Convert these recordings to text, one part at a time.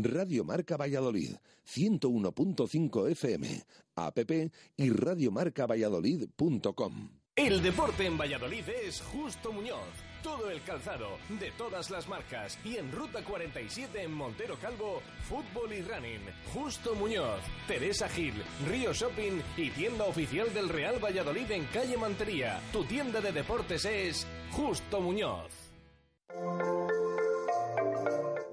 Radio Marca Valladolid, 101.5 FM, app y radiomarcavalladolid.com. El deporte en Valladolid es Justo Muñoz. Todo el calzado, de todas las marcas. Y en Ruta 47 en Montero Calvo, fútbol y running. Justo Muñoz, Teresa Gil, Río Shopping y tienda oficial del Real Valladolid en calle Mantería. Tu tienda de deportes es Justo Muñoz.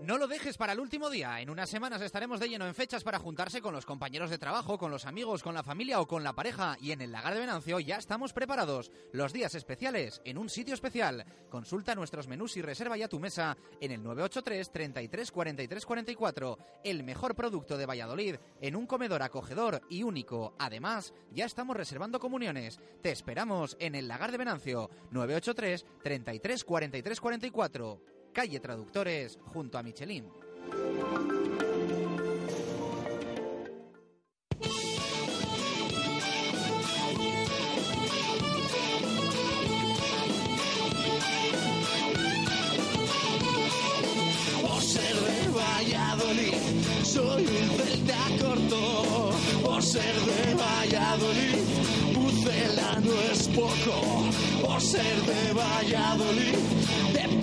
No lo dejes para el último día. En unas semanas estaremos de lleno en fechas para juntarse con los compañeros de trabajo, con los amigos, con la familia o con la pareja. Y en el Lagar de Venancio ya estamos preparados. Los días especiales en un sitio especial. Consulta nuestros menús y reserva ya tu mesa en el 983 33 43 44. El mejor producto de Valladolid en un comedor acogedor y único. Además, ya estamos reservando comuniones. Te esperamos en el Lagar de Venancio 983 33 43 44 calle Traductores, junto a Michelin. Por ser de Valladolid, soy un celta corto. Por ser de Valladolid, Pucela no es poco. Por ser de Valladolid,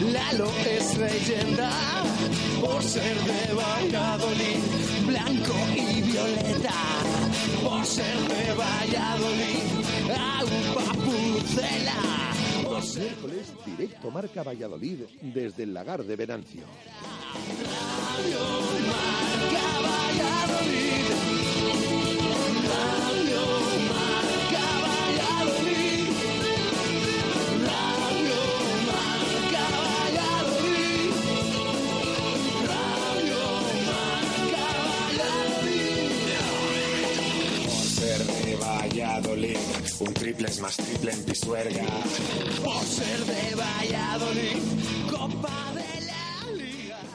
Lalo es leyenda. Por ser de Valladolid, blanco y violeta. Por ser de Valladolid, agua pucela. Por ser Miércoles, directo Marca Valladolid desde el Lagar de Venancio. Radio Marca Valladolid. Un triple es más triple en Pisuerga. Por ser de Valladolid, Copa.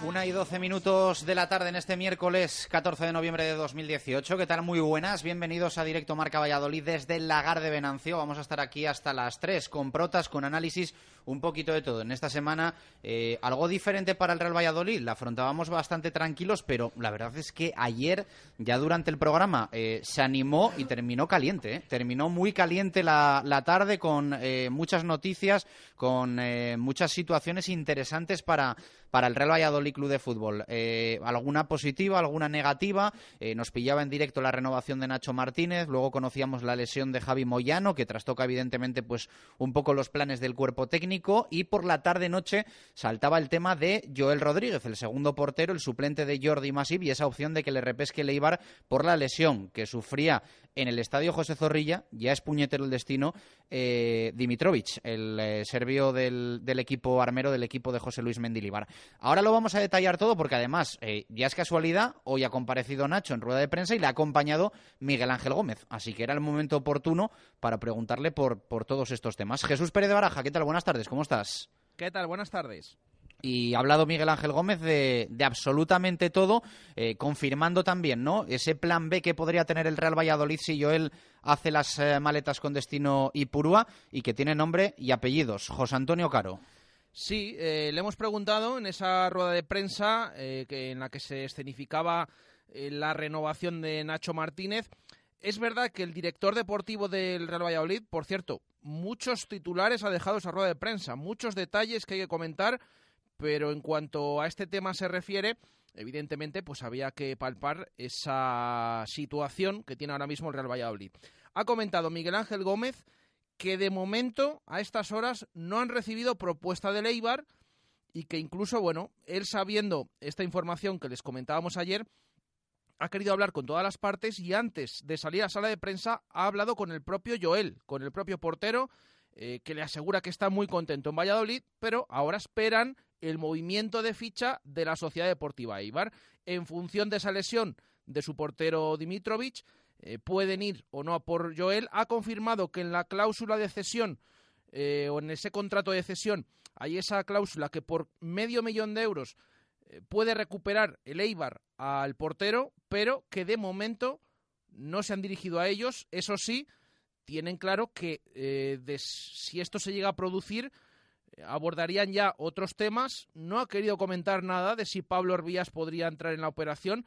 Una y doce minutos de la tarde en este miércoles 14 de noviembre de 2018. ¿Qué tal? Muy buenas. Bienvenidos a Directo Marca Valladolid desde el Lagar de Venancio. Vamos a estar aquí hasta las 3 con protas, con análisis, un poquito de todo. En esta semana eh, algo diferente para el Real Valladolid. La afrontábamos bastante tranquilos, pero la verdad es que ayer, ya durante el programa, eh, se animó y terminó caliente. ¿eh? Terminó muy caliente la, la tarde con eh, muchas noticias, con muchas situaciones interesantes para, para el Real Valladolid Club de Fútbol. Eh, alguna positiva, alguna negativa. Eh, nos pillaba en directo la renovación de Nacho Martínez, luego conocíamos la lesión de Javi Moyano, que trastoca evidentemente pues un poco los planes del cuerpo técnico y por la tarde noche saltaba el tema de Joel Rodríguez, el segundo portero, el suplente de Jordi Masip y esa opción de que le repesque Leibar por la lesión que sufría en el estadio José Zorrilla, ya es puñetero el destino, eh, Dimitrovic, el eh, serbio del, del equipo armero del equipo de José Luis Mendilibar. Ahora lo vamos a detallar todo porque además, eh, ya es casualidad, hoy ha comparecido Nacho en rueda de prensa y le ha acompañado Miguel Ángel Gómez. Así que era el momento oportuno para preguntarle por, por todos estos temas. Jesús Pérez de Baraja, ¿qué tal? Buenas tardes, ¿cómo estás? ¿Qué tal? Buenas tardes. Y ha hablado Miguel Ángel Gómez de, de absolutamente todo, eh, confirmando también, ¿no? Ese plan B que podría tener el Real Valladolid si Joel hace las eh, maletas con destino Ipurúa y que tiene nombre y apellidos. José Antonio Caro. Sí, eh, le hemos preguntado en esa rueda de prensa eh, que, en la que se escenificaba eh, la renovación de Nacho Martínez. Es verdad que el director deportivo del Real Valladolid, por cierto, muchos titulares ha dejado esa rueda de prensa, muchos detalles que hay que comentar, pero en cuanto a este tema se refiere, evidentemente, pues había que palpar esa situación que tiene ahora mismo el Real Valladolid. Ha comentado Miguel Ángel Gómez que de momento, a estas horas, no han recibido propuesta del Eibar y que incluso, bueno, él sabiendo esta información que les comentábamos ayer, ha querido hablar con todas las partes y antes de salir a sala de prensa ha hablado con el propio Joel, con el propio portero, eh, que le asegura que está muy contento en Valladolid, pero ahora esperan el movimiento de ficha de la Sociedad Deportiva Eibar. En función de esa lesión de su portero Dimitrovic, eh, pueden ir o no a por Joel. Ha confirmado que en la cláusula de cesión eh, o en ese contrato de cesión hay esa cláusula que por medio millón de euros puede recuperar el Eibar al portero, pero que de momento no se han dirigido a ellos. Eso sí, tienen claro que eh, si esto se llega a producir, eh, abordarían ya otros temas. No ha querido comentar nada de si Pablo Orbías podría entrar en la operación,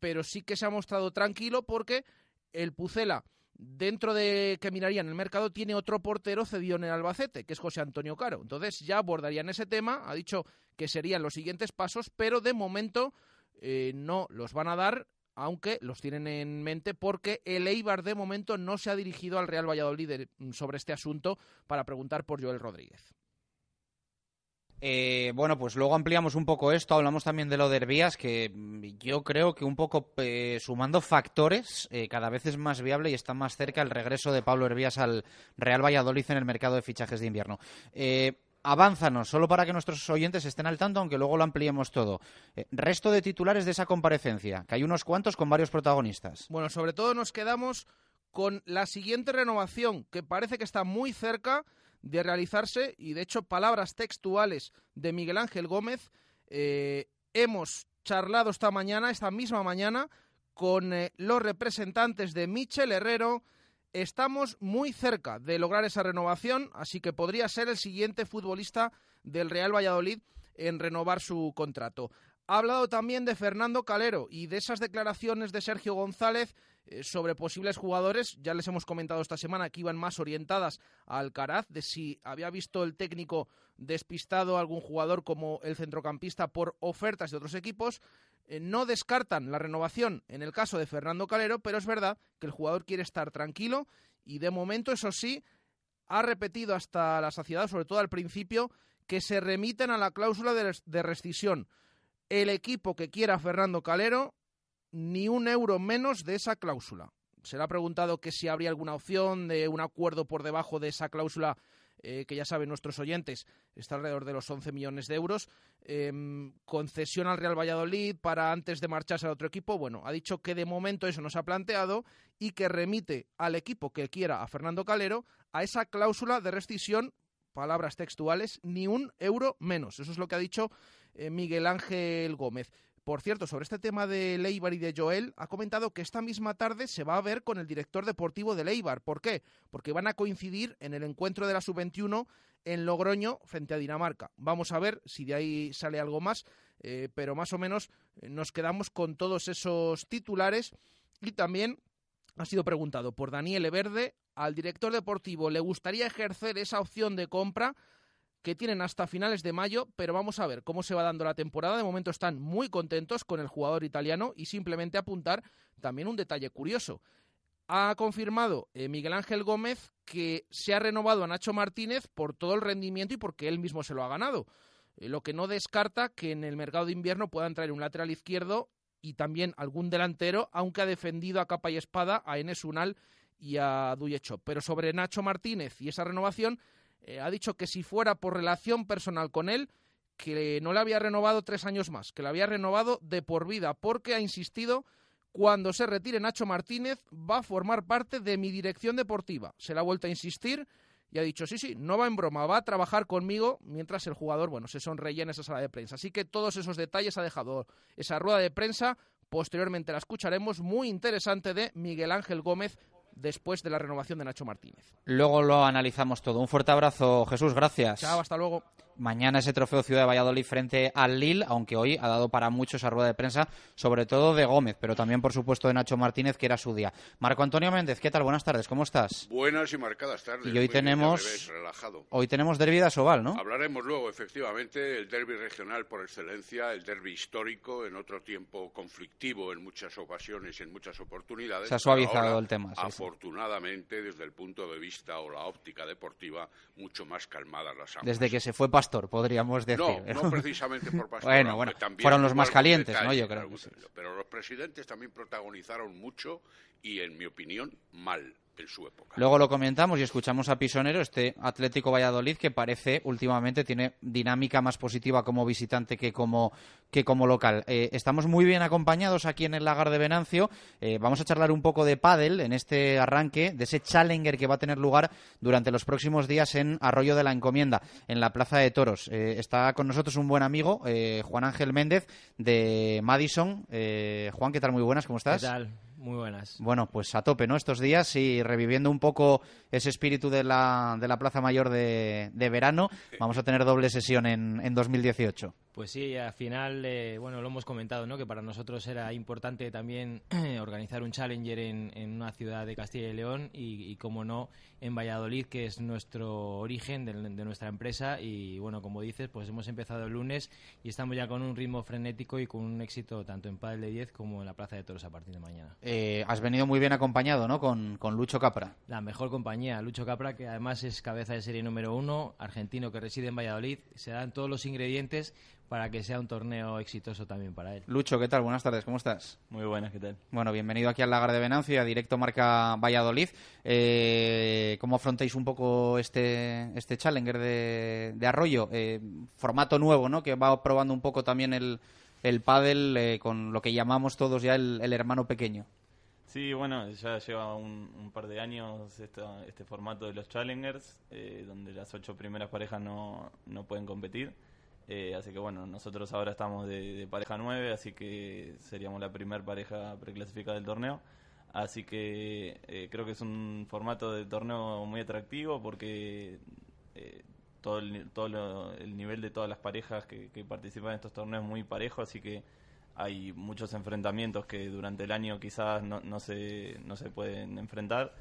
pero sí que se ha mostrado tranquilo porque el Pucela, dentro de que mirarían el mercado, tiene otro portero cedido en el Albacete, que es José Antonio Caro. Entonces ya abordarían ese tema. Ha dicho que serían los siguientes pasos, pero de momento eh, no los van a dar aunque los tienen en mente porque el Eibar de momento no se ha dirigido al Real Valladolid sobre este asunto para preguntar por Joel Rodríguez. Eh, bueno, pues luego ampliamos un poco esto, hablamos también de lo de Herbías, que yo creo que un poco eh, sumando factores, eh, cada vez es más viable y está más cerca el regreso de Pablo Herbías al Real Valladolid en el mercado de fichajes de invierno avánzanos, solo para que nuestros oyentes estén al tanto, aunque luego lo ampliemos todo. Resto de titulares de esa comparecencia, que hay unos cuantos con varios protagonistas. Bueno, sobre todo nos quedamos con la siguiente renovación, que parece que está muy cerca de realizarse, y de hecho palabras textuales de Miguel Ángel Gómez, eh, hemos charlado esta mañana, esta misma mañana, con eh, los representantes de Michel Herrero, Estamos muy cerca de lograr esa renovación, así que podría ser el siguiente futbolista del Real Valladolid en renovar su contrato. Ha hablado también de Fernando Calero y de esas declaraciones de Sergio González sobre posibles jugadores. Ya les hemos comentado esta semana que iban más orientadas al Caraz, de si había visto el técnico despistado a algún jugador como el centrocampista por ofertas de otros equipos. Eh, no descartan la renovación en el caso de Fernando Calero, pero es verdad que el jugador quiere estar tranquilo y de momento, eso sí, ha repetido hasta la saciedad, sobre todo al principio, que se remiten a la cláusula de, de rescisión. El equipo que quiera a Fernando Calero, ni un euro menos de esa cláusula. Se le ha preguntado que si habría alguna opción de un acuerdo por debajo de esa cláusula eh, que ya saben nuestros oyentes, está alrededor de los 11 millones de euros. Em, concesión al Real Valladolid para antes de marcharse al otro equipo. Bueno, ha dicho que de momento eso no se ha planteado y que remite al equipo que quiera a Fernando Calero a esa cláusula de rescisión, palabras textuales, ni un euro menos. Eso es lo que ha dicho eh, Miguel Ángel Gómez. Por cierto, sobre este tema de Leibar y de Joel, ha comentado que esta misma tarde se va a ver con el director deportivo de Leibar. ¿Por qué? Porque van a coincidir en el encuentro de la sub-21 en Logroño frente a Dinamarca. Vamos a ver si de ahí sale algo más, eh, pero más o menos eh, nos quedamos con todos esos titulares y también ha sido preguntado por Daniel Verde, al director deportivo le gustaría ejercer esa opción de compra que tienen hasta finales de mayo, pero vamos a ver cómo se va dando la temporada. De momento están muy contentos con el jugador italiano y simplemente apuntar también un detalle curioso. Ha confirmado eh, Miguel Ángel Gómez que se ha renovado a Nacho Martínez por todo el rendimiento y porque él mismo se lo ha ganado. Eh, lo que no descarta que en el mercado de invierno puedan traer un lateral izquierdo y también algún delantero, aunque ha defendido a capa y espada a Enes Unal y a Duyecho. Pero sobre Nacho Martínez y esa renovación, eh, ha dicho que si fuera por relación personal con él, que no le había renovado tres años más, que le había renovado de por vida, porque ha insistido, cuando se retire Nacho Martínez va a formar parte de mi dirección deportiva. Se le ha vuelto a insistir y ha dicho, sí, sí, no va en broma, va a trabajar conmigo mientras el jugador, bueno, se sonreía en esa sala de prensa. Así que todos esos detalles ha dejado esa rueda de prensa. Posteriormente la escucharemos, muy interesante de Miguel Ángel Gómez, después de la renovación de Nacho Martínez. Luego lo analizamos todo. Un fuerte abrazo, Jesús, gracias. Chao, hasta luego. Mañana ese trofeo Ciudad de Valladolid frente al Lille, aunque hoy ha dado para mucho esa rueda de prensa, sobre todo de Gómez, pero también, por supuesto, de Nacho Martínez, que era su día. Marco Antonio Méndez, ¿qué tal? Buenas tardes, ¿cómo estás? Buenas y marcadas tardes. Y hoy tenemos, hoy tenemos derbi de Asobal, ¿no? Hablaremos luego, efectivamente, el derby regional por excelencia, el derby histórico, en otro tiempo conflictivo en muchas ocasiones y en muchas oportunidades. Se ha suavizado el tema. afortunadamente, desde el punto de vista o la óptica deportiva, mucho más calmadas las aguas. Desde que se fue Pastor, podríamos decir. No, no precisamente por Pastor. bueno, bueno, fueron los más calientes, ¿no? Yo creo Pero los presidentes también protagonizaron mucho y, en mi opinión, mal en su época. Luego lo comentamos y escuchamos a Pisonero, este Atlético Valladolid que parece últimamente tiene dinámica más positiva como visitante que como, que como local. Eh, estamos muy bien acompañados aquí en el Lagar de Venancio. Eh, vamos a charlar un poco de pádel en este arranque, de ese Challenger que va a tener lugar durante los próximos días en Arroyo de la Encomienda, en la Plaza de Toros. Eh, está con nosotros un buen amigo, Juan Ángel Méndez, de Madison. Juan, ¿qué tal? Muy buenas, ¿cómo estás? ¿Qué tal? Muy buenas. Bueno, pues a tope, ¿no? Estos días y reviviendo un poco ese espíritu de la, de la Plaza Mayor de, de verano, vamos a tener doble sesión en, en 2018. Pues sí, al final, eh, bueno, lo hemos comentado, ¿no? Que para nosotros era importante también organizar un Challenger en, en, una ciudad de Castilla y León y, y, como no, en Valladolid, que es nuestro origen de, de, nuestra empresa. Y bueno, como dices, pues hemos empezado el lunes y estamos ya con un ritmo frenético y con un éxito tanto en Padel de 10 como en la Plaza de Toros a partir de mañana. Eh, has venido muy bien acompañado, ¿no? Con, con Lucho Capra. La mejor compañía, Lucho Capra, que además es cabeza de serie número uno, argentino que reside en Valladolid. Se dan todos los ingredientes para que sea un torneo exitoso también para él. Lucho, ¿qué tal? Buenas tardes, ¿cómo estás? Muy buenas, ¿qué tal? Bueno, bienvenido aquí al Lagar de Venancio y a Directo Marca Valladolid. Eh, ¿Cómo afrontáis un poco este, este Challenger de, de Arroyo? Eh, formato nuevo, ¿no? Que va probando un poco también el, el pádel eh, con lo que llamamos todos ya el, el hermano pequeño. Sí, bueno, ya lleva un, un par de años esta, este formato de los Challengers, eh, donde las ocho primeras parejas no, no pueden competir. Eh, así que bueno, nosotros ahora estamos de, de pareja 9, así que seríamos la primera pareja preclasificada del torneo. Así que eh, creo que es un formato de torneo muy atractivo porque eh, todo, el, todo lo, el nivel de todas las parejas que, que, participan en estos torneos es muy parejo, así que hay muchos enfrentamientos que durante el año quizás no, no, se, no se pueden enfrentar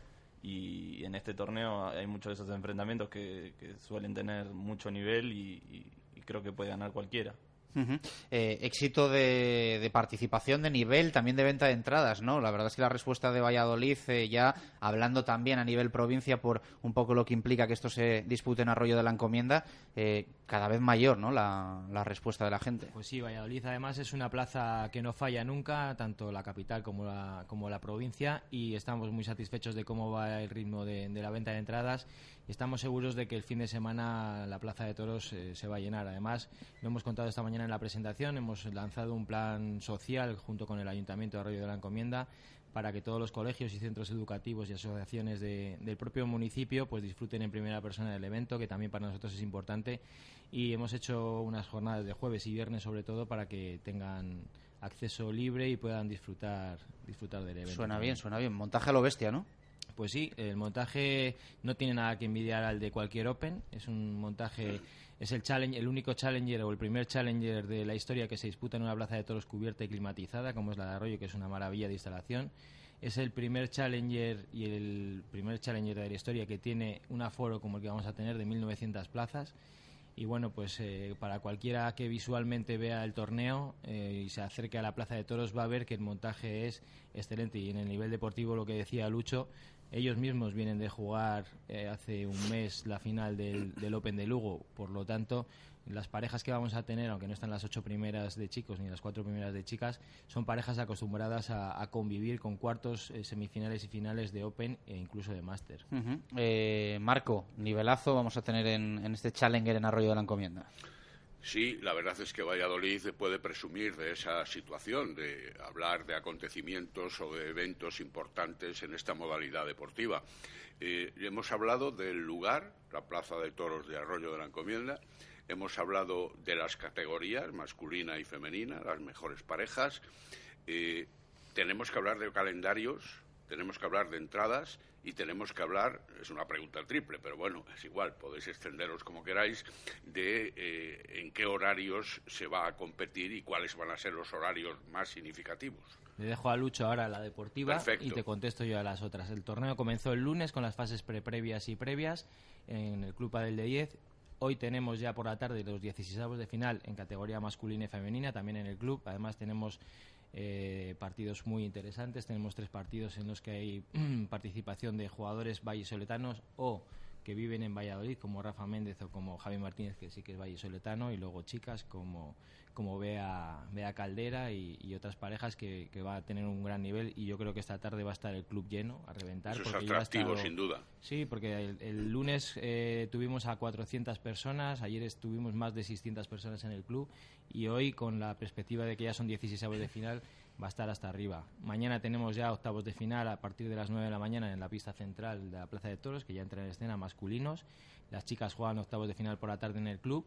y en este torneo hay muchos de esos enfrentamientos que, que suelen tener mucho nivel y, y creo que puede ganar cualquiera. Uh -huh. eh, éxito de, de, participación, de nivel, también de venta de entradas, ¿no? La verdad es que la respuesta de Valladolid, eh, ya hablando también a nivel provincia por un poco lo que implica que esto se dispute en Arroyo de la Encomienda, eh, cada vez mayor, ¿no? La, la, respuesta de la gente. Pues sí, Valladolid además es una plaza que no falla nunca, tanto la capital como la, como la provincia, y estamos muy satisfechos de cómo va el ritmo de, de la venta de entradas y estamos seguros de que el fin de semana la Plaza de Toros eh, se va a llenar. Además, lo hemos contado esta mañana en la presentación, hemos lanzado un plan social junto con el Ayuntamiento de Arroyo de la Encomienda para que todos los colegios y centros educativos y asociaciones de, del propio municipio pues disfruten en primera persona del evento, que también para nosotros es importante. Y hemos hecho unas jornadas de jueves y viernes sobre todo para que tengan acceso libre y puedan disfrutar disfrutar del evento. Suena bien, suena bien. Montaje a lo bestia, ¿no? Pues sí, el montaje no tiene nada que envidiar al de cualquier Open. Es un montaje, es el challenge, el único challenger o el primer challenger de la historia que se disputa en una plaza de toros cubierta y climatizada, como es la de Arroyo, que es una maravilla de instalación. Es el primer challenger y el primer challenger de la historia que tiene un aforo como el que vamos a tener de 1.900 plazas. Y bueno, pues eh, para cualquiera que visualmente vea el torneo eh, y se acerque a la Plaza de Toros va a ver que el montaje es excelente y en el nivel deportivo lo que decía Lucho, ellos mismos vienen de jugar eh, hace un mes la final del, del, Open de Lugo, por lo tanto, las parejas que vamos a tener, aunque no están las ocho primeras de chicos ni las cuatro primeras de chicas, son parejas acostumbradas a, convivir con cuartos, eh, semifinales y finales de Open e incluso de Master. Eh, Marco, nivelazo vamos a tener en, en este Challenger en Arroyo de la Encomienda. Sí, la verdad es que Valladolid puede presumir de esa situación, de hablar de acontecimientos o de eventos importantes en esta modalidad deportiva. Eh, hemos hablado del lugar, la Plaza de Toros de Arroyo de la Encomienda, hemos hablado de las categorías, masculina y femenina, las mejores parejas. Eh, tenemos que hablar de calendarios, tenemos que hablar de entradas y tenemos que hablar, es una pregunta triple, pero bueno, es igual, podéis extenderos como queráis, de eh, en qué horarios se va a competir y cuáles van a ser los horarios más significativos. Le dejo a Lucho ahora la deportiva Perfecto. y te contesto yo a las otras. El torneo comenzó el lunes con las fases pre-previas y previas en el Club Padel de 10. Hoy tenemos ya por la tarde los 16 de final en categoría masculina y femenina, también en el club. Además tenemos eh, partidos muy interesantes. Tenemos tres partidos en los que hay participación de jugadores vallisoletanos o que viven en Valladolid, como Rafa Méndez o como Javi Martínez, que sí que es vallesoletano, y luego chicas como, como Bea, Bea Caldera y, otras parejas que, que, va a tener un gran nivel. Y yo creo que esta tarde va a estar el club lleno, a reventar. Eso es atractivo, sin duda. Sí, porque el, lunes eh, tuvimos a 400 personas, ayer estuvimos más de 600 personas en el club, y hoy, con la perspectiva de que ya son 16 avos de final, va a estar hasta arriba. Mañana tenemos ya octavos de final a partir de las 9 de la mañana en la pista central de la Plaza de Toros, que ya entra en escena masculinos. Las chicas juegan octavos de final por la tarde en el club.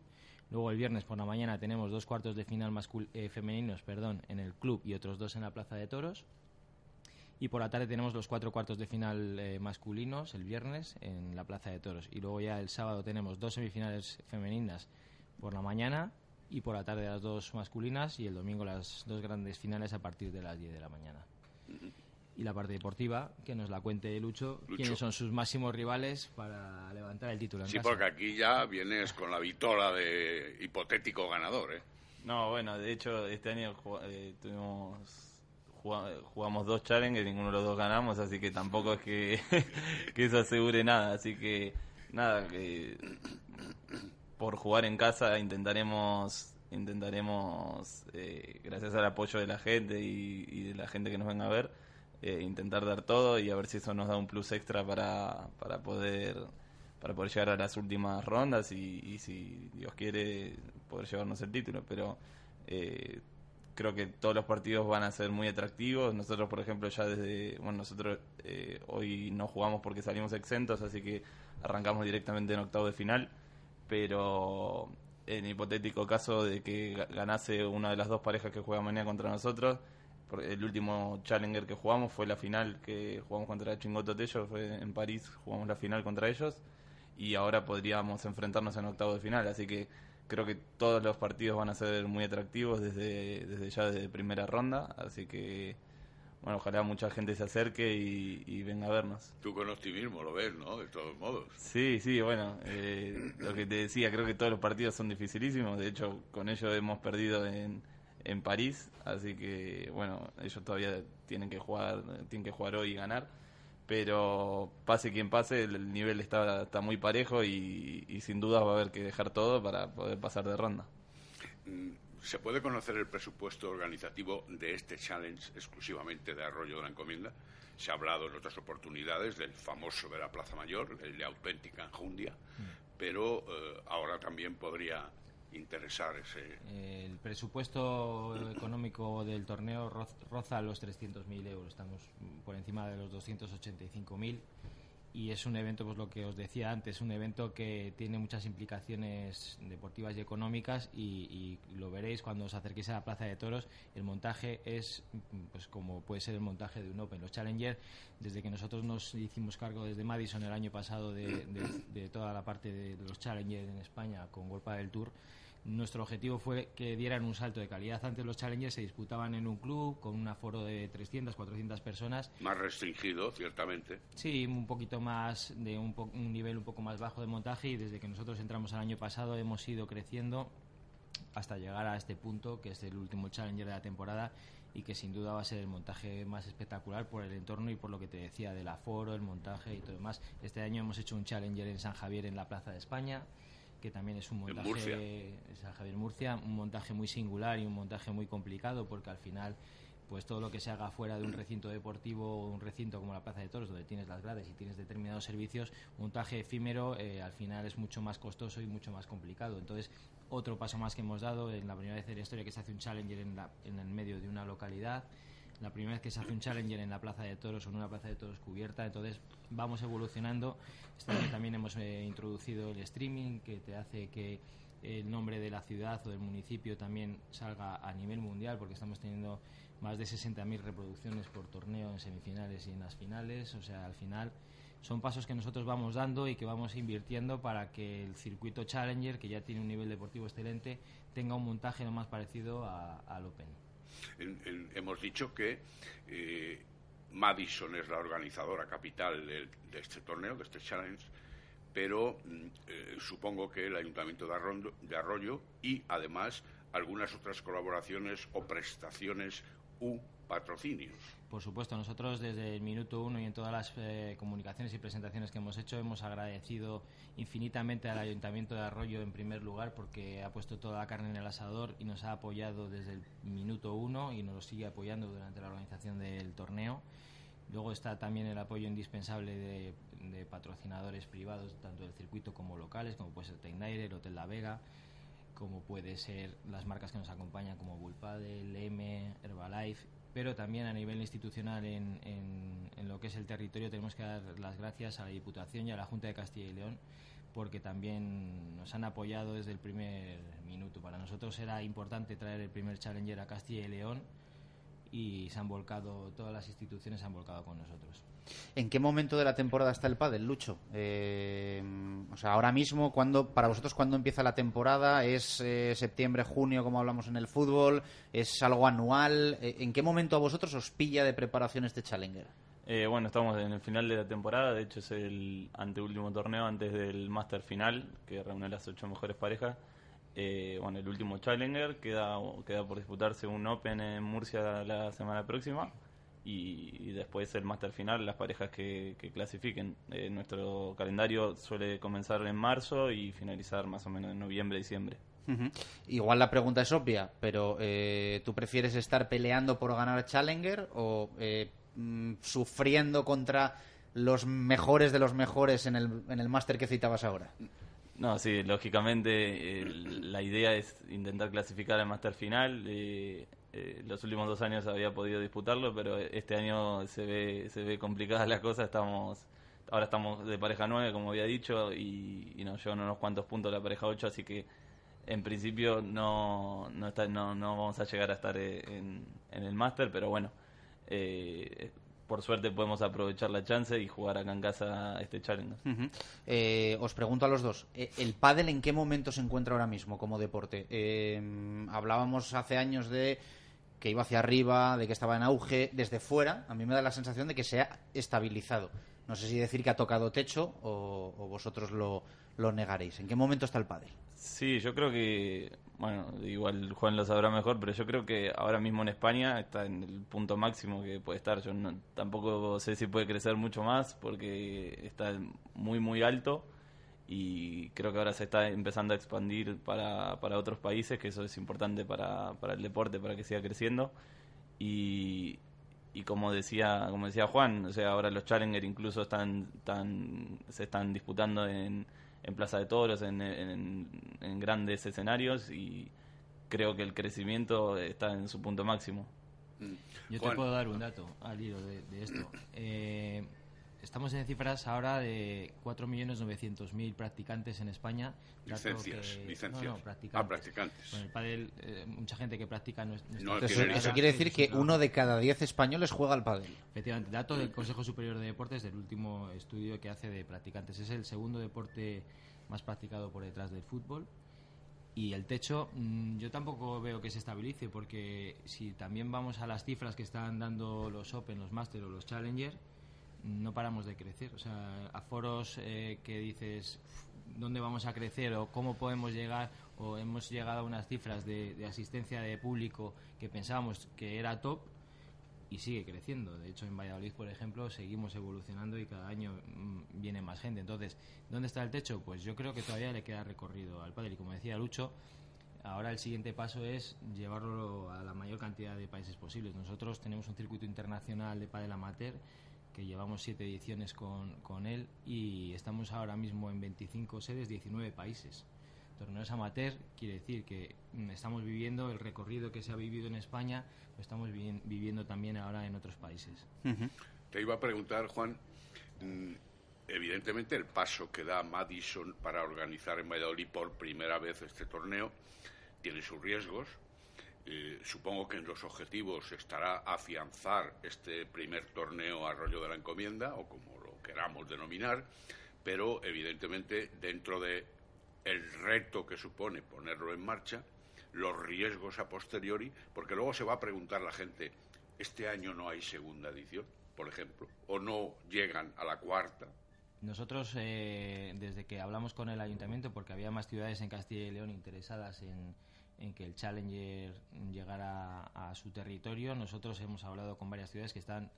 Luego el viernes por la mañana tenemos dos cuartos de final eh, femeninos perdón, en el club y otros dos en la Plaza de Toros. Y por la tarde tenemos los cuatro cuartos de final eh, masculinos el viernes en la Plaza de Toros. Y luego ya el sábado tenemos dos semifinales femeninas por la mañana y por la tarde las dos masculinas y el domingo las dos grandes finales a partir de las 10 de la mañana. Y la parte deportiva, que nos la cuente Lucho, quiénes son sus máximos rivales para levantar el título. En sí, porque aquí ya vienes con la vitola de hipotético ganador. ¿eh? No, bueno, de hecho este año eh, tuvimos jugamos dos challenges, ninguno de los dos ganamos, así que tampoco es que, que eso asegure nada. Así que nada, que por jugar en casa intentaremos intentaremos eh, gracias al apoyo de la gente y, de la gente que nos venga a ver eh, intentar dar todo y a ver si eso nos da un plus extra para, para poder para poder llegar a las últimas rondas y, si Dios quiere poder llevarnos el título. Pero eh, creo que todos los partidos van a ser muy atractivos. Nosotros por ejemplo ya desde bueno nosotros hoy no jugamos porque salimos exentos así que arrancamos directamente en octavo de final pero en hipotético caso de que ganase una de las dos parejas que juega mañana contra nosotros, el último Challenger que jugamos fue la final que jugamos contra Chingoto Tello, fue en París, jugamos la final contra ellos y ahora podríamos enfrentarnos en octavo de final, así que creo que todos los partidos van a ser muy atractivos desde, desde ya desde primera ronda, así que bueno, ojalá mucha gente se acerque y, venga a vernos. Tú con optimismo lo ves, ¿no? De todos modos. Sí, sí, bueno, eh, lo que te decía, creo que todos los partidos son dificilísimos, de hecho con ellos hemos perdido en, en París, así que bueno, ellos todavía tienen que jugar, tienen que jugar hoy y ganar, pero pase quien pase, el nivel está, está muy parejo y, y sin duda va a haber que dejar todo para poder pasar de ronda. Mm, ¿Se puede conocer el presupuesto organizativo de este challenge exclusivamente de Arroyo de la Encomienda? Se ha hablado en otras oportunidades del famoso de la Plaza Mayor, el de auténtica enjundia, mm. pero eh, ahora también podría interesar ese. El presupuesto económico del torneo roza los 300.000 euros, estamos por encima de los 285.000 y es un evento, pues lo que os decía antes, un evento que tiene muchas implicaciones deportivas y económicas y, lo veréis cuando os acerquéis a la Plaza de Toros. El montaje es, pues como puede ser el montaje de un Open. Los Challenger, desde que nosotros nos hicimos cargo desde Madison el año pasado de, de toda la parte de los Challenger en España con Golpa del Tour, nuestro objetivo fue que dieran un salto de calidad. Antes los Challengers se disputaban en un club con un aforo de 300, 400 personas. Más restringido, ciertamente. Sí, un poquito más, de un, un nivel un poco más bajo de montaje y desde que nosotros entramos el año pasado hemos ido creciendo hasta llegar a este punto, que es el último Challenger de la temporada y que sin duda va a ser el montaje más espectacular por el entorno y por lo que te decía del aforo, el montaje y todo demás. Este año hemos hecho un Challenger en San Javier en la Plaza de España que también es un montaje Javier Murcia, un montaje muy singular y un montaje muy complicado porque al final pues todo lo que se haga fuera de un recinto deportivo o un recinto como la Plaza de Toros donde tienes las grades y tienes determinados servicios, montaje efímero eh, al final es mucho más costoso y mucho más complicado. Entonces, otro paso más que hemos dado en la primera vez de la historia que se hace un challenger en, la, en el medio de una localidad la primera vez que se hace un challenger en la Plaza de Toros o en una Plaza de Toros cubierta, entonces vamos evolucionando. También hemos eh, introducido el streaming que te hace que el nombre de la ciudad o del municipio también salga a nivel mundial porque estamos teniendo más de 60.000 reproducciones por torneo en semifinales y en las finales, o sea, al final son pasos que nosotros vamos dando y que vamos invirtiendo para que el circuito Challenger, que ya tiene un nivel deportivo excelente, tenga un montaje lo más parecido al Open hemos dicho que eh, Madison es la organizadora capital de, este torneo, de este challenge, pero mm, eh, supongo que el Ayuntamiento de Arroyo, y además algunas otras colaboraciones o prestaciones u patrocinios. Por supuesto, nosotros desde el minuto uno y en todas las eh, comunicaciones y presentaciones que hemos hecho hemos agradecido infinitamente al Ayuntamiento de Arroyo en primer lugar porque ha puesto toda la carne en el asador y nos ha apoyado desde el minuto uno y nos sigue apoyando durante la organización del torneo. Luego está también el apoyo indispensable de, de patrocinadores privados, tanto del circuito como locales, como puede ser Tecnaire, el Hotel La Vega, como puede ser las marcas que nos acompañan como Bullpadel, M, Herbalife, pero también a nivel institucional en, en, lo que es el territorio tenemos que dar las gracias a la Diputación y a la Junta de Castilla y León porque también nos han apoyado desde el primer minuto. Para nosotros era importante traer el primer Challenger a Castilla y León y se han volcado, todas las instituciones se han volcado con nosotros. ¿En qué momento de la temporada está el pádel, Lucho? Eh, o sea, ahora mismo, cuando, para vosotros, ¿cuándo empieza la temporada? ¿Es eh, septiembre, junio, como hablamos en el fútbol? ¿Es algo anual? Eh, ¿En qué momento a vosotros os pilla de preparación este Challenger? Eh, bueno, estamos en el final de la temporada, de hecho es el anteúltimo torneo antes del Master Final, que reúne las ocho mejores parejas. Eh, bueno, el último Challenger queda, queda por disputarse un Open en Murcia la semana próxima y, y después el Master Final, las parejas que, que clasifiquen. Eh, nuestro calendario suele comenzar en marzo y finalizar más o menos en noviembre, diciembre. Uh -huh. Igual la pregunta es obvia, pero eh, ¿tú prefieres estar peleando por ganar Challenger o eh, mm, sufriendo contra los mejores de los mejores en el, en el máster que citabas ahora? No, sí, lógicamente eh, la idea es intentar clasificar al máster final. Eh, eh, los últimos dos años había podido disputarlo, pero este año se ve se ve complicada la cosa. Estamos ahora estamos de pareja 9, como había dicho, y, nos llevan unos cuantos puntos la pareja 8, así que en principio no no, está, no, no vamos a llegar a estar en, en el máster, pero bueno. Eh, por suerte podemos aprovechar la chance y jugar acá en casa este Challenger. -huh. eh, os pregunto a los dos, eh, ¿el pádel en qué momento se encuentra ahora mismo como deporte? Eh, hablábamos hace años de que iba hacia arriba, de que estaba en auge, desde fuera, a mí me da la sensación de que se ha estabilizado. No sé si decir que ha tocado techo o, vosotros lo, lo negaréis. ¿En qué momento está el pádel? Sí, yo creo que, bueno, igual Juan lo sabrá mejor, pero yo creo que ahora mismo en España está en el punto máximo que puede estar. Yo tampoco sé si puede crecer mucho más porque está muy, muy alto y creo que ahora se está empezando a expandir para, para otros países, que eso es importante para, para el deporte, para que siga creciendo. Y, y como decía como decía Juan, o sea, ahora los Challenger incluso están, están se están disputando en en Plaza de Toros, en, en, en, grandes escenarios y creo que el crecimiento está en su punto máximo. Yo Juan. te puedo dar un dato al hilo de, de esto. Eh, estamos en cifras ahora de 4.900.000 practicantes en España. Licencias, que, licencias. No, no, practicantes. Ah, practicantes. Con el pádel, eh, mucha gente que practica no, no eso, eso, quiere decir que uno de cada diez españoles juega al pádel. Efectivamente, dato del Consejo Superior de Deportes del último estudio que hace de practicantes. Es el segundo deporte más practicado por detrás del fútbol. Y el techo, mmm, yo tampoco veo que se estabilice, porque si también vamos a las cifras que están dando los Open, los Master o los Challenger, no paramos de crecer. O sea, a foros eh, que dices dónde vamos a crecer o cómo podemos llegar, o hemos llegado a unas cifras de, asistencia de público que pensábamos que era top y sigue creciendo. De hecho, en Valladolid, por ejemplo, seguimos evolucionando y cada año mmm, viene más gente. Entonces, ¿dónde está el techo? Pues yo creo que todavía le queda recorrido al padre. Y como decía Lucho, ahora el siguiente paso es llevarlo a la mayor cantidad de países posibles. Nosotros tenemos un circuito internacional de pádel amateur que llevamos siete ediciones con, con él y estamos ahora mismo en 25 sedes, 19 países torneos amateur quiere decir que mm, estamos viviendo el recorrido que se ha vivido en España, lo estamos vi viviendo también ahora en otros países. Uh -huh. Te iba a preguntar, Juan, mm, evidentemente el paso que da Madison para organizar en Valladolid por primera vez este torneo tiene sus riesgos. Eh, supongo que en los objetivos estará afianzar este primer torneo Arroyo de la Encomienda, o como lo queramos denominar, pero evidentemente dentro de el reto que supone ponerlo en marcha, los riesgos a posteriori, porque luego se va a preguntar la gente, ¿este año no hay segunda edición, por ejemplo? ¿O no llegan a la cuarta? Nosotros, eh, desde que hablamos con el ayuntamiento, porque había más ciudades en Castilla y León interesadas en, en que el Challenger llegara a, su territorio. Nosotros hemos hablado con varias ciudades que están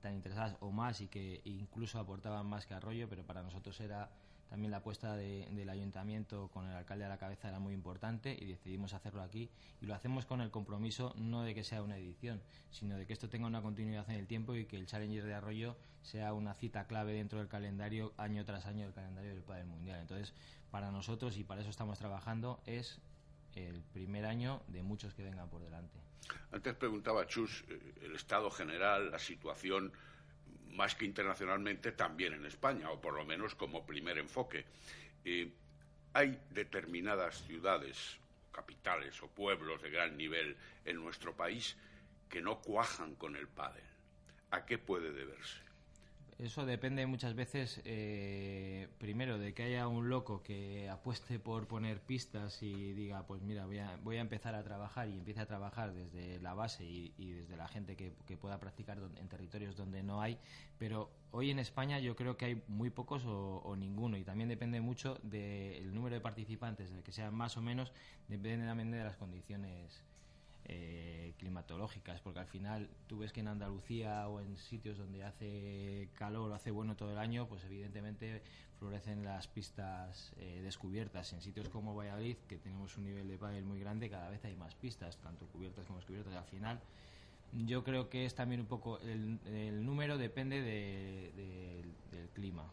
tan interesadas o más y que incluso aportaban más que Arroyo, pero para nosotros era también la apuesta del ayuntamiento con el alcalde a la cabeza era muy importante y decidimos hacerlo aquí y lo hacemos con el compromiso no de que sea una edición, sino de que esto tenga una continuidad en el tiempo y que el Challenger de Arroyo sea una cita clave dentro del calendario año tras año del calendario del Padre Mundial. Entonces, para nosotros y para eso estamos trabajando es el primer año de muchos que vengan por delante. Antes preguntaba Chus eh, el estado general, la situación más que internacionalmente, también en España, o por lo menos como primer enfoque. Eh, hay determinadas ciudades, capitales o pueblos de gran nivel en nuestro país que no cuajan con el pádel. ¿A qué puede deberse? Eso depende muchas veces, eh, primero, de que haya un loco que apueste por poner pistas y diga, pues mira, voy a, voy a empezar a trabajar y empiece a trabajar desde la base y, desde la gente que, pueda practicar en territorios donde no hay. Pero hoy en España yo creo que hay muy pocos o, ninguno y también depende mucho del número de participantes, de que sean más o menos, depende también de las condiciones eh, climatológicas, porque al final tú ves que en Andalucía o en sitios donde hace calor o hace bueno todo el año, pues evidentemente florecen las pistas eh, descubiertas. En sitios como Valladolid, que tenemos un nivel de pádel muy grande, cada vez hay más pistas, tanto cubiertas como descubiertas. Al final, yo creo que es también un poco el, número depende del clima.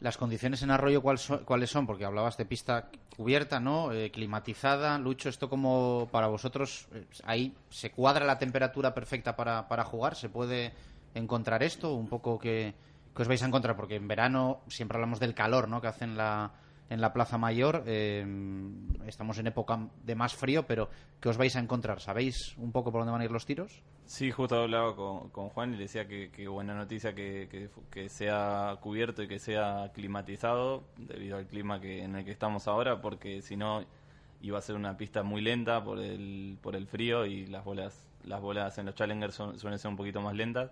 Las condiciones en Arroyo, ¿cuáles son? Porque hablabas de pista cubierta, ¿no? Eh, climatizada. Lucho, ¿esto como para vosotros? Eh, ¿Ahí se cuadra la temperatura perfecta para, para jugar? ¿Se puede encontrar esto? Un poco que, que os vais a encontrar, porque en verano siempre hablamos del calor, ¿no? Que hacen la, en la Plaza Mayor. Eh, estamos en época de más frío, pero ¿qué os vais a encontrar? ¿Sabéis un poco por dónde van a ir los tiros? Sí, justo hablaba con, Juan y decía que, buena noticia que, que, sea cubierto y que sea climatizado debido al clima que en el que estamos ahora, porque si no iba a ser una pista muy lenta por el, por el frío y las bolas, las bolas en los Challengers suelen ser un poquito más lentas.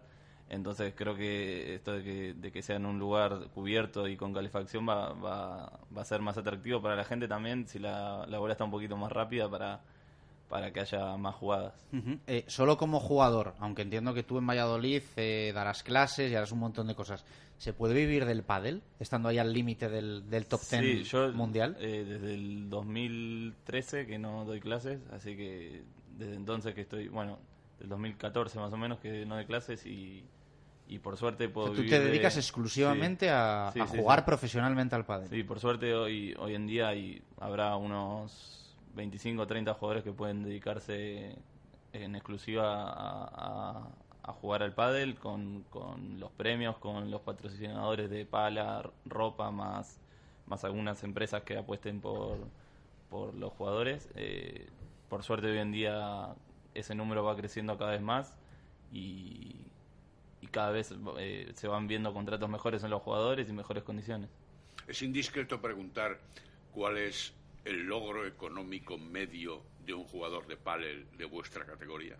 Entonces creo que esto de que, de que sea en un lugar cubierto y con calefacción va, va, va a ser más atractivo para la gente también si la, la bola está un poquito más rápida para, para que haya más jugadas. Eh, solo como jugador, aunque entiendo que tú en Valladolid eh, darás clases y harás un montón de cosas, ¿se puede vivir del pádel estando ahí al límite del, del top ten mundial? Eh, desde el 2013 que no doy clases, así que desde entonces que estoy, bueno, del 2014 más o menos que no doy clases y y por suerte puedo Tú te dedicas exclusivamente a, jugar profesionalmente al pádel. Sí, por suerte hoy hoy en día hay, habrá unos 25 o 30 jugadores que pueden dedicarse en exclusiva a, jugar al pádel con, con, los premios, con los patrocinadores de pala, ropa, más, más algunas empresas que apuesten por, por los jugadores. Eh, por suerte hoy en día ese número va creciendo cada vez más y y cada vez eh, se van viendo contratos mejores en los jugadores y mejores condiciones. Es indiscreto preguntar cuál es el logro económico medio de un jugador de pálel de vuestra categoría.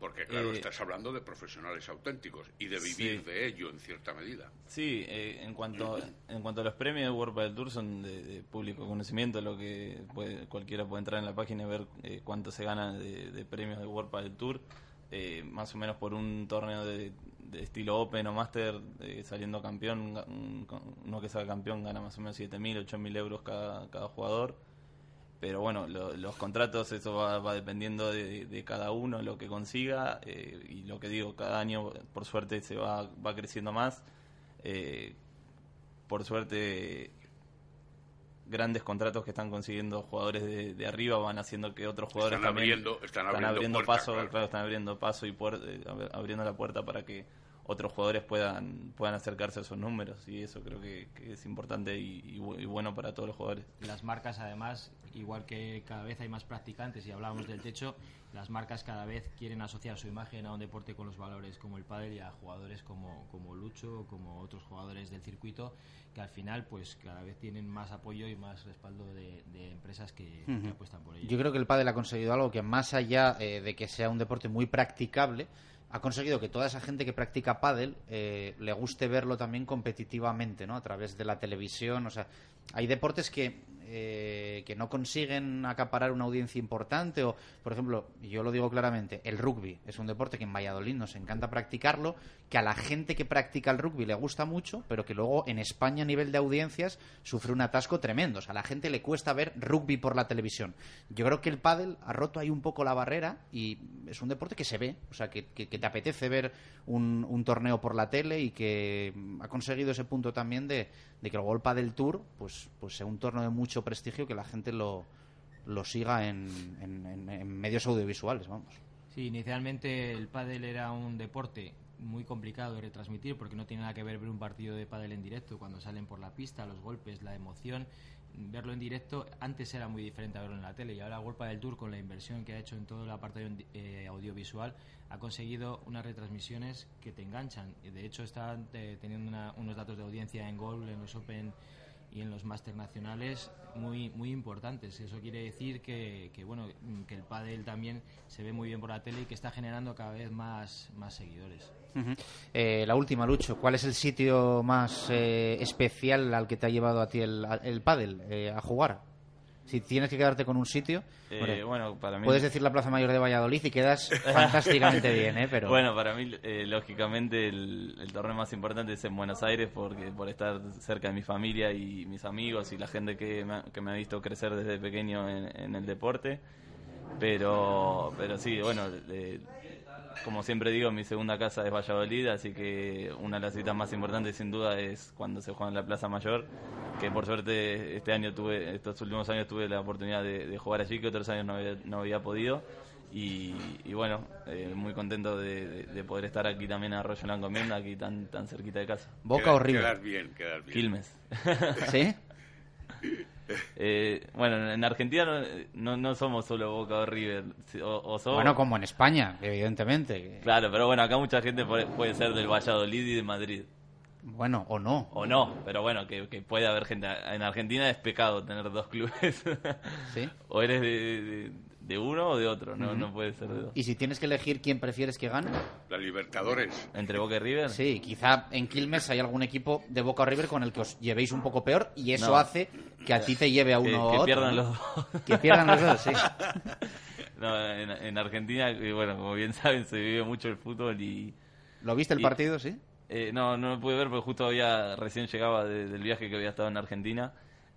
Porque, claro, eh, estás hablando de profesionales auténticos y de vivir de ello en cierta medida. Sí, eh, en, cuanto, en cuanto a los premios de World Padel Tour son de, público conocimiento, lo que cualquiera puede entrar en la página y ver cuánto se gana de, premios de World Padel Tour. Eh, más o menos por un torneo de, estilo Open o Master, eh, saliendo campeón, uno que salga campeón gana más o menos 7.000, 8.000 euros cada, jugador. Pero bueno, los contratos, eso va, dependiendo de, cada uno, lo que consiga. Eh, y lo que digo, cada año, por suerte, se va, va creciendo más. por suerte, grandes contratos que están consiguiendo jugadores de, arriba van haciendo que otros jugadores están abriendo, están abriendo, paso, están abriendo paso y eh, abriendo la puerta para que otros jugadores puedan puedan acercarse a esos números y eso creo que, es importante y, bueno para todos los jugadores. Las marcas además, igual que cada vez hay más practicantes y hablábamos del techo, las marcas cada vez quieren asociar su imagen a un deporte con los valores como el pádel y a jugadores como, como Lucho, como otros jugadores del circuito que al final pues cada vez tienen más apoyo y más respaldo de, empresas que, apuestan por ello. Yo creo que el pádel ha conseguido algo que más allá eh, de que sea un deporte muy practicable, ha conseguido que toda esa gente que practica pádel eh, le guste verlo también competitivamente, ¿no? A través de la televisión, o sea, hay deportes que eh, que no consiguen acaparar una audiencia importante o, por ejemplo, yo lo digo claramente, el rugby es un deporte que en Valladolid nos encanta practicarlo, que a la gente que practica el rugby le gusta mucho, pero que luego en España a nivel de audiencias sufre un atasco tremendo. O sea, a la gente le cuesta ver rugby por la televisión. Yo creo que el pádel ha roto ahí un poco la barrera y es un deporte que se ve, o sea, que, que- te apetece ver un, torneo por la tele y que ha conseguido ese punto también de, de que el World Padel Tour pues, pues sea un torneo de mucho prestigio que la gente lo, lo siga en, medios audiovisuales, vamos. Sí, inicialmente el pádel era un deporte muy complicado de retransmitir porque no tiene nada que ver ver un partido de pádel en directo cuando salen por la pista, los golpes, la emoción. Verlo en directo antes era muy diferente a verlo en la tele y ahora World Padel Tour con la inversión que ha hecho en todo el apartado eh, audiovisual ha conseguido unas retransmisiones que te enganchan. De hecho están eh, teniendo unos datos de audiencia en Gol, en los Open y en los máster nacionales muy muy importantes. Eso quiere decir que, que, bueno que el pádel también se ve muy bien por la tele y que está generando cada vez más, más seguidores. Eh, la última, Lucho, ¿cuál es el sitio más eh, especial al que te ha llevado a ti el, el pádel eh, a jugar? Si tienes que quedarte con un sitio, Eh, hombre, bueno, para mí... puedes decir la Plaza Mayor de Valladolid y quedas fantásticamente bien, ¿eh? Pero Bueno, para mí, eh, lógicamente, el, el torneo más importante es en Buenos Aires porque por estar cerca de mi familia y mis amigos y la gente que me ha, que me ha visto crecer desde pequeño en, en el deporte. Pero, pero sí, bueno, eh, como siempre digo, mi segunda casa es Valladolid, así que una de las citas más importantes sin duda es cuando se juega en la Plaza Mayor, que por suerte este año tuve, estos últimos años tuve la oportunidad de, de jugar allí, que otros años no había, no había podido. Y, y bueno, eh, muy contento de, de- de poder estar aquí también en Arroyo Encomienda, aquí tan, tan cerquita de casa. Boca Quedar- o River. Quedar bien, quedar bien. Quilmes. ¿Sí? Eh, bueno, en Argentina no, no, somos solo Boca o River, o, o somos- Bueno, como en España, evidentemente. Claro, pero bueno, acá mucha gente puede, puede ser del Valladolid y de Madrid. Bueno, o no. O no, pero bueno, que, que puede haber gente. En Argentina es pecado tener dos clubes. ¿Sí? O eres de, de- de uno o de otro, no, no puede ser de dos. Y si tienes que elegir quién prefieres que gane, La Libertadores. ¿Entre Boca y River? sí, quizá en Quilmes hay algún equipo de Boca o River con el que os llevéis un poco peor y eso No. hace que a ti te lleve a Que, uno que o otro, pierdan los dos. Que pierdan los dos, sí. No, en, en Argentina, bueno, como bien saben, se vive mucho el fútbol y... ¿Lo viste el Y- partido, sí? Eh, no, no lo pude ver porque justo había recién llegaba de- del viaje que había estado en Argentina.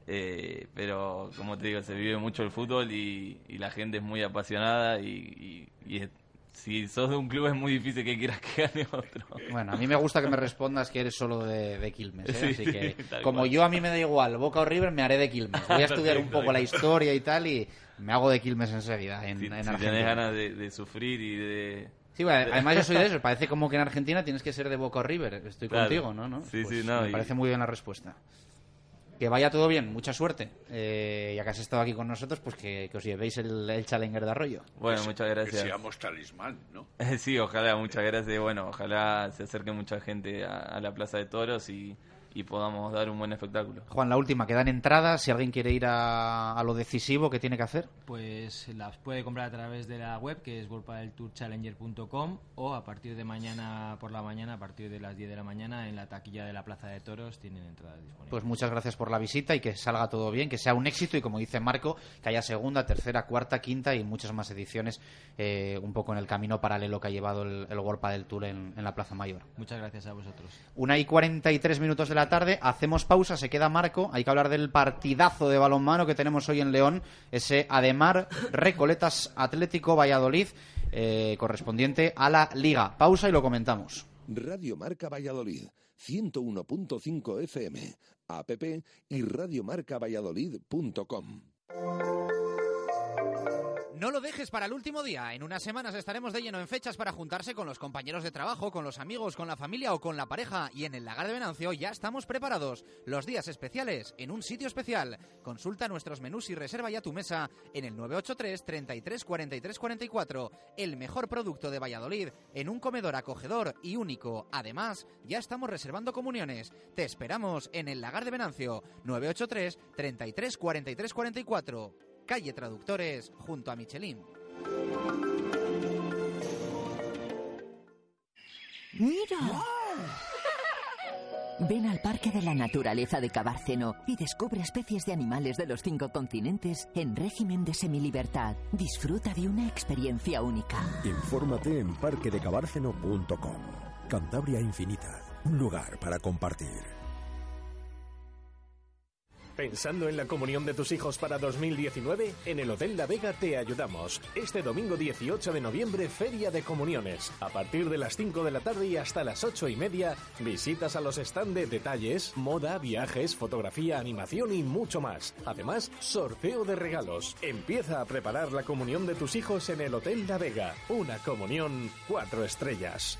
Eh, pero como te digo, se vive mucho el fútbol y, y la gente es muy apasionada y, y- y es- si sos de un club es muy difícil que quieras que gane otro. Bueno, a mí me gusta que me respondas que eres solo de, de Quilmes, ¿eh? Sí, así sí, que como cual. yo a mí me da igual, Boca o River, me haré de Quilmes. Voy a estudiar un poco la historia y tal y me hago de Quilmes enseguida en, Si, en si Argentina. tenés ganas de, de sufrir y de... Sí, bueno, además yo soy de eso. Parece como que en Argentina tienes que ser de Boca o River. Estoy Claro. contigo, ¿no? ¿no? Sí, Pues sí, no, Me y- parece muy bien la respuesta. Que vaya todo bien, mucha suerte. Eh, ya que has estado aquí con nosotros, pues que, que os llevéis el, el Challenger de Arroyo. Bueno, muchas Que gracias. seamos talismán, ¿no? Sí, ojalá, muchas gracias. Bueno, ojalá se acerque mucha gente a, a la Plaza de Toros y, y podamos dar un buen espectáculo. Juan, la última, que dan entradas. Si alguien quiere ir a, a lo decisivo, ¿qué tiene que hacer? Pues las puede comprar a través de la web que es worldpadeltourchallenger.com o a partir de mañana por la mañana, a partir de las 10 de la mañana en la taquilla de la Plaza de Toros tienen entradas disponibles. Pues muchas gracias por la visita y que salga todo bien, que sea un éxito y como dice Marco, que haya segunda, tercera, cuarta, quinta y muchas más ediciones eh, un poco en el camino paralelo que ha llevado el, el World Padel Tour en, en la Plaza Mayor. Muchas gracias a vosotros. Una y 43 minutos de la tarde, hacemos pausa, se queda Marco, hay que hablar del partidazo de balonmano que tenemos hoy en León, ese Ademar Recoletas Atlético Valladolid, eh, correspondiente a la Liga. Pausa y lo comentamos. Radio Marca Valladolid, 101.5 FM, app y radiomarcavalladolid.com. No lo dejes para el último día. En unas semanas estaremos de lleno en fechas para juntarse con los compañeros de trabajo, con los amigos, con la familia o con la pareja. Y en el Lagar de Venancio ya estamos preparados. Los días especiales en un sitio especial. Consulta nuestros menús y reserva ya tu mesa en el 983 33 43 44. El mejor producto de Valladolid en un comedor acogedor y único. Además, ya estamos reservando comuniones. Te esperamos en el Lagar de Venancio 983 33 43 44. Calle Traductores, junto a Michelin. Mira. Ven al Parque de la Naturaleza de Cabárceno y descubre especies de animales de los cinco continentes en régimen de semilibertad. Disfruta de una experiencia única. Infórmate en parquedecabárceno.com. Cantabria Infinita, un lugar para compartir. ¿Pensando en la comunión de tus hijos para 2019? En el Hotel La Vega te ayudamos. Este domingo 18 de noviembre, Feria de Comuniones. A partir de las 5 de la tarde y hasta las 8 y media, visitas a los stand de detalles, moda, viajes, fotografía, animación y mucho más. Además, sorteo de regalos. Empieza a preparar la comunión de tus hijos en el Hotel La Vega. Una comunión cuatro estrellas.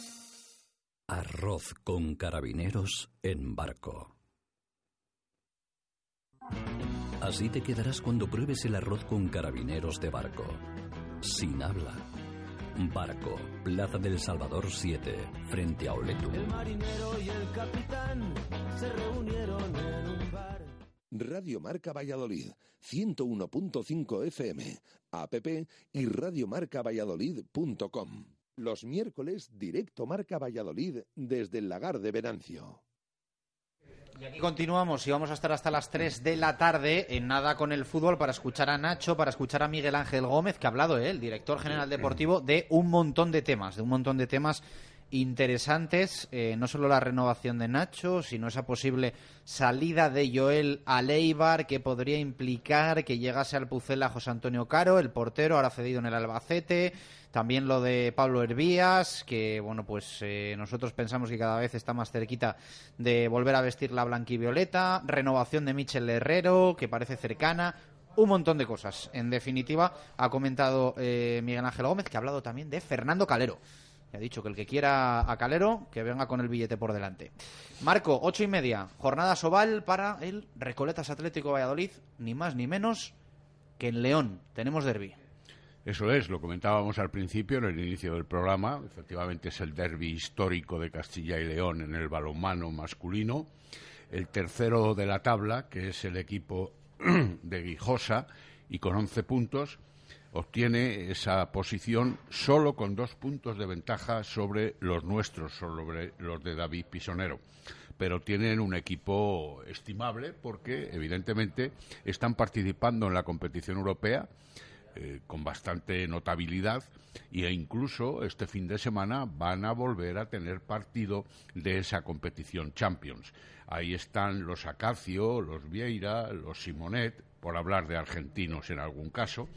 Arroz con carabineros en barco. Así te quedarás cuando pruebes el arroz con carabineros de barco. Sin habla. Barco, Plaza del Salvador 7, frente a Oletu. El marinero y el capitán se reunieron en un bar. Radio Marca Valladolid, 101.5 FM, app y radiomarcavalladolid.com. Los miércoles, directo Marca Valladolid desde el Lagar de Venancio. Y aquí continuamos y vamos a estar hasta las 3 de la tarde en nada con el fútbol para escuchar a Nacho, para escuchar a Miguel Ángel Gómez, que ha hablado, ¿eh? el director general deportivo, de un montón de temas, de un montón de temas interesantes, eh, no solo la renovación de Nacho, sino esa posible salida de Joel a Leibar que podría implicar que llegase al Pucela José Antonio Caro, el portero, ahora cedido en el Albacete, también lo de Pablo Hervías, que bueno, pues eh, nosotros pensamos que cada vez está más cerquita de volver a vestir la blanquivioleta, renovación de Michel Herrero, que parece cercana, un montón de cosas. En definitiva, ha comentado eh, Miguel Ángel Gómez, que ha hablado también de Fernando Calero. Ha dicho que el que quiera a Calero, que venga con el billete por delante. Marco, ocho y media, jornada Sobal para el Recoletas Atlético Valladolid, ni más ni menos que en León. Tenemos derby. Eso es, lo comentábamos al principio, en el inicio del programa. Efectivamente es el derby histórico de Castilla y León en el balonmano masculino. El tercero de la tabla, que es el equipo de Guijosa, y con 11 puntos, obtiene esa posición solo con dos puntos de ventaja sobre los nuestros, sobre los de David Pisonero. Pero tienen un equipo estimable porque, evidentemente, están participando en la competición europea eh, con bastante notabilidad e incluso este fin de semana van a volver a tener partido de esa competición Champions. Ahí están los Acacio, los Vieira, los Simonet, por hablar de argentinos en algún caso,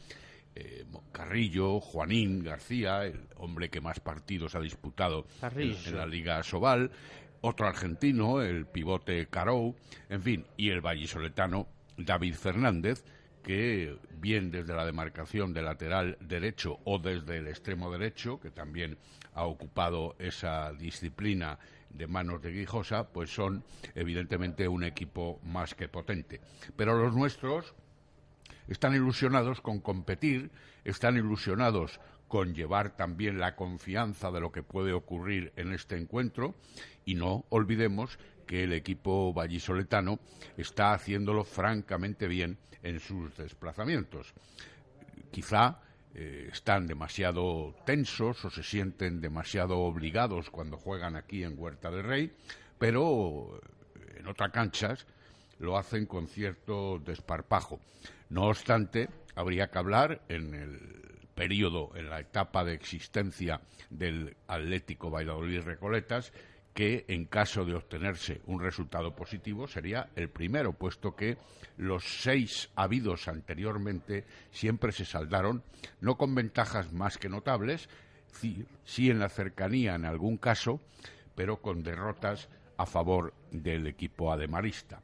eh, Carrillo, Juanín García, el hombre que más partidos ha disputado en, en, la Liga Sobal, otro argentino, el pivote Carou, en fin, y el vallisoletano David Fernández, que bien desde la demarcación de lateral derecho o desde el extremo derecho, que también ha ocupado esa disciplina de manos de Guijosa, pues son evidentemente un equipo más que potente. Pero los nuestros están ilusionados con competir, están ilusionados con llevar también la confianza de lo que puede ocurrir en este encuentro y no olvidemos que el equipo vallisoletano está haciéndolo francamente bien en sus desplazamientos. Quizá eh, están demasiado tensos o se sienten demasiado obligados cuando juegan aquí en Huerta del Rey, pero eh, en otras canchas lo hacen con cierto desparpajo. No obstante, habría que hablar en el periodo, en la etapa de existencia del Atlético Valladolid Recoletas, que en caso de obtenerse un resultado positivo sería el primero, puesto que los seis habidos anteriormente siempre se saldaron no con ventajas más que notables, sí, en la cercanía en algún caso, pero con derrotas a favor del equipo ademarista.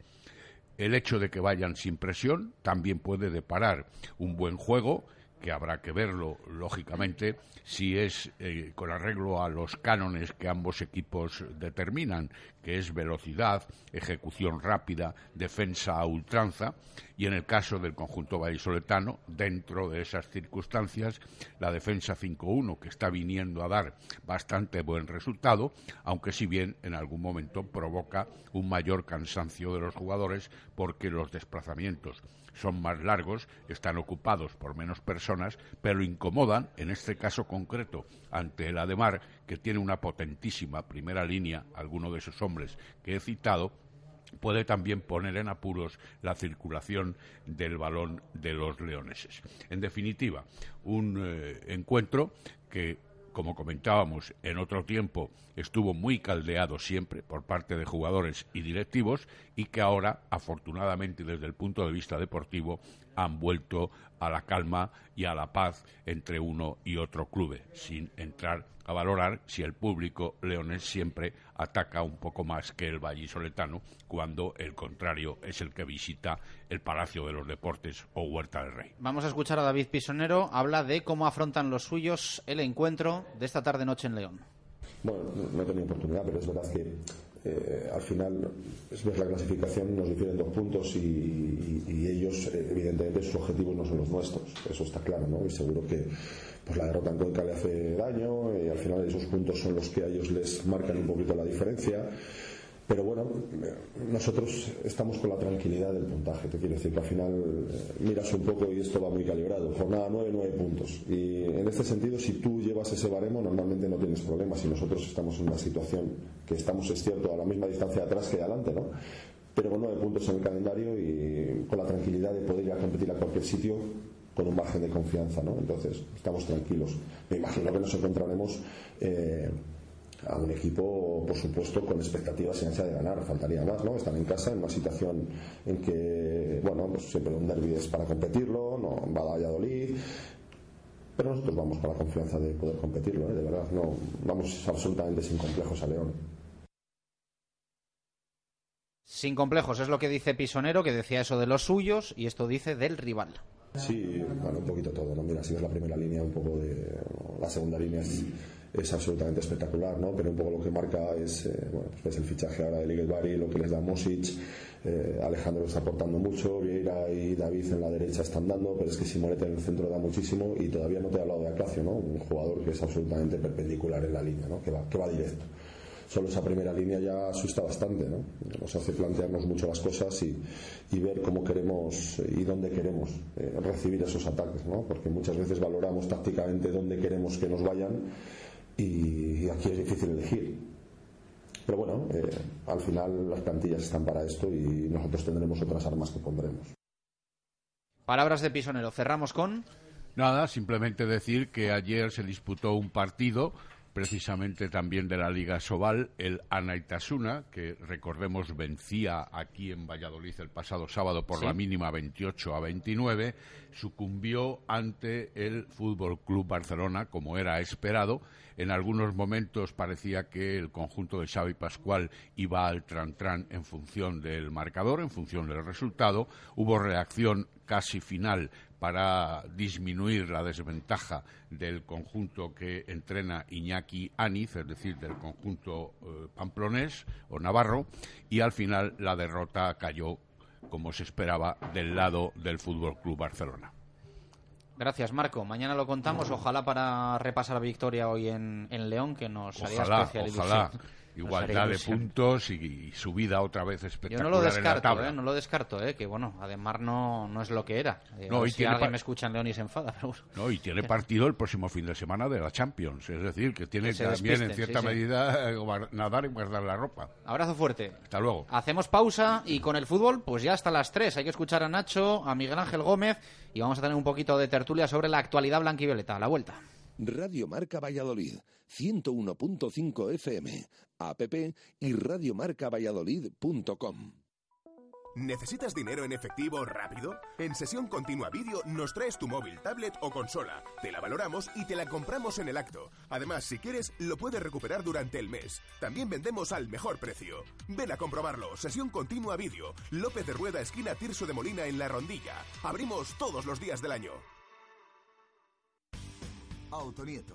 El hecho de que vayan sin presión también puede deparar un buen juego que habrá que verlo, lógicamente, si es eh, con arreglo a los cánones que ambos equipos determinan, que es velocidad, ejecución rápida, defensa a ultranza, y en el caso del conjunto vallisoletano, dentro de esas circunstancias, la defensa 5-1, que está viniendo a dar bastante buen resultado, aunque si bien en algún momento provoca un mayor cansancio de los jugadores porque los desplazamientos son más largos, están ocupados por menos personas, pero incomodan, en este caso concreto, ante el Ademar, que tiene una potentísima primera línea, alguno de esos hombres que he citado, puede también poner en apuros la circulación del balón de los leoneses. En definitiva, un eh, encuentro que como comentábamos en otro tiempo, estuvo muy caldeado siempre por parte de jugadores y directivos y que ahora, afortunadamente desde el punto de vista deportivo, han vuelto a la calma y a la paz entre uno y otro club, sin entrar a valorar si el público leonés siempre ataca un poco más que el vallisoletano cuando el contrario es el que visita el Palacio de los Deportes o Huerta del Rey. Vamos a escuchar a David Pisonero, habla de cómo afrontan los suyos el encuentro de esta tarde-noche en León. Bueno, no he tenido oportunidad, pero es verdad que eh, al final es ver la clasificación nos difieren dos puntos y, ellos eh, evidentemente sus objetivos no son los nuestros eso está claro ¿no? y seguro que pues la derrota en Cuenca le hace daño y al final esos puntos son los que a ellos les marcan un poquito la diferencia pero bueno, nosotros estamos con la tranquilidad del puntaje. Te quiero decir que al final eh, miras un poco y esto va muy calibrado. Jornada 9, 9 puntos. Y en este sentido, si tú llevas ese baremo, normalmente no tienes problemas. Y nosotros estamos en una situación que estamos, es cierto, a la misma distancia atrás que adelante, ¿no? Pero con 9 puntos en el calendario y con la tranquilidad de poder ir a competir a cualquier sitio con un margen de confianza, ¿no? Entonces, estamos tranquilos. Me imagino que nos encontraremos. Eh, a un equipo, por supuesto, con expectativas y ansia de ganar. Faltaría más, ¿no? Están en casa en una situación en que, bueno, pues siempre un derby es para competirlo, no va a Valladolid. Pero nosotros vamos con la confianza de poder competirlo, ¿eh? de verdad. No, vamos absolutamente sin complejos a León. Sin complejos, es lo que dice Pisonero, que decía eso de los suyos, y esto dice del rival. Sí, bueno, un poquito todo, ¿no? Mira, si ves la primera línea, un poco de. La segunda línea es es absolutamente espectacular, ¿no? Pero un poco lo que marca es, eh, bueno, pues el fichaje ahora de Liguel Bari, lo que les da Mosic, eh, Alejandro está aportando mucho, Vieira y David en la derecha están dando, pero es que Simonete en el centro da muchísimo y todavía no te he hablado de Acacio, ¿no? Un jugador que es absolutamente perpendicular en la línea, ¿no? Que va, que va directo. Solo esa primera línea ya asusta bastante, ¿no? Nos hace plantearnos mucho las cosas y, y ver cómo queremos y dónde queremos eh, recibir esos ataques, ¿no? Porque muchas veces valoramos tácticamente dónde queremos que nos vayan y aquí es difícil elegir. Pero bueno, eh, al final las plantillas están para esto y nosotros tendremos otras armas que pondremos. Palabras de Pisonero. Cerramos con. Nada, simplemente decir que ayer se disputó un partido precisamente también de la Liga Sobal, el Anaitasuna, que recordemos vencía aquí en Valladolid el pasado sábado por la mínima 28 a 29, sucumbió ante el Fútbol Club Barcelona, como era esperado. En algunos momentos parecía que el conjunto de Xavi Pascual iba al tran-tran en función del marcador, en función del resultado. Hubo reacción casi final para disminuir la desventaja del conjunto que entrena Iñaki Aniz, es decir, del conjunto eh, pamplonés o navarro, y al final la derrota cayó, como se esperaba, del lado del Fútbol Club Barcelona. Gracias, Marco. Mañana lo contamos, ojalá para repasar la victoria hoy en, León, que nos haría especial ojalá igualdad de puntos y, subida otra vez espectacular Yo no lo descarto, ¿eh? no lo descarto, ¿eh? que bueno, además no, no es lo que era. Eh, no, y si alguien me escucha en León y se enfada. No, y tiene partido el próximo fin de semana de la Champions, es decir, que tiene también en cierta medida nadar y guardar la ropa. Abrazo fuerte. Hasta luego. Hacemos pausa y con el fútbol, pues ya hasta las 3. Hay que escuchar a Nacho, a Miguel Ángel Gómez y vamos a tener un poquito de tertulia sobre la actualidad blanquivioleta. A la vuelta. Radio Marca Valladolid, 101.5 FM, app y radiomarcavalladolid.com. ¿Necesitas dinero en efectivo rápido? En Sesión Continua Vídeo nos traes tu móvil, tablet o consola. Te la valoramos y te la compramos en el acto. Además, si quieres, lo puedes recuperar durante el mes. También vendemos al mejor precio. Ven a comprobarlo. Sesión Continua Vídeo. López de Rueda, esquina Tirso de Molina en La Rondilla. Abrimos todos los días del año. Autonieto.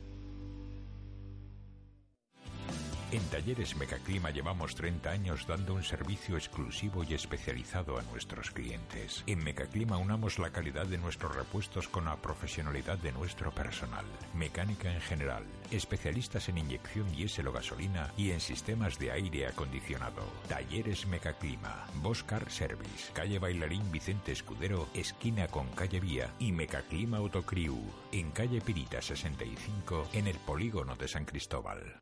En Talleres Mecaclima llevamos 30 años dando un servicio exclusivo y especializado a nuestros clientes. En Mecaclima unamos la calidad de nuestros repuestos con la profesionalidad de nuestro personal. Mecánica en general, especialistas en inyección diésel o gasolina y en sistemas de aire acondicionado. Talleres Mecaclima, Boscar Service, calle Bailarín Vicente Escudero, esquina con calle Vía y Mecaclima Autocriu, en calle Pirita 65, en el polígono de San Cristóbal.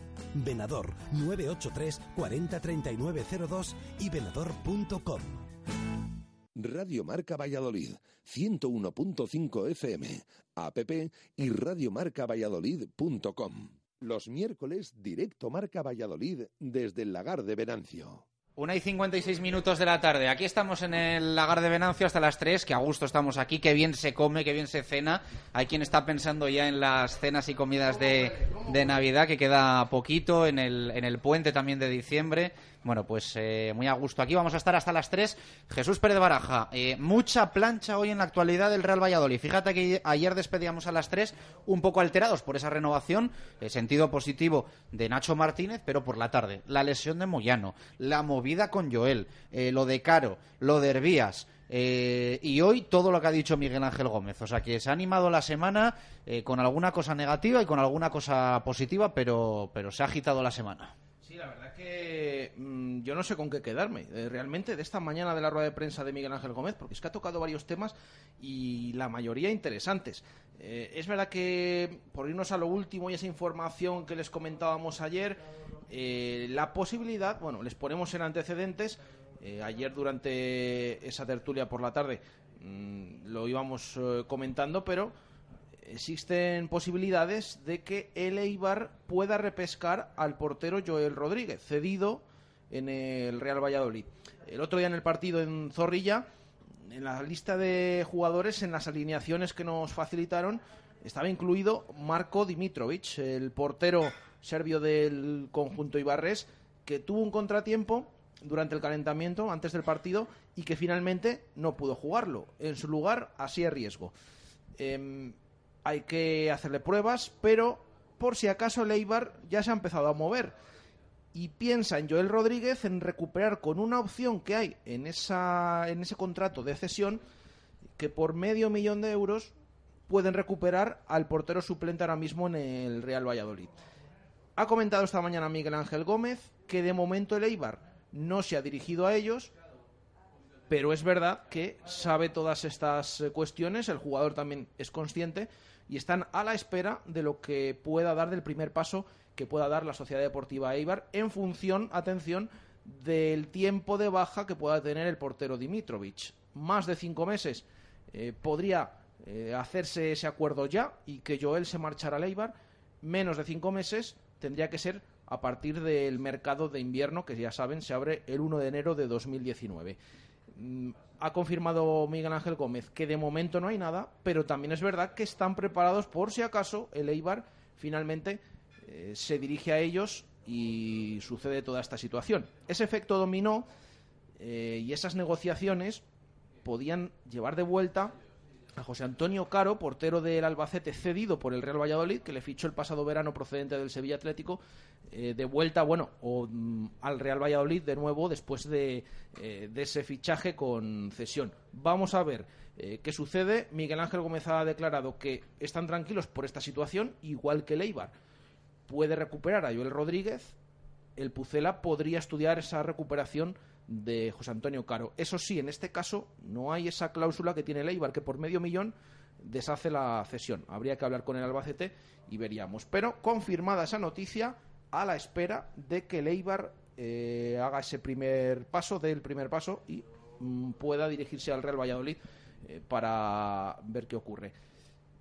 Venador 983 40 39 02 y venador.com. Radio Marca Valladolid 101.5 FM, app y radiomarcavalladolid.com. Los miércoles directo Marca Valladolid desde el lagar de Venancio. Una y 56 minutos de la tarde. Aquí estamos en el lagar de Venancio hasta las 3, que a gusto estamos aquí, que bien se come, que bien se cena. Hay quien está pensando ya en las cenas y comidas de, de Navidad, que queda poquito, en el, en el puente también de diciembre. Bueno, pues eh, muy a gusto. Aquí vamos a estar hasta las 3. Jesús Pérez Baraja, eh, mucha plancha hoy en la actualidad del Real Valladolid. Fíjate que ayer despedíamos a las 3 un poco alterados por esa renovación, sentido positivo de Nacho Martínez, pero por la tarde. La lesión de Moyano, la movida con Joel, eh, lo de Caro, lo de Hervías. y hoy todo lo que ha dicho Miguel Ángel Gómez. O sea que se ha animado la semana con alguna cosa negativa y con alguna cosa positiva, pero, pero se ha agitado la semana. Sí, la verdad que mm, yo no sé con qué quedarme eh, realmente de esta mañana de la rueda de prensa de Miguel Ángel Gómez, porque es que ha tocado varios temas y la mayoría interesantes. Eh, es verdad que, por irnos a lo último y esa información que les comentábamos ayer, eh, la posibilidad, bueno, les ponemos en antecedentes, ayer durante esa tertulia por la tarde mm, lo íbamos comentando, pero existen posibilidades de que el Eibar pueda repescar al portero Joel Rodríguez, cedido en el Real Valladolid. El otro día en el partido en Zorrilla, en la lista de jugadores, en las alineaciones que nos facilitaron, estaba incluido Marco Dimitrovic, el portero serbio del conjunto Ibarres, que tuvo un contratiempo durante el calentamiento, antes del partido, y que finalmente no pudo jugarlo. En su lugar, así es riesgo. Em, hay que hacerle pruebas, pero por si acaso Leibar ya se ha empezado a mover y piensa en Joel Rodríguez en recuperar con una opción que hay en, esa, en ese contrato de cesión que por medio millón de euros pueden recuperar al portero suplente ahora mismo en el Real Valladolid. Ha comentado esta mañana Miguel Ángel Gómez que de momento el Eibar no se ha dirigido a ellos, pero es verdad que sabe todas estas cuestiones, el jugador también es consciente y están a la espera de lo que pueda dar del primer paso que pueda dar la Sociedad Deportiva Eibar en función, atención, del tiempo de baja que pueda tener el portero Dimitrovic. Más de cinco meses eh, podría eh, hacerse ese acuerdo ya y que Joel se marchara a Eibar. Menos de cinco meses tendría que ser a partir del mercado de invierno que ya saben se abre el 1 de enero de 2019 ha confirmado Miguel Ángel Gómez que de momento no hay nada, pero también es verdad que están preparados por si acaso el Eibar finalmente eh, se dirige a ellos y sucede toda esta situación. Ese efecto dominó eh, y esas negociaciones podían llevar de vuelta a José Antonio Caro, portero del Albacete cedido por el Real Valladolid, que le fichó el pasado verano procedente del Sevilla Atlético, eh, de vuelta, bueno, o, mm, al Real Valladolid de nuevo después de, eh, de ese fichaje con cesión. Vamos a ver eh, qué sucede. Miguel Ángel Gómez ha declarado que están tranquilos por esta situación, igual que Leibar. Puede recuperar a Joel Rodríguez. El Pucela podría estudiar esa recuperación de José Antonio Caro. Eso sí, en este caso no hay esa cláusula que tiene Leibar, que por medio millón deshace la cesión. Habría que hablar con el Albacete y veríamos. Pero confirmada esa noticia, a la espera de que Leibar eh, haga ese primer paso, dé el primer paso y mm, pueda dirigirse al Real Valladolid eh, para ver qué ocurre.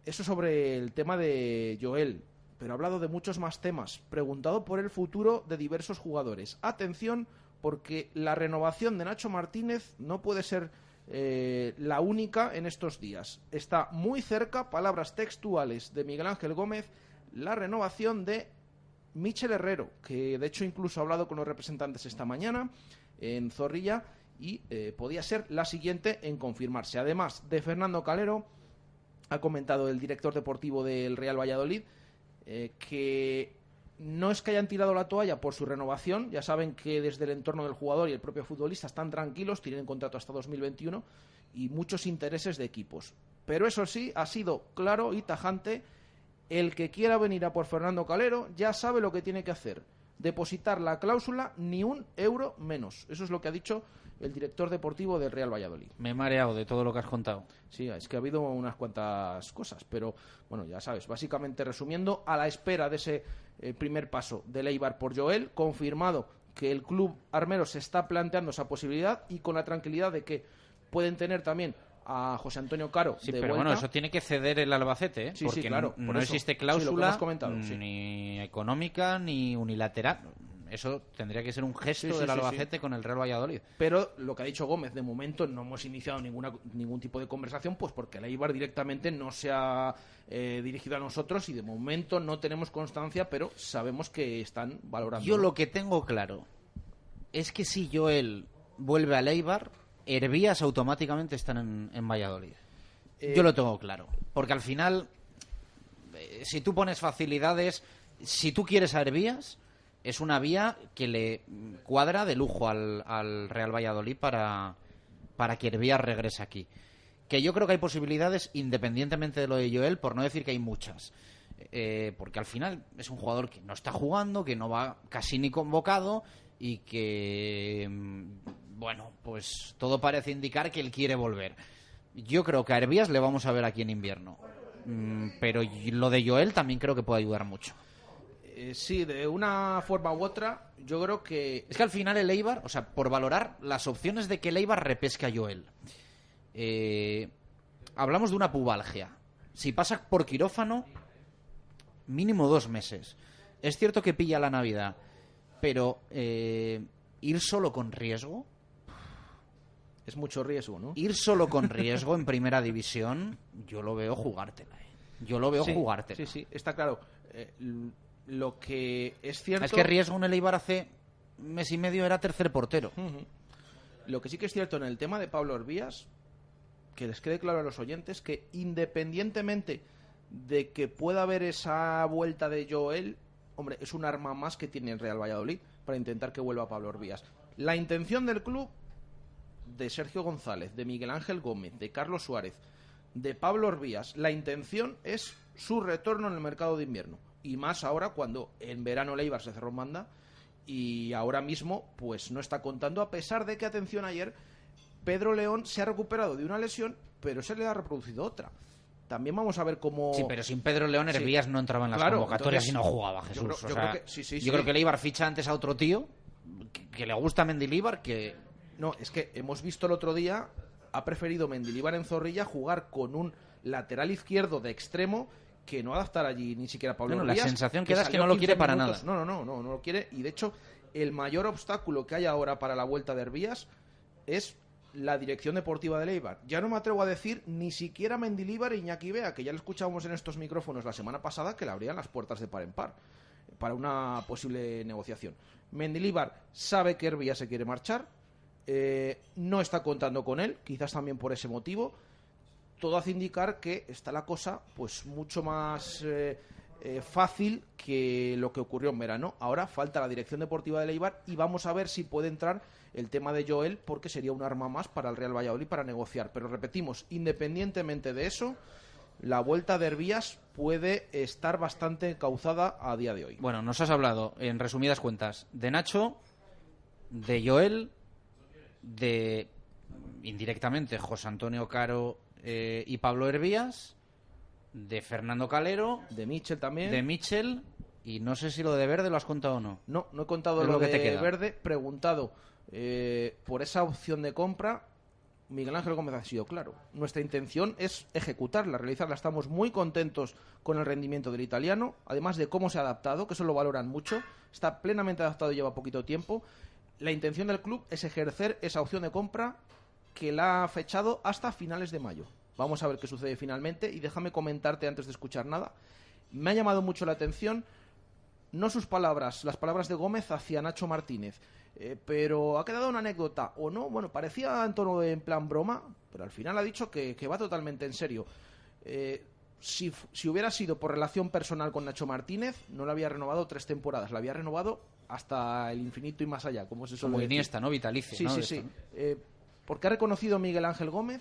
Eso sobre el tema de Joel, pero ha hablado de muchos más temas. Preguntado por el futuro de diversos jugadores. Atención, porque la renovación de Nacho Martínez no puede ser eh, la única en estos días. Está muy cerca, palabras textuales de Miguel Ángel Gómez, la renovación de Michel Herrero, que de hecho incluso ha hablado con los representantes esta mañana en Zorrilla y eh, podía ser la siguiente en confirmarse. Además de Fernando Calero, ha comentado el director deportivo del Real Valladolid eh, que no es que hayan tirado la toalla por su renovación, ya saben que desde el entorno del jugador y el propio futbolista están tranquilos, tienen contrato hasta 2021 y muchos intereses de equipos. Pero eso sí, ha sido claro y tajante, el que quiera venir a por Fernando Calero ya sabe lo que tiene que hacer, depositar la cláusula ni un euro menos. Eso es lo que ha dicho el director deportivo del Real Valladolid. Me he mareado de todo lo que has contado. Sí, es que ha habido unas cuantas cosas, pero bueno, ya sabes, básicamente resumiendo, a la espera de ese eh, primer paso de Leibar por Joel, confirmado que el club armero se está planteando esa posibilidad y con la tranquilidad de que pueden tener también a José Antonio Caro. Sí, de pero vuelta. bueno, eso tiene que ceder el Albacete, ¿eh? Sí, sí, porque claro, no, por no eso. existe Sí, cláusula comentado, sí. ni económica ni unilateral. Eso tendría que ser un gesto Sí, sí, del sí. Albacete con el Real Valladolid. Pero lo que ha dicho Gómez, de momento no hemos iniciado ninguna, ningún tipo de conversación, pues porque el Eibar directamente no se ha eh, dirigido a nosotros y de momento no tenemos constancia, pero sabemos que están valorando. Yo lo que tengo claro es que si Joel vuelve a Leibar, Hervías automáticamente están en, en Valladolid. Eh, Yo lo tengo claro. Porque al final, eh, si tú pones facilidades, si tú quieres a Hervías, es una vía que le cuadra de lujo al, al Real Valladolid para, para que Hervías regrese aquí. Que yo creo que hay posibilidades independientemente de lo de Joel, por no decir que hay muchas. Eh, porque al final es un jugador que no está jugando, que no va casi ni convocado y que, mm, bueno, pues todo parece indicar que él quiere volver. Yo creo que a Hervías le vamos a ver aquí en invierno. Mm, Pero lo de Joel también creo que puede ayudar mucho. Eh, sí, de una forma u otra, yo creo que... Es que al final el Eibar, o sea, por valorar las opciones de que el Eibar repesque a Joel. eh, hablamos de una pubalgia. Si pasa por quirófano, mínimo dos meses. Es cierto que pilla la Navidad, pero eh, ir solo con riesgo, Es mucho riesgo, ¿no? ir solo con riesgo en primera división, yo lo veo jugártela. eh. Yo lo veo Sí, jugártela. Sí, sí, está claro. Eh, lo que es cierto... Es que riesgo en el Eibar hace mes y medio era tercer portero. Lo que sí que es cierto en el tema de Pablo Orbías, que les quede claro a los oyentes, que independientemente de que pueda haber esa vuelta de Joel, hombre, es un arma más que tiene el Real Valladolid para intentar que vuelva Pablo Orbías. La intención del club de Sergio González, de Miguel Ángel Gómez, de Carlos Suárez, de Pablo Orbías, la intención es su retorno en el mercado de invierno. Y más ahora cuando en verano Leibar se cerró en banda y ahora mismo pues no está contando a pesar de que, atención, ayer Pedro León se ha recuperado de una lesión, pero se le ha reproducido otra. También vamos a ver cómo... Sí, pero sin Pedro León Sí. Hervías no entraba en las Claro, convocatorias entonces, y no jugaba yo Jesús. O yo sea, creo que- sí, sí, yo sí. creo que el Eibar ficha antes a otro tío que, que le gusta Mendilíbar que No, es que hemos visto el otro día, ha preferido Mendilíbar en Zorrilla jugar con un lateral izquierdo de extremo que no adaptar allí ni siquiera a Pablo Bueno, la sensación que da es que no lo 15 quiere para minutos. nada. No, no, no, no, no lo quiere. Y de hecho, el mayor obstáculo que hay ahora para la vuelta de Herbías es la dirección deportiva de Eibar. Ya no me atrevo a decir ni siquiera Mendilíbar e Iñaki Bea, que ya lo escuchábamos en estos micrófonos la semana pasada, que le abrían las puertas de par en par. para una posible negociación. Mendilibar sabe que Herbia se quiere marchar, eh, no está contando con él, quizás también por ese motivo. Todo hace indicar que está la cosa pues mucho más eh, eh, fácil que lo que ocurrió en verano. Ahora falta la dirección deportiva de Leibar y vamos a ver si puede entrar el tema de Joel porque sería un arma más para el Real Valladolid para negociar. Pero repetimos, independientemente de eso, la vuelta de Herbías puede estar bastante cauzada a día de hoy. Bueno, nos has hablado, en resumidas cuentas, de Nacho, de Joel, de indirectamente José Antonio Caro eh, y Pablo Herbías, de Fernando Calero, de Michel también, de Michel y no sé si lo de Verde lo has contado o no. No, no he contado lo, lo que de te queda. Verde. Preguntado eh, por esa opción de compra, Miguel Ángel Gómez ha sido claro. Nuestra intención es ejecutarla, realizarla. Estamos muy contentos con el rendimiento del italiano, además de cómo se ha adaptado, que eso lo valoran mucho. Está plenamente adaptado, lleva poquito tiempo. La intención del club es ejercer esa opción de compra que la ha fechado hasta finales de mayo. Vamos a ver qué sucede finalmente y déjame comentarte antes de escuchar nada. Me ha llamado mucho la atención no sus palabras, las palabras de Gómez hacia Nacho Martínez. Eh, pero ha quedado una anécdota, o no, bueno, parecía en tono de en plan broma, pero al final ha dicho que, que va totalmente en serio. Eh, si, si hubiera sido por relación personal con Nacho Martínez, no le había renovado tres temporadas, la había renovado hasta el infinito y más allá, como se suele Como decir. Iniesta, ¿no? Vitalicio, Sí, ¿no? sí, sí. Eh, porque ha reconocido Miguel Ángel Gómez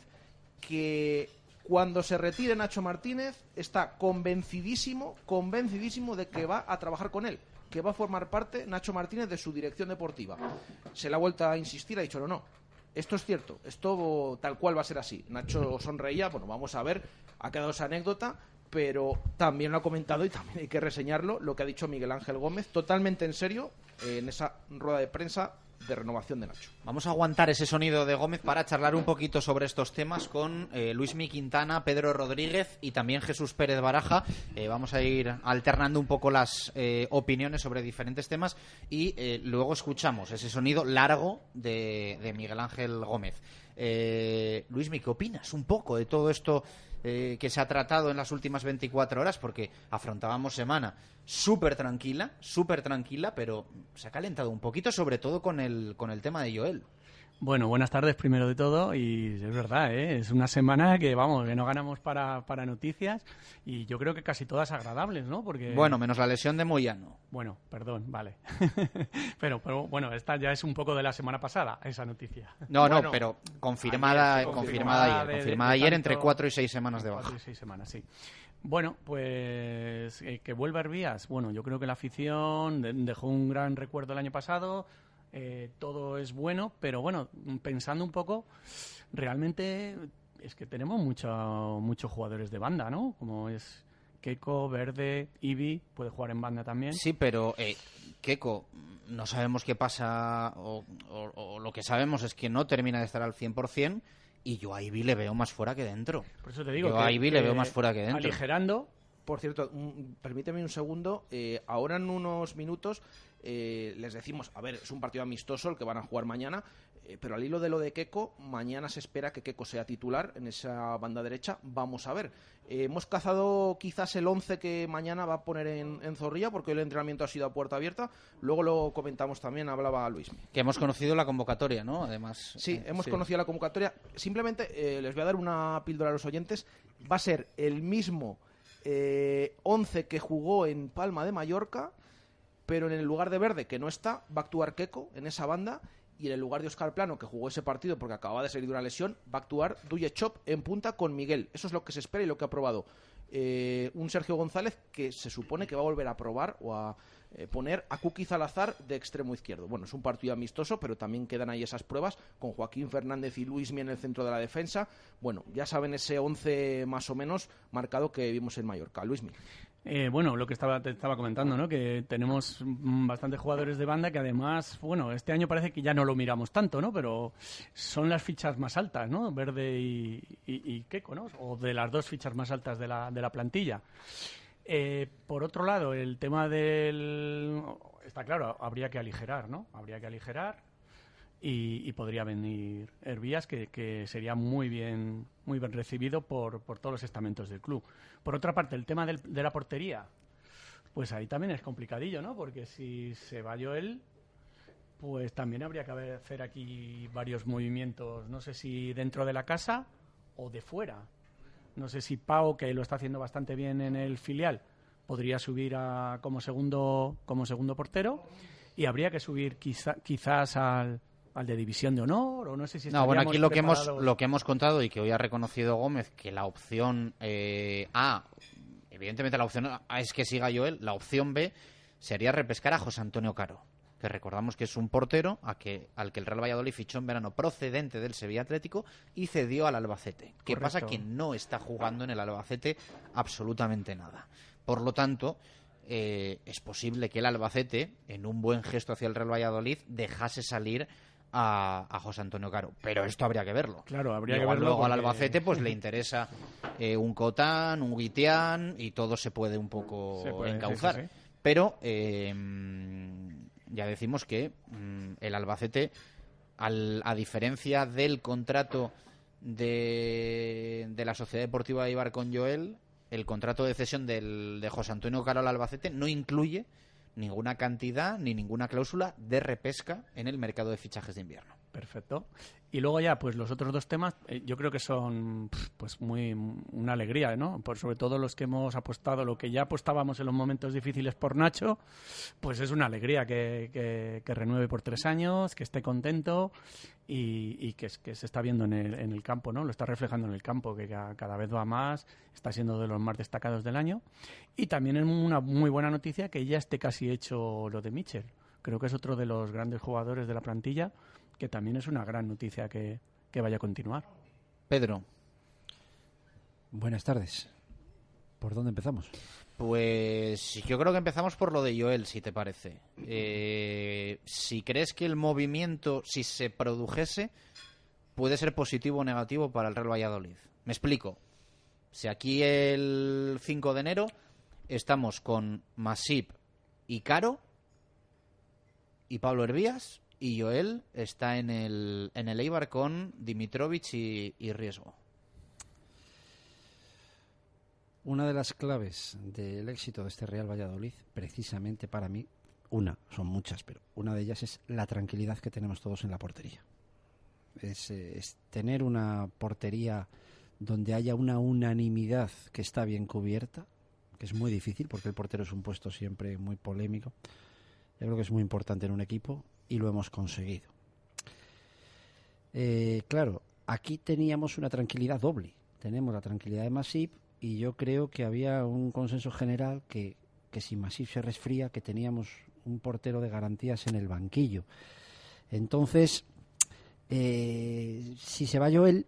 que cuando se retire Nacho Martínez está convencidísimo, convencidísimo de que va a trabajar con él, que va a formar parte Nacho Martínez de su dirección deportiva. Se le ha vuelto a insistir, ha dicho no, no. Esto es cierto, esto tal cual va a ser así. Nacho sonreía, bueno, vamos a ver, ha quedado esa anécdota, pero también lo ha comentado y también hay que reseñarlo, lo que ha dicho Miguel Ángel Gómez, totalmente en serio, en esa rueda de prensa de renovación de Nacho. Vamos a aguantar ese sonido de Gómez para charlar un poquito sobre estos temas con eh, Luismi Quintana, Pedro Rodríguez y también Jesús Pérez Baraja. Eh, vamos a ir alternando un poco las eh, opiniones sobre diferentes temas y luego escuchamos ese sonido largo de, de Miguel Ángel Gómez. Eh, Luismi, ¿qué opinas un poco de todo esto eh, que se ha tratado en las últimas 24 horas? Porque afrontábamos semana súper tranquila, súper tranquila, pero se ha calentado un poquito, sobre todo con el, con el tema de Joel. Bueno, buenas tardes primero de todo y es verdad, ¿eh? es una semana que vamos, que no ganamos para, para noticias y yo creo que casi todas agradables, ¿no? Porque Bueno, menos la lesión de Moyano. Bueno, perdón, vale. pero, pero bueno, esta ya es un poco de la semana pasada, esa noticia. No, no, Bueno, pero confirmada, ayer, confirmada ayer, de- de- confirmada de ayer entre tanto- cuatro y seis semanas de cuatro baja. y seis semanas, sí. Bueno, pues eh, que vuelva Herbías. Bueno, yo creo que la afición de- dejó un gran recuerdo el año pasado. Eh, todo es bueno, pero bueno, pensando un poco, realmente es que tenemos mucho- muchos jugadores de banda, ¿no? Como es Keiko, Verde, Ibi, puede jugar en banda también. Sí, pero eh, Keco, no sabemos qué pasa, o, o- o lo que sabemos es que no termina de estar al 100%, y yo a Ivy le veo más fuera que dentro. Por eso te digo yo que- a Ivy le veo más fuera que dentro. aligerando. Por cierto, un- permíteme un segundo. eh, ahora en unos minutos eh, les decimos, a ver, es un partido amistoso el que van a jugar mañana, eh, pero al hilo de lo de Keco, mañana se espera que Keco sea titular en esa banda derecha. Vamos a ver. Eh, hemos cazado quizás el 11 que mañana va a poner en, en Zorrilla, porque hoy el entrenamiento ha sido a puerta abierta. Luego lo comentamos también, hablaba Luis. Que hemos conocido la convocatoria, ¿no? Además. Sí, hemos sí. conocido la convocatoria. Simplemente les voy a dar una píldora a los oyentes. Va a ser el mismo eh, 11 que jugó en Palma de Mallorca, pero en el lugar de Verde, que no está, va a actuar Keco en esa banda. Y en el lugar de Oscar Plano, que jugó ese partido porque acababa de salir de una lesión, va a actuar Duye Chop en punta con Miguel. Eso es lo que se espera y lo que ha probado. Eh, un Sergio González que se supone que va a volver a probar o a eh, poner a Kuki Zalazar de extremo izquierdo. Bueno, es un partido amistoso, pero también quedan ahí esas pruebas con Joaquín Fernández y Luismi en el centro de la defensa. Bueno, ya saben ese 11 más o menos marcado que vimos en Mallorca. Luismi. Eh, bueno, lo que estaba, te estaba comentando, ¿no? Que tenemos mm, bastantes jugadores de banda que además, bueno, este año parece que ya no lo miramos tanto, ¿no? Pero son las fichas más altas, ¿no? Verde y, y, y ¿no? O de las dos fichas más altas de la, de la plantilla. Eh, por otro lado, el tema del... Está claro, habría que aligerar, ¿no? Habría que aligerar y, y podría venir Herbías, que, que sería muy bien, muy bien recibido por, por todos los estamentos del club. Por otra parte, el tema del- de la portería. pues ahí también es complicadillo, ¿no? Porque si se va Joel, pues también habría que hacer aquí varios movimientos, no sé si dentro de la casa o de fuera. No sé si Pau, que lo está haciendo bastante bien en el filial, podría subir a, como segundo como segundo portero y habría que subir quizá, quizás al, al de división de honor o no sé si no bueno aquí lo que hemos lo que hemos contado y que hoy ha reconocido Gómez que la opción eh, A evidentemente la opción A es que siga Joel la opción B sería repescar a José Antonio Caro que recordamos que es un portero a que, al que el Real Valladolid fichó en verano procedente del Sevilla Atlético y cedió al Albacete. ¿Qué pasa? Que no está jugando en el Albacete absolutamente nada. Por lo tanto, eh, es posible que el Albacete, en un buen gesto hacia el Real Valladolid, dejase salir a, José Antonio Caro. Pero esto habría que verlo. Claro, habría que verlo. Luego al Albacete pues le interesa eh, un Cotán, un Guitián y todo se puede un poco encauzar. Pero eh, ya decimos que mm, el Albacete, a diferencia del contrato de, de la Sociedad Deportiva de Ibar con Joel, el contrato de cesión del, de José Antonio Caro al Albacete no incluye ninguna cantidad ni ninguna cláusula de repesca en el mercado de fichajes de invierno. Perfecto. Y luego ya, pues los otros dos temas, eh, yo creo que son pues muy una alegría, ¿no? Por sobre todo los que hemos apostado, lo que ya apostábamos en los momentos difíciles por Nacho, pues es una alegría que, que, renueve por tres años, que esté contento y, que, que, se está viendo en el, en el campo, ¿no? Lo está reflejando en el campo, que cada vez va más, está siendo de los más destacados del año. Y también es una muy buena noticia que ya esté casi hecho lo de Mitchell. Creo que es otro de los grandes jugadores de la plantilla que también es una gran noticia que, vaya a continuar. Pedro. Buenas tardes. ¿Por dónde empezamos? Pues yo creo que empezamos por lo de Joel, si te parece. Eh, si crees que el movimiento, si se produjese, puede ser positivo o negativo para el Real Valladolid. Me explico. Si aquí el 5 de enero estamos con Masip y Caro y Pablo Hervías, y Joel está en el, en el Eibar con Dimitrovic y, Riesgo. Una de las claves del éxito de este Real Valladolid, precisamente para mí, una, son muchas, pero una de ellas es la tranquilidad que tenemos todos en la portería. Es, es, tener una portería donde haya una unanimidad que está bien cubierta, que es muy difícil porque el portero es un puesto siempre muy polémico. Yo creo que es muy importante en un equipo y lo hemos conseguido. Eh, claro, aquí teníamos una tranquilidad doble. Tenemos la tranquilidad de Masip y yo creo que había un consenso general que, que si Masip se resfría, que teníamos un portero de garantías en el banquillo. Entonces, eh, si se va Joel,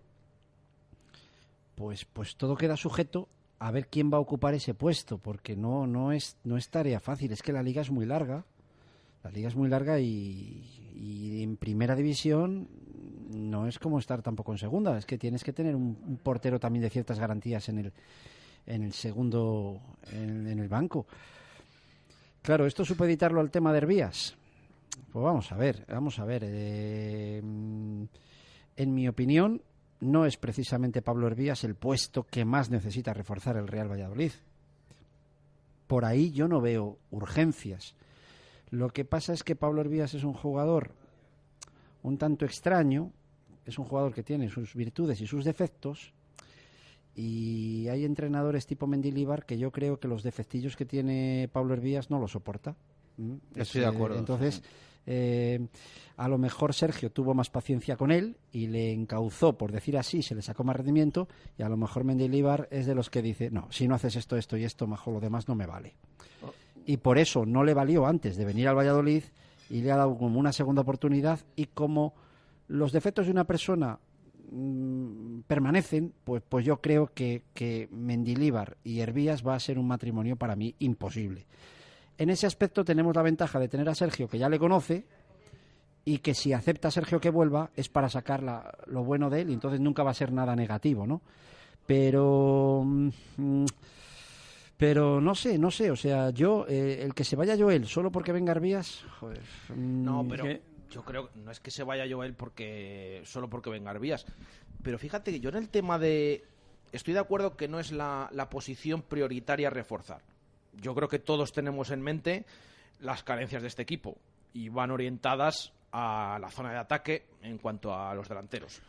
pues, pues todo queda sujeto a ver quién va a ocupar ese puesto, porque no, no, es, no es tarea fácil. Es que la liga es muy larga la liga es muy larga y, en primera división no es como estar tampoco en segunda. Es que tienes que tener un, portero también de ciertas garantías en el, en el segundo, en, el banco. Claro, ¿esto supeditarlo al tema de Hervías? Pues vamos a ver, vamos a ver. Eh, en mi opinión, no es precisamente Pablo Hervías el puesto que más necesita reforzar el Real Valladolid. Por ahí yo no veo urgencias. Lo que pasa es que Pablo Hervías es un jugador un tanto extraño, es un jugador que tiene sus virtudes y sus defectos, y hay entrenadores tipo Mendilibar que yo creo que los defectillos que tiene Pablo Hervías no lo soporta. ¿Mm? Estoy de acuerdo. Entonces, eh, a lo mejor Sergio tuvo más paciencia con él y le encauzó, por decir así, se le sacó más rendimiento, y a lo mejor Mendilibar es de los que dice, no, si no haces esto, esto y esto, mejor lo demás no me vale y por eso no le valió antes de venir al Valladolid y le ha dado como una segunda oportunidad y como los defectos de una persona mm, permanecen, pues, pues yo creo que, que Mendilíbar y Hervías va a ser un matrimonio para mí imposible. En ese aspecto tenemos la ventaja de tener a Sergio, que ya le conoce, y que si acepta a Sergio que vuelva es para sacar lo bueno de él y entonces nunca va a ser nada negativo, ¿no? Pero... Mm, pero no sé, no sé, o sea, yo, eh, el que se vaya Joel solo porque venga Arbías, joder. Mm, no, pero yo creo no es que se vaya Joel porque solo porque venga Arbías. Pero fíjate que yo en el tema de. Estoy de acuerdo que no es la, la posición prioritaria a reforzar. yo creo que todos tenemos en mente las carencias de este equipo y van orientadas a la zona de ataque en cuanto a los delanteros.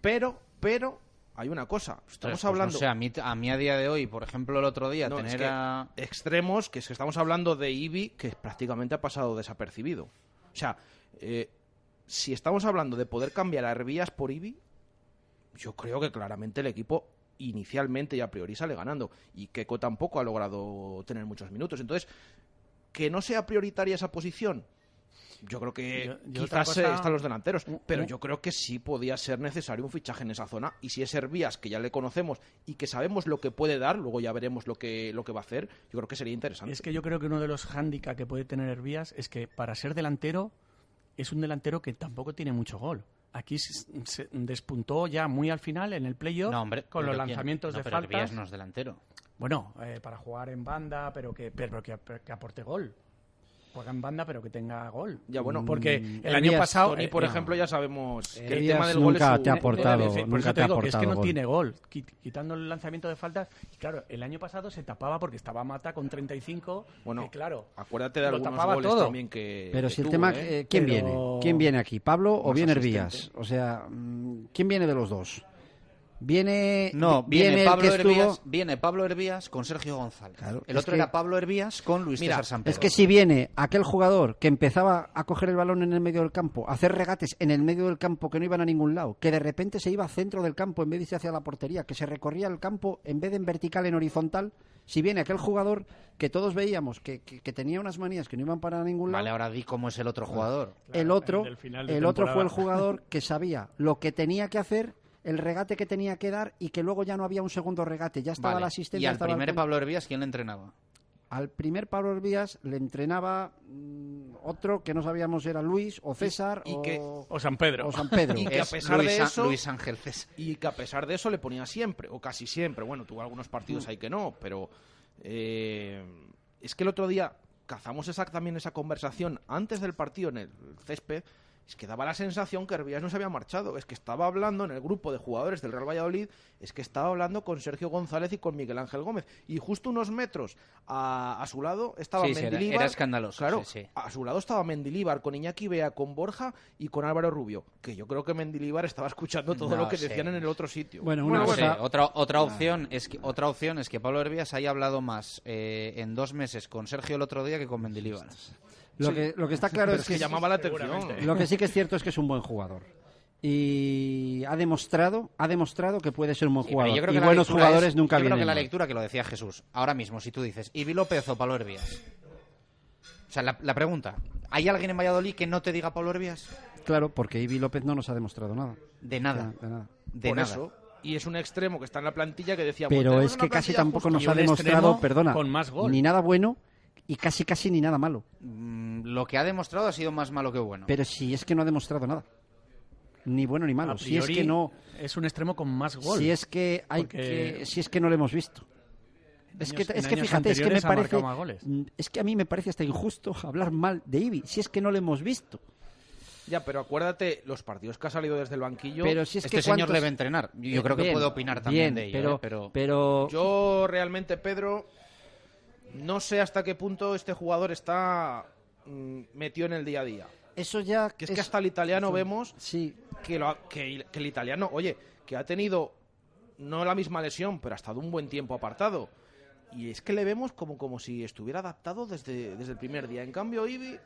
Pero, pero, hay una cosa. Estamos Pues, hablando. no sé, a, mí, a mí a día de hoy, por ejemplo, el otro día, No, es tener que a... extremos, que es que estamos hablando de Ibi, que prácticamente ha pasado desapercibido. O sea, eh, si estamos hablando de poder cambiar a Hervías por Ibi, yo creo que claramente el equipo inicialmente y a priori sale ganando. Y Keco tampoco ha logrado tener muchos minutos. Entonces, que no sea prioritaria esa posición, yo creo que Yo- yo otra quizás cosa- eh, están los delanteros, pero yo creo que sí podía ser necesario un fichaje en esa zona. Y si es Hervías, que ya le conocemos y que sabemos lo que puede dar, luego ya veremos lo que, lo que va a hacer, yo creo que sería interesante. Es que yo creo que uno de los hándicaps que puede tener Hervías es que para ser delantero es un delantero que tampoco tiene mucho gol. Aquí se, se despuntó ya muy al final en el playoff No, hombre, con los lanzamientos No, de pero faltas. No es delantero. Bueno, eh, para jugar en banda, pero que, pero que, que aporte gol. Juega en banda, pero que tenga gol. Ya, bueno, porque mm, el año pasado. Tony, eh, por eh, ejemplo, ya sabemos que el tema del gol es nunca su- te ha aportado, Por eso nunca te ha que es que no gol. tiene gol, Qui- quitando el lanzamiento de faltas. Y claro, el año pasado se tapaba porque estaba Mata con 35. Bueno, que claro, acuérdate de lo algunos tapaba goles todo. también que Pero que si el tuvo, tema, ¿eh? ¿quién Pero- viene? ¿Quién viene aquí? ¿Pablo o viene. Hervías? O sea, mm, ¿quién viene de los dos? Viene, No, vi- viene, Pablo que estuvo- Hervías, viene Pablo Hervías con Sergio González. el otro que- era Pablo Hervías con Luis Mira, César. Es que si viene aquel jugador que empezaba a coger el balón en el medio del campo, a hacer regates en el medio del campo que no iban a ningún lado, que de repente se iba al centro del campo en vez de irse hacia la portería, que se recorría el campo en vez de en vertical, en horizontal, si viene aquel jugador que todos veíamos que, que- que tenía unas manías que no iban para ningún lado, Vale, ahora di cómo es el otro jugador. el otro, el otro fue el jugador que sabía lo que tenía que hacer, el regate que tenía que dar y que luego ya no había un segundo regate, ya estaba Vale. la asistencia. Y al estaba primer Pablo Hervías, ¿quién le entrenaba? al primer Pablo Hervías le entrenaba mm, otro que no sabíamos si era Luis o César y o, que- o San Pedro. o San Pedro. Y que a Es pesar Luis de eso, Luis Ángel César. y que a pesar de eso le ponía siempre, o casi siempre. Bueno, tuvo algunos partidos Mm. ahí que no, pero eh, es que el otro día cazamos esa, también esa conversación antes del partido en el césped. Es que daba la sensación que Hervías no se había marchado. Es que estaba hablando en el grupo de jugadores del Real Valladolid, es que estaba hablando con Sergio González y con Miguel Ángel Gómez. Y justo unos metros a, a su lado estaba Sí, sí, era- Mendilibar. era escandaloso, Claro, sí, sí. a su lado estaba Mendilibar con Iñaki Bea, con Borja y con Álvaro Rubio. Que yo creo que Mendilibar estaba escuchando todo No lo que decían en el otro sitio. Bueno, una No sé, cosa- otra otra opción es que otra opción es que Pablo Hervías haya hablado más eh, en dos meses con Sergio el otro día que con Mendilibar. Lo, Sí. que, lo que está claro es es que que llamaba la atención. Lo que sí que es cierto es que es un buen jugador. Y ha demostrado, ha demostrado que puede ser un buen Sí, jugador. yo creo y que la buenos lectura jugadores es- nunca yo creo que la lectura que lo decía Jesús, ahora mismo, si tú dices, ¿Ibi López o Pablo Hervías? O sea, la, la pregunta, ¿hay alguien en Valladolid que no te diga Pablo Hervías? Claro, porque Ibi López no nos ha demostrado nada. De nada. De nada. De Por nada. eso. Y es un extremo que está en la plantilla que decía. Pero es que casi tampoco nos ha demostrado, perdona, ni nada bueno y casi casi ni nada malo. Mm, Lo que ha demostrado ha sido más malo que bueno. Pero si es que no ha demostrado nada. Ni bueno ni malo. A Si es que no, Es un extremo con más gol. si es que hay Porque- que, si es que no lo hemos visto. Es que, es que fíjate, es que me parece, marcado más goles. mm, es que a mí me parece hasta injusto hablar mal de Ibi, si es que no lo hemos visto. Ya, pero acuérdate, los partidos que ha salido desde el banquillo. Pero si es este que señor cuántos- debe entrenar. Yo Eh, creo que bien, puede opinar también bien, de ello. pero, ¿eh? pero... pero Yo realmente, Pedro, no sé hasta qué punto este jugador está mm, metido en el día a día. eso ya Que es, que hasta el italiano vemos sí, que, lo ha- que, que el italiano, oye, que ha tenido no la misma lesión, pero ha estado un buen tiempo apartado. Y es que le vemos como, como si estuviera adaptado desde, desde el primer día. En cambio, Ibi,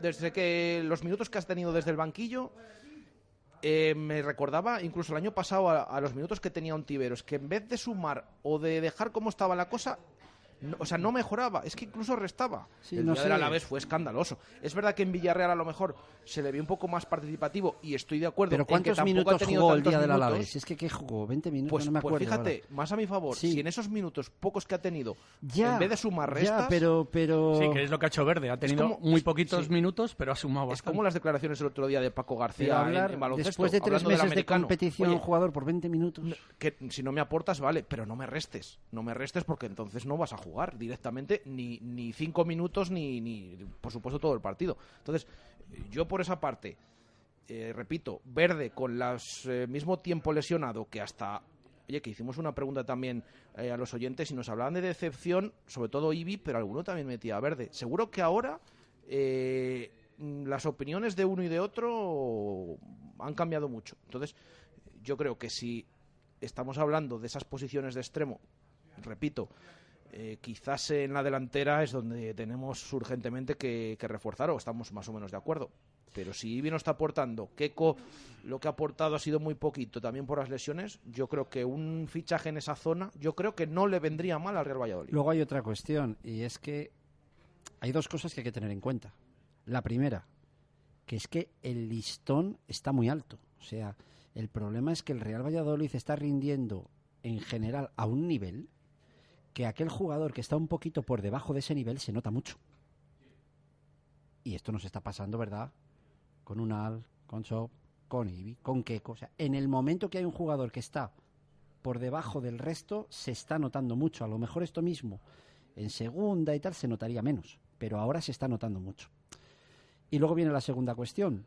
desde que los minutos que has tenido desde el banquillo, eh, me recordaba incluso el año pasado a, a los minutos que tenía Ontiveros, que en vez de sumar o de dejar como estaba la cosa, no- o sea, no mejoraba, es que incluso restaba. Sí, el no día sé. del Alavés fue escandaloso. Es verdad que en Villarreal a lo mejor se le vio un poco más participativo y estoy de acuerdo pero en que ¿cuántos tampoco ha minutos tenido jugó el día del. Alavés? Es que ¿qué jugó? 20 minutos, Pues, no me pues acuerdo. fíjate, ahora. más a mi favor, Sí. si en esos minutos pocos que ha tenido, Ya, en vez de sumar restas, ya, pero, pero... Sí, que es lo que ha hecho Verde. Ha tenido como- muy poquitos sí. minutos, pero ha sumado es bastante. como las declaraciones el otro día de Paco García en- hablar en, baloncesto, después de tres meses de competición un jugador por 20 minutos. que si no me aportas, vale, pero no me restes. No me restes porque entonces no vas a jugar directamente ni, ni cinco minutos ni, ni, por supuesto, todo el partido. Entonces, yo por esa parte, eh, repito, Verde con el mismo tiempo lesionado que hasta oye, que hicimos una pregunta también eh, a los oyentes y nos hablaban de decepción, sobre todo Ibi, pero alguno también metía Verde. Seguro que ahora eh, mm, las opiniones de uno y de otro han cambiado mucho. Entonces, yo creo que si estamos hablando de esas posiciones de extremo, repito, eh, quizás en la delantera es donde tenemos urgentemente que, que reforzar o estamos más o menos de acuerdo. Pero si Ibi no está aportando, Keco lo que ha aportado ha sido muy poquito, también por las lesiones, yo creo que un fichaje en esa zona, yo creo que no le vendría mal al Real Valladolid. Luego hay otra cuestión, y es que hay dos cosas que hay que tener en cuenta. La primera, que es que el listón está muy alto. O sea, el problema es que el Real Valladolid está rindiendo en general a un nivel que aquel jugador que está un poquito por debajo de ese nivel se nota mucho. Y esto nos está pasando, ¿verdad? Con Unal, con Shop, con Ibi, con Keco. O sea, en el momento que hay un jugador que está por debajo del resto, se está notando mucho. A lo mejor esto mismo en segunda y tal se notaría menos, pero ahora se está notando mucho. Y luego viene la segunda cuestión.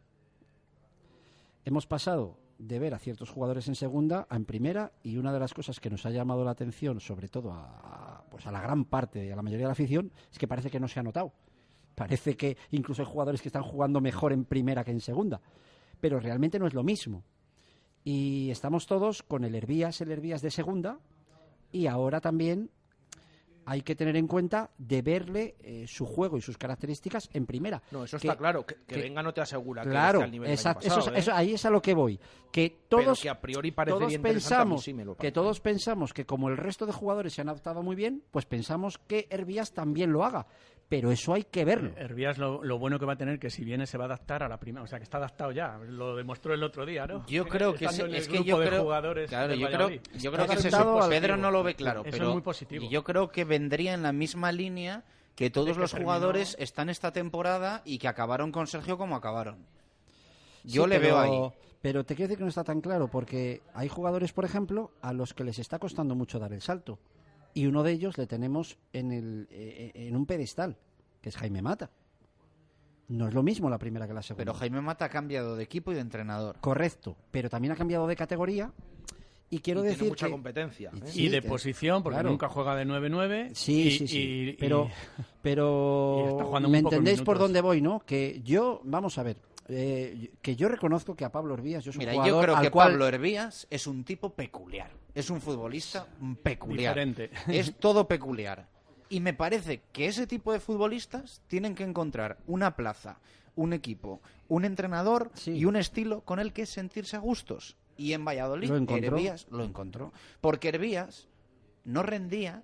Hemos pasado de ver a ciertos jugadores en segunda a en primera y una de las cosas que nos ha llamado la atención, sobre todo a, pues a la gran parte, a la mayoría de la afición, es que parece que no se ha notado. Parece que incluso hay jugadores que están jugando mejor en primera que en segunda, pero realmente no es lo mismo. Y estamos todos con el Hervías, el Hervías de segunda, y ahora también hay que tener en cuenta de verle eh, su juego y sus características en primera. No, eso Que- está claro. Que, que venga no te asegura Claro, que esté al nivel del esa- año pasado, eso, es- ¿eh? eso- ahí es a lo que voy. Que Pero todos, que a priori parecería todos pensamos sí me lo que parece. todos pensamos que como el resto de jugadores se han adaptado muy bien, pues pensamos que Hervías también lo haga. Pero eso hay que verlo. Hervías lo, lo bueno que va a tener que si viene se va a adaptar a la primera, o sea que está adaptado ya, lo demostró el otro día, ¿no? Yo creo que Estando el es que yo de creo, jugadores claro, yo creo, yo creo que es eso. adaptado Pedro no lo ve claro, Eso pero es muy positivo. y yo creo que vendría en la misma línea que todos que los terminó- jugadores están esta temporada y que acabaron con Sergio como acabaron. Yo Sí, le pero- veo ahí. Pero te quiero decir que no está tan claro, porque hay jugadores, por ejemplo, a los que les está costando mucho dar el salto. Y uno de ellos le tenemos en, el, eh, en un pedestal, que es Jaime Mata. No es lo mismo la primera que la segunda. Pero Jaime Mata ha cambiado de equipo y de entrenador. Correcto, pero también ha cambiado de categoría. Y quiero Y tiene decir mucha que- competencia, ¿eh? y Sí, de que- posición, porque claro. nunca juega de 9-9. Sí, y- sí, sí. y- y- pero, pero y está jugando ¿me entendéis por dónde voy, no? Que yo, vamos a ver, eh, que yo reconozco que a Pablo Hervías, yo soy Mira, un yo jugador creo al que cual- Pablo Hervías es un tipo peculiar. Es un futbolista peculiar. Diferente. Es todo peculiar. Y me parece que ese tipo de futbolistas tienen que encontrar una plaza, un equipo, un entrenador y un estilo con el que sentirse a gustos. Y en Valladolid, Lo. Hervías lo encontró. Porque Hervías no rendía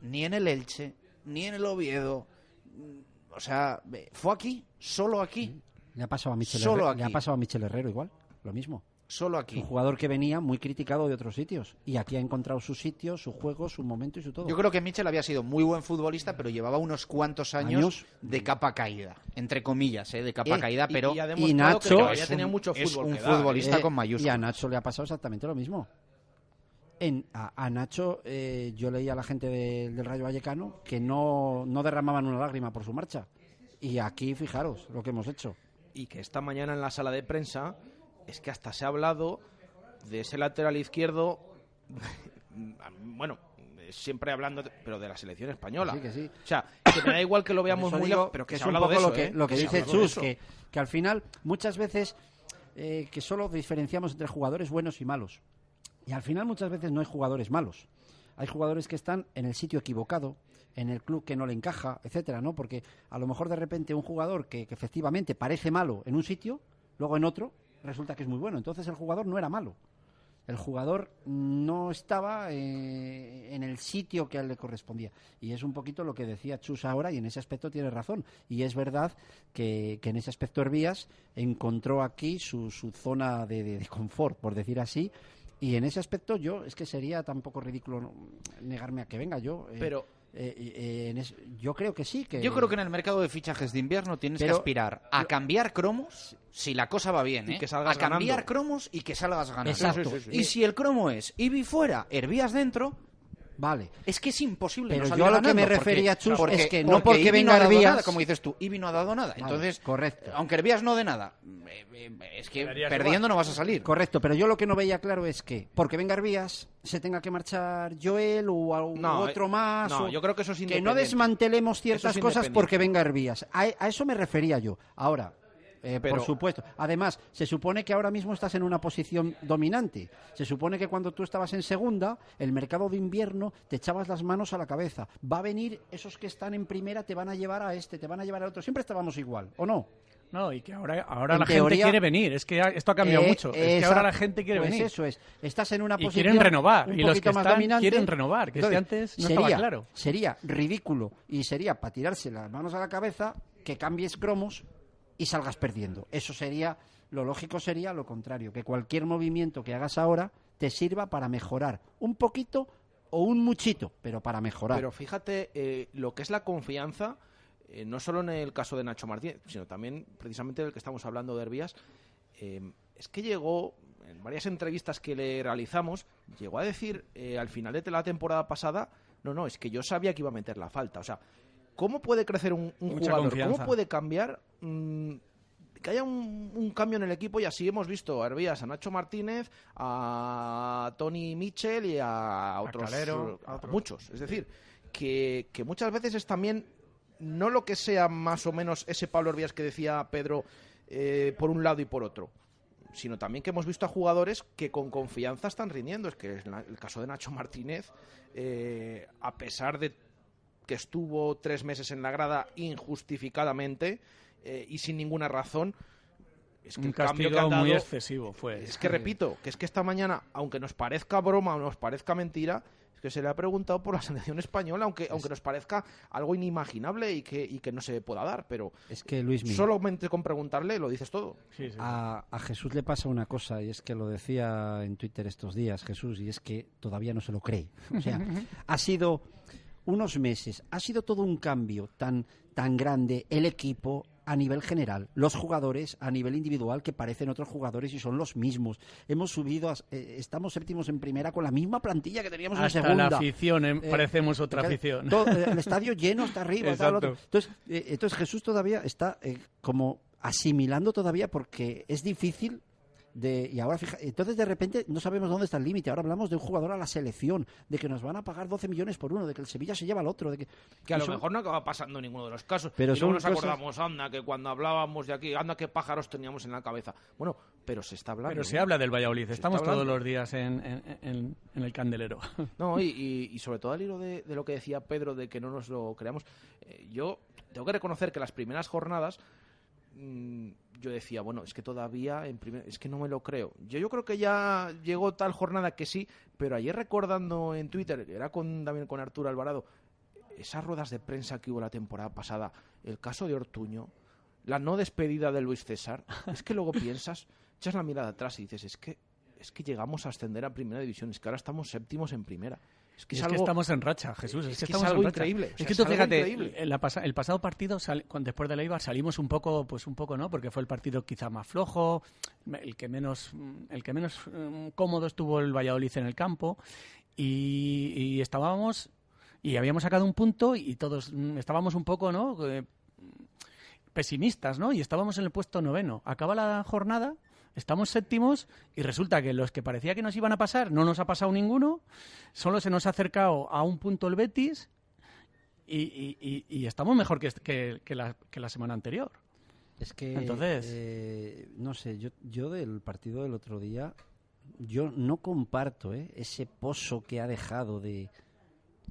ni en el Elche, ni en el Oviedo. O sea, fue aquí, solo aquí. Le ha pasado a Michel, Solo Herrero, le ha pasado a Michel Herrero igual, lo mismo. Solo aquí. Un jugador que venía muy criticado de otros sitios. Y aquí ha encontrado su sitio, su juego, su momento y su todo. Yo creo que Mitchell había sido muy buen futbolista, pero llevaba unos cuantos años, Años. de capa caída, entre comillas, ¿eh? de capa Eh, caída, y- pero y Y Nacho- que es tenía un- mucho es fútbol un futbolista Eh, con Y mayúsculas. a Nacho le ha pasado exactamente lo mismo. En, a, a Nacho, eh, yo leí a la gente de- del Rayo Vallecano que no, no derramaban una lágrima por su marcha. Y aquí, fijaros lo que hemos hecho. Y que esta mañana en la sala de prensa es que hasta se ha hablado de ese lateral izquierdo, bueno, siempre hablando, de- pero de la selección española. Sí, que sí. O sea, que me da igual que lo veamos muy digo pero que, es un poco de lo eso, que, ¿eh? lo que dice Chus, que, que al final muchas veces eh, que solo diferenciamos entre jugadores buenos y malos. Y al final muchas veces no hay jugadores malos. Hay jugadores que están en el sitio equivocado, en el club que no le encaja, etcétera, ¿no? Porque a lo mejor de repente un jugador que, efectivamente parece malo en un sitio, luego en otro resulta que es muy bueno. Entonces el jugador no era malo. El jugador no estaba eh, en el sitio que a él le correspondía. Y es un poquito lo que decía Chus ahora, y en ese aspecto tiene razón. Y es verdad que, en ese aspecto Hervías encontró aquí su, zona de, de- confort, por decir así. Y en ese aspecto yo, es que sería tampoco ridículo negarme a que venga yo. eh, Pero- eh, eh, en es- yo creo que sí. Que, Yo creo que en el mercado de fichajes de invierno tienes Pero- que aspirar a cambiar cromos si la cosa va bien, Y ¿eh? que salgas a cambiar ganando. cromos y que salgas ganando. Exacto. Y si el cromo es Ibi fuera, Hervías dentro, Vale. Es que es imposible. Pero no yo a lo que me refería, porque- Chus, porque- es que no porque Ibi venga no ha dado Herbías- nada, como dices tú, Ibi no ha dado nada. Vale, Entonces, correcto. aunque Herbías no dé nada, eh, eh, es que perdiendo igual. no vas a salir. Correcto, pero yo lo que no veía claro es que porque venga Herbías se tenga que marchar Joel o a- u No, otro eh, más. no, o- yo creo que eso es Que no desmantelemos ciertas es cosas porque venga Herbías. A, a eso me refería yo. Ahora, eh, Pero- por supuesto. Además, se supone que ahora mismo estás en una posición dominante. Se supone que cuando tú estabas en segunda, el mercado de invierno te echabas las manos a la cabeza. Va a venir esos que están en primera, te van a llevar a este, te van a llevar a otro. Siempre estábamos igual, ¿o no? No, y que ahora, ahora la teoría- gente quiere venir. Es que esto ha cambiado Eh, mucho. Es que ahora la gente quiere Pues venir. eso es. Estás en una Y posición quieren renovar, un y los que más están quieren renovar, que antes no estaba claro. Sería ridículo y sería para tirarse las manos a la cabeza que cambies cromos y salgas perdiendo. Eso sería, lo lógico sería lo contrario, que cualquier movimiento que hagas ahora te sirva para mejorar un poquito o un muchito, pero para mejorar. Pero fíjate eh, lo que es la confianza, eh, no solo en el caso de Nacho Martínez, sino también precisamente del que estamos hablando de Herbías. eh, es que llegó, en varias entrevistas que le realizamos, llegó a decir al final de la temporada pasada, no, no, es que yo sabía que iba a meter la falta. O sea, ¿cómo puede crecer un, jugador? confianza. ¿Cómo puede cambiar? mm, que haya un, un cambio en el equipo y así hemos visto a Herbías, a Nacho Martínez, a Tony Mitchell y a otros Calero, a a otros. muchos. Es decir, que, que muchas veces es también no lo que sea más o menos ese Pablo Herbías que decía Pedro eh, por un lado y por otro, sino también que hemos visto a jugadores que con confianza están rindiendo. Es que el caso de Nacho Martínez, eh, a pesar de que estuvo tres meses en la grada injustificadamente eh, y sin ninguna razón. Es que Un el cambio que castigo han muy dado- excesivo fue. Es que repito, que es que esta mañana, aunque nos parezca broma o nos parezca mentira, es que se le ha preguntado por la selección española, aunque, aunque nos parezca algo inimaginable y que, y que no se pueda dar, pero Es que Luis solamente con preguntarle lo dices todo. a, a Jesús le pasa una cosa, y es que lo decía en Twitter estos días Jesús, y es que todavía no se lo cree. O sea, ha sido unos meses, ha sido todo un cambio tan, tan grande, el equipo a nivel general, los jugadores a nivel individual que parecen otros jugadores y son los mismos. Hemos subido, a- eh, estamos séptimos en primera con la misma plantilla que teníamos Hasta en segunda. la afición, eh, Eh, parecemos otra claro, afición. todo, eh, el estadio lleno hasta arriba. Exacto. Entonces, eh, entonces Jesús todavía está eh, como asimilando todavía porque es difícil de y ahora fija, entonces de repente no sabemos dónde está el límite. Ahora hablamos de un jugador a la selección, de que nos van a pagar 12 millones por uno, de que el Sevilla se lleva al otro, de que Que a lo mejor no acaba pasando en ninguno de los casos. Pero y luego nos cosas- acordamos, anda, que cuando hablábamos de aquí, anda, qué pájaros teníamos en la cabeza. Bueno, pero se está hablando. Pero se ¿no? habla del Valladolid. Se Estamos todos los días en, en- en- en el candelero. No, y, y- y sobre todo al hilo de, de lo que decía Pedro, de que no nos lo creamos, eh, yo tengo que reconocer que las primeras jornadas mm, yo decía, bueno, es que todavía en primer- es que no me lo creo. Yo, yo creo que ya llegó tal jornada que sí, pero ayer recordando en Twitter, era con también con Arturo Alvarado, esas ruedas de prensa que hubo la temporada pasada, el caso de Ortuño, la no despedida de Luis César, es que luego piensas, echas la mirada atrás y dices, es que es que llegamos a ascender a primera división, es que ahora estamos séptimos en primera. Es que es, que estamos en racha, Jesús. Es, es que que estamos es algo en racha. increíble. o Es que tú fíjate, el pasado partido, sal- después de la IVA, salimos un poco, pues un poco, ¿no? Porque fue el partido quizá más flojo, el que menos, el que menos mm, cómodo estuvo el Valladolid en el campo y, y estábamos y habíamos sacado un punto y todos mm, estábamos un poco, ¿no? Eh, pesimistas, ¿no? Y estábamos en el puesto noveno. Acaba la jornada, estamos séptimos y resulta que los que parecía que nos iban a pasar no nos ha pasado ninguno, solo se nos ha acercado a un punto el Betis y, y- y- y estamos mejor que, que- que la, que la semana anterior. Es que, Entonces- eh, no sé, yo, yo del partido del otro día, yo no comparto ¿eh? ese pozo que ha dejado de,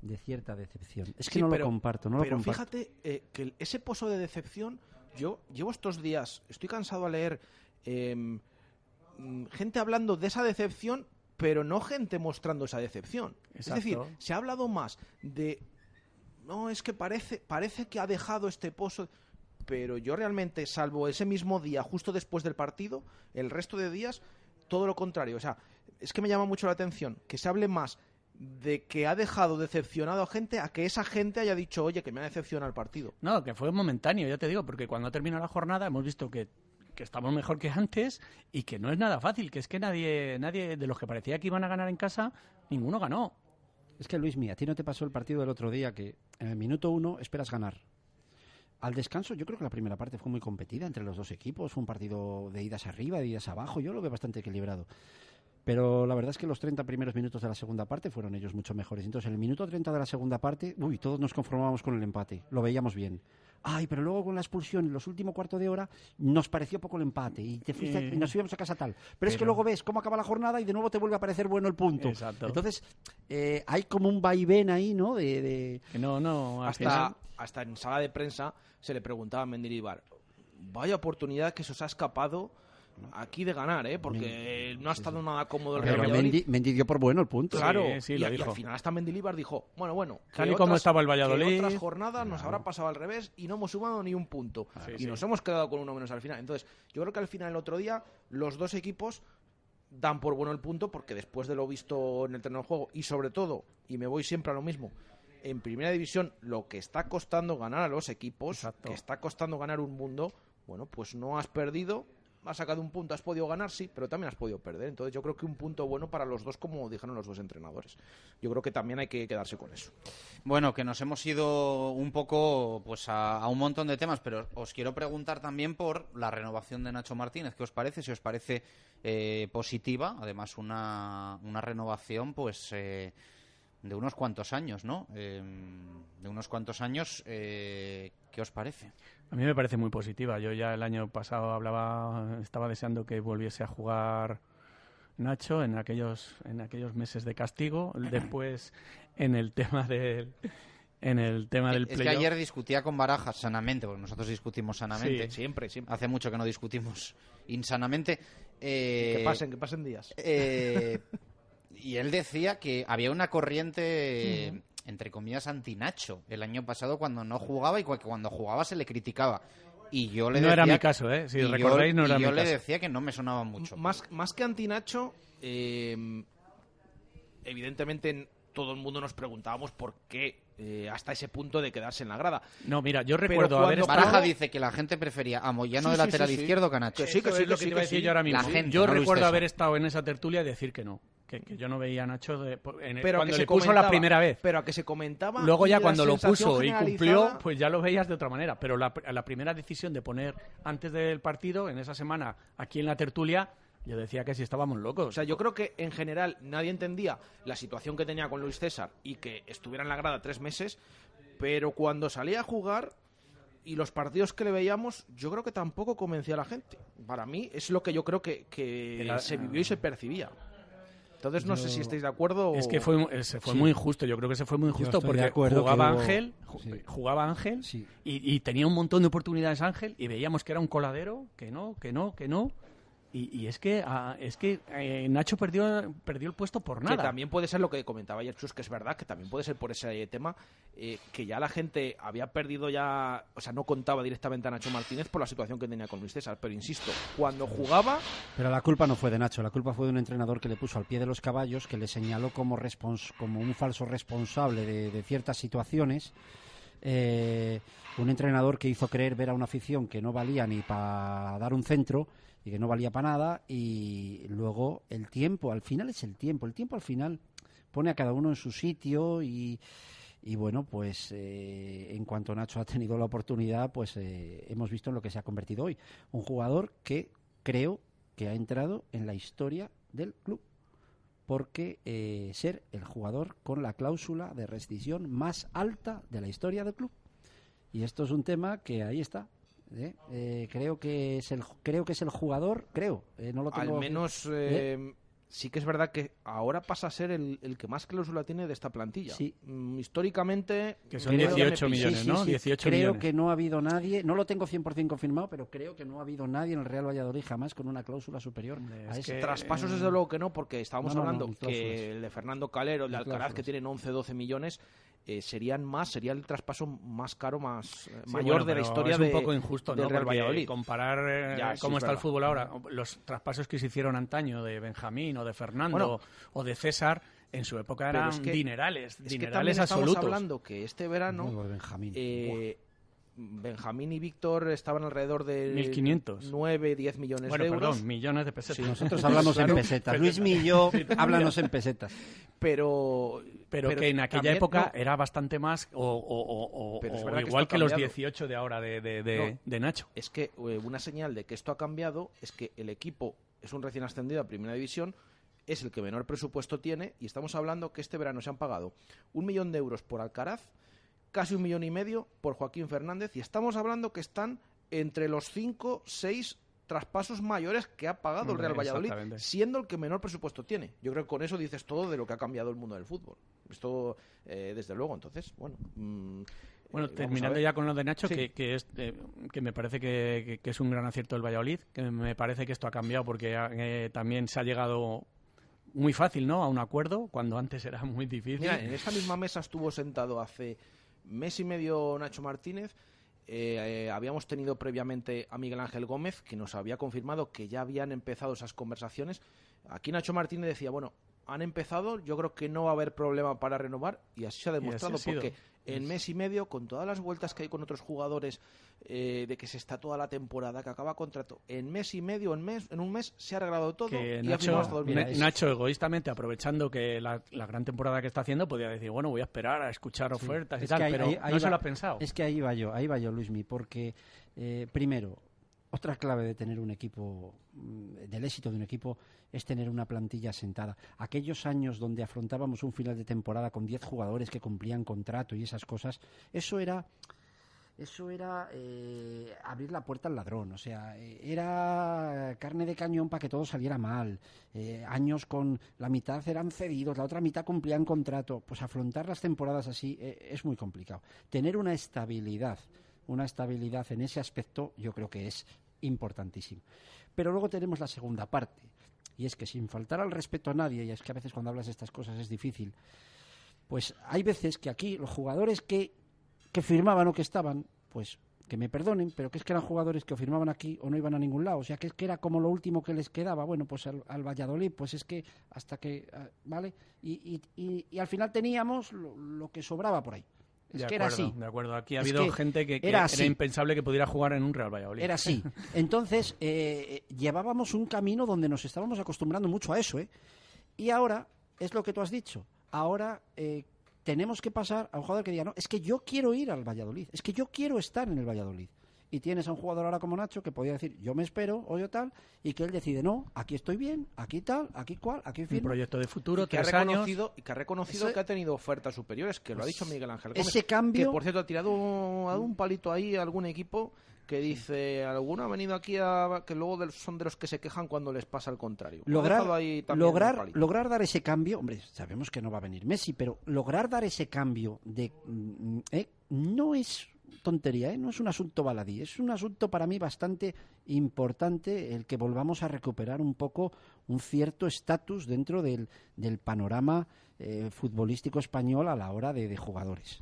de cierta decepción. Es que Sí, no pero- lo comparto, no lo pero comparto. fíjate eh, que ese pozo de decepción, yo llevo estos días, estoy cansado a leer em, gente hablando de esa decepción, pero no gente mostrando esa decepción. Es decir, se ha hablado más de no es que parece parece que ha dejado este pozo pero yo realmente salvo ese mismo día justo después del partido el resto de días todo lo contrario. O sea es que me llama mucho la atención que se hable más de que ha dejado decepcionado a gente a que esa gente haya dicho oye que me ha decepcionado el partido No, que fue momentáneo, ya te digo, porque cuando terminó la jornada hemos visto que, que estamos mejor que antes y que no es nada fácil, que es que nadie, nadie de los que parecía que iban a ganar en casa, ninguno ganó. Es que Luis, mía, a ti no te pasó el partido del otro día que en el minuto uno esperas ganar. Al descanso, yo creo que la primera parte fue muy competida entre los dos equipos. Fue un partido de idas arriba, de idas abajo. Yo lo veo bastante equilibrado. Pero la verdad es que los 30 primeros minutos de la segunda parte fueron ellos mucho mejores. Entonces, en el minuto 30 de la segunda parte, uy, todos nos conformábamos con el empate. Lo veíamos bien. Ay, pero luego con la expulsión en los últimos cuartos de hora nos pareció poco el empate y te fuiste Eh, y nos íbamos a casa tal. Pero, es que luego ves cómo acaba la jornada y de nuevo te vuelve a parecer bueno el punto. Exacto. Entonces, eh, hay como un vaivén ahí, ¿no? De, de- Que no, no, hasta, hasta en sala de prensa se le preguntaba a Mendilibar, vaya oportunidad que se os ha escapado aquí de ganar, ¿eh? porque no ha estado nada cómodo el Real. Mendy, Mendy dio por bueno el punto. Claro, Sí, sí, y, lo y dijo. al final hasta Mendilibar dijo, bueno, bueno, Tal y como otras- estaba el Valladolid. otras jornadas nos habrá pasado al revés y no hemos sumado ni un punto. Sí, y sí. nos hemos quedado con uno menos al final. Entonces, yo creo que al final el otro día los dos equipos dan por bueno el punto porque después de lo visto en el terreno de juego y sobre todo, y me voy siempre a lo mismo, en primera división lo que está costando ganar a los equipos, que está costando ganar un mundo, bueno, pues no has perdido, has sacado un punto, has podido ganar, sí, pero también has podido perder. Entonces yo creo que un punto bueno para los dos, como dijeron los dos entrenadores. Yo creo que también hay que quedarse con eso. Bueno, que nos hemos ido un poco pues a, un montón de temas, pero os quiero preguntar también por la renovación de Nacho Martínez. ¿Qué os parece? Si os parece eh, positiva, además una, una renovación pues eh, de unos cuantos años, ¿no? Eh, de unos cuantos años, eh, ¿qué os parece? A mí me parece muy positiva. Yo ya el año pasado hablaba, estaba deseando que volviese a jugar Nacho en aquellos en aquellos meses de castigo. Después en el tema del en el tema del es que ayer discutía con Barajas sanamente, porque nosotros discutimos sanamente. Sí, siempre, siempre. Hace mucho que no discutimos insanamente. Eh, que pasen, que pasen días. eh, y él decía que había una corriente, entre comillas, anti-Nacho el año pasado cuando no jugaba y cuando jugaba se le criticaba. Y yo le No decía, era mi caso, ¿eh? Si y yo- recordáis, no y era yo mi le decía que no me sonaba mucho. Más, más que anti-Nacho, eh, evidentemente en- todo el mundo nos preguntábamos por qué eh, hasta ese punto de quedarse en la grada. No, mira, yo recuerdo haber estado... Baraja dice que la gente prefería a Moyano Sí, de lateral sí, sí. izquierdo que a Nacho. Que sí, que sí, es lo que te iba a que decir sí. yo ahora mismo. La gente, yo no recuerdo haber estado en esa tertulia y decir que no. Que, que yo no veía a Nacho de- en el- Pero cuando que le se puso la primera vez. Pero a que se comentaba. Luego ya cuando lo puso y cumplió, pues ya lo veías de otra manera. Pero la, la primera decisión de poner antes del partido, en esa semana, aquí en la tertulia, yo decía que si estábamos locos. O sea, yo creo que en general nadie entendía la situación que tenía con Luis César y que estuviera en la grada tres meses, pero cuando salía a jugar y los partidos que le veíamos, yo creo que tampoco convencía a la gente. Para mí es lo que yo creo que, que Era- se vivió y se percibía. Entonces no sé si estáis de acuerdo o... Es que fue, se fue Sí. muy injusto, yo creo que se fue muy injusto porque acuerdo jugaba que hubo- Ángel, sí. jugaba Ángel Sí. y, y tenía un montón de oportunidades Ángel y veíamos que era un coladero, que no, que no, que no. Y, y es que ah, es que eh, Nacho perdió perdió el puesto por Que nada. también puede ser lo que comentaba ayer Chus, que es verdad, que también puede ser por ese tema, eh, que ya la gente había perdido ya, o sea, no contaba directamente a Nacho Martínez por la situación que tenía con Luis César, pero insisto, cuando jugaba, Pero la culpa no fue de Nacho, la culpa fue de un entrenador que le puso al pie de los caballos, que le señaló como, respons- como un falso responsable de, de ciertas situaciones. Eh, un entrenador que hizo creer ver a una afición que no valía ni para dar un centro y que no valía para nada. Y luego el tiempo, al final es el tiempo. El tiempo al final pone a cada uno en su sitio y. Bueno, pues eh, en cuanto Nacho ha tenido la oportunidad, pues eh, hemos visto en lo que se ha convertido hoy. Un jugador que creo que ha entrado en la historia del club. Porque eh, ser el jugador con la cláusula de rescisión más alta de la historia del club. Y esto es un tema que ahí está. ¿Eh? Eh, creo que es el creo que es el jugador, creo, eh, no lo al tengo menos ¿Eh? eh, sí que es verdad que ahora pasa a ser el, el que más cláusula tiene de esta plantilla. Sí. Mm, históricamente... Que son creo 18 me pilla. millones, ¿no? 18 creo millones. que no ha habido nadie, no lo tengo 100% confirmado, pero creo que no ha habido nadie en el Real Valladolid jamás con una cláusula superior a es ese. que- Traspasos desde luego que no, porque estábamos No, no, no, hablando ni cláusulas. que el de Fernando Calero, el de Alcaraz, que tienen 11-12 millones, eh, serían más, sería el traspaso más caro, más eh, Sí, mayor bueno, de la historia es de, un poco injusto, ¿no? Real Porque Valladolid. comparar eh, Ya, sí, cómo es está el fútbol ahora, los traspasos que se hicieron antaño de Benjamín o de Fernando Bueno. o de César, en su época eran es que- dinerales, es que dinerales también estamos absolutos. hablando que este verano Benjamín. eh, Benjamín y Víctor estaban alrededor de 1.500. 9, 10 millones Bueno, de euros. perdón, millones de pesetas. Sí. Nosotros hablamos en pesetas. Luis Millo, háblanos en pesetas. Pero, Pero, que en aquella también, época no, era bastante más o, o- o- o- Pero es o verdad que igual que los cambiado. 18 de ahora de, de, de- No, de Nacho. Es que eh, una señal de que esto ha cambiado es que el equipo es un recién ascendido a Primera División, es el que menor presupuesto tiene y estamos hablando que este verano se han pagado un millón de euros por Alcaraz, casi un millón y medio por Joaquín Fernández y estamos hablando que están entre los cinco, seis traspasos mayores que ha pagado el Real Valladolid, siendo el que menor presupuesto tiene. Yo creo que con eso dices todo de lo que ha cambiado el mundo del fútbol. Esto, eh, desde luego, entonces, bueno. mm, Bueno, eh, terminando ya con lo de Nacho, Sí. que, que es, eh, que me parece que, que- que es un gran acierto del Valladolid, que me parece que esto ha cambiado porque eh, también se ha llegado muy fácil, ¿no? A un acuerdo, cuando antes era muy difícil. Mira, en esta misma mesa estuvo sentado hace mes y medio Nacho Martínez. Eh, eh, habíamos tenido previamente a Miguel Ángel Gómez, que nos había confirmado que ya habían empezado esas conversaciones. Aquí Nacho Martínez decía, bueno, han empezado, yo creo que no va a haber problema para renovar, y así se ha demostrado, ha porque en Es- mes y medio, con todas las vueltas que hay con otros jugadores, eh, de que se está toda la temporada, que acaba contrato, en mes y medio, en, mes, en un mes, se ha arreglado todo que y ha Nacho, firmado hasta 2020. Na- Nacho, egoístamente, aprovechando que la, la gran temporada que está haciendo, podía decir, bueno, voy a esperar a escuchar Sí. ofertas y Es tal, que ahí- pero ahí- ahí no se lo ha pensado. Es que ahí va yo, ahí va yo, Luismi, porque eh, primero, otra clave de tener un equipo, mm, del éxito de un equipo, es tener una plantilla sentada. Aquellos años donde afrontábamos un final de temporada con 10 jugadores que cumplían contrato y esas cosas, eso era eso era eh, abrir la puerta al ladrón, o sea, eh, era carne de cañón para que todo saliera mal. Eh, años con la mitad eran cedidos, la otra mitad cumplían contrato. Pues afrontar las temporadas así es muy complicado. Tener una estabilidad, una estabilidad en ese aspecto, yo creo que es importantísimo. Pero luego tenemos la segunda parte, y es que sin faltar al respeto a nadie, y es que a veces cuando hablas de estas cosas es difícil, pues hay veces que aquí los jugadores que, que firmaban o que estaban, pues que me perdonen, pero que es que eran jugadores que firmaban aquí o no iban a ningún lado, o sea que es que era como lo último que les quedaba, bueno, pues al, al Valladolid, pues es que hasta que, ah, ¿vale? Y, al final teníamos lo que sobraba por ahí. Es de que acuerdo, era así. de acuerdo. Aquí ha Es habido que gente que, que era impensable que pudiera jugar en un Real Valladolid. Era así. Entonces, eh, llevábamos un camino donde nos estábamos acostumbrando mucho a eso, ¿eh? Y ahora, es lo que tú has dicho, ahora eh, tenemos que pasar a un jugador que diga, no, es que yo quiero ir al Valladolid, es que yo quiero estar en el Valladolid. Y tienes a un jugador ahora como Nacho que podría decir, yo me espero, o yo tal, y que él decide, no, aquí estoy bien, aquí tal, aquí cual, aquí Un firmo. proyecto de futuro, y que ha tres años. reconocido, y que ha reconocido Ese- que ha tenido ofertas superiores, que lo ha dicho Miguel Ángel Gómez. ese cambio- Que por cierto ha tirado un, un palito ahí a algún equipo que dice, alguno ha venido aquí a. que luego son de los que se quejan cuando les pasa al contrario. Lograr, ahí un lograr, lograr dar ese cambio, hombre, sabemos que no va a venir Messi, pero lograr dar ese cambio de mm, eh, no es tontería, ¿eh? no es un asunto baladí, es un asunto para mí bastante importante el que volvamos a recuperar un poco un cierto estatus dentro del, del panorama eh, futbolístico español a la hora de, de jugadores.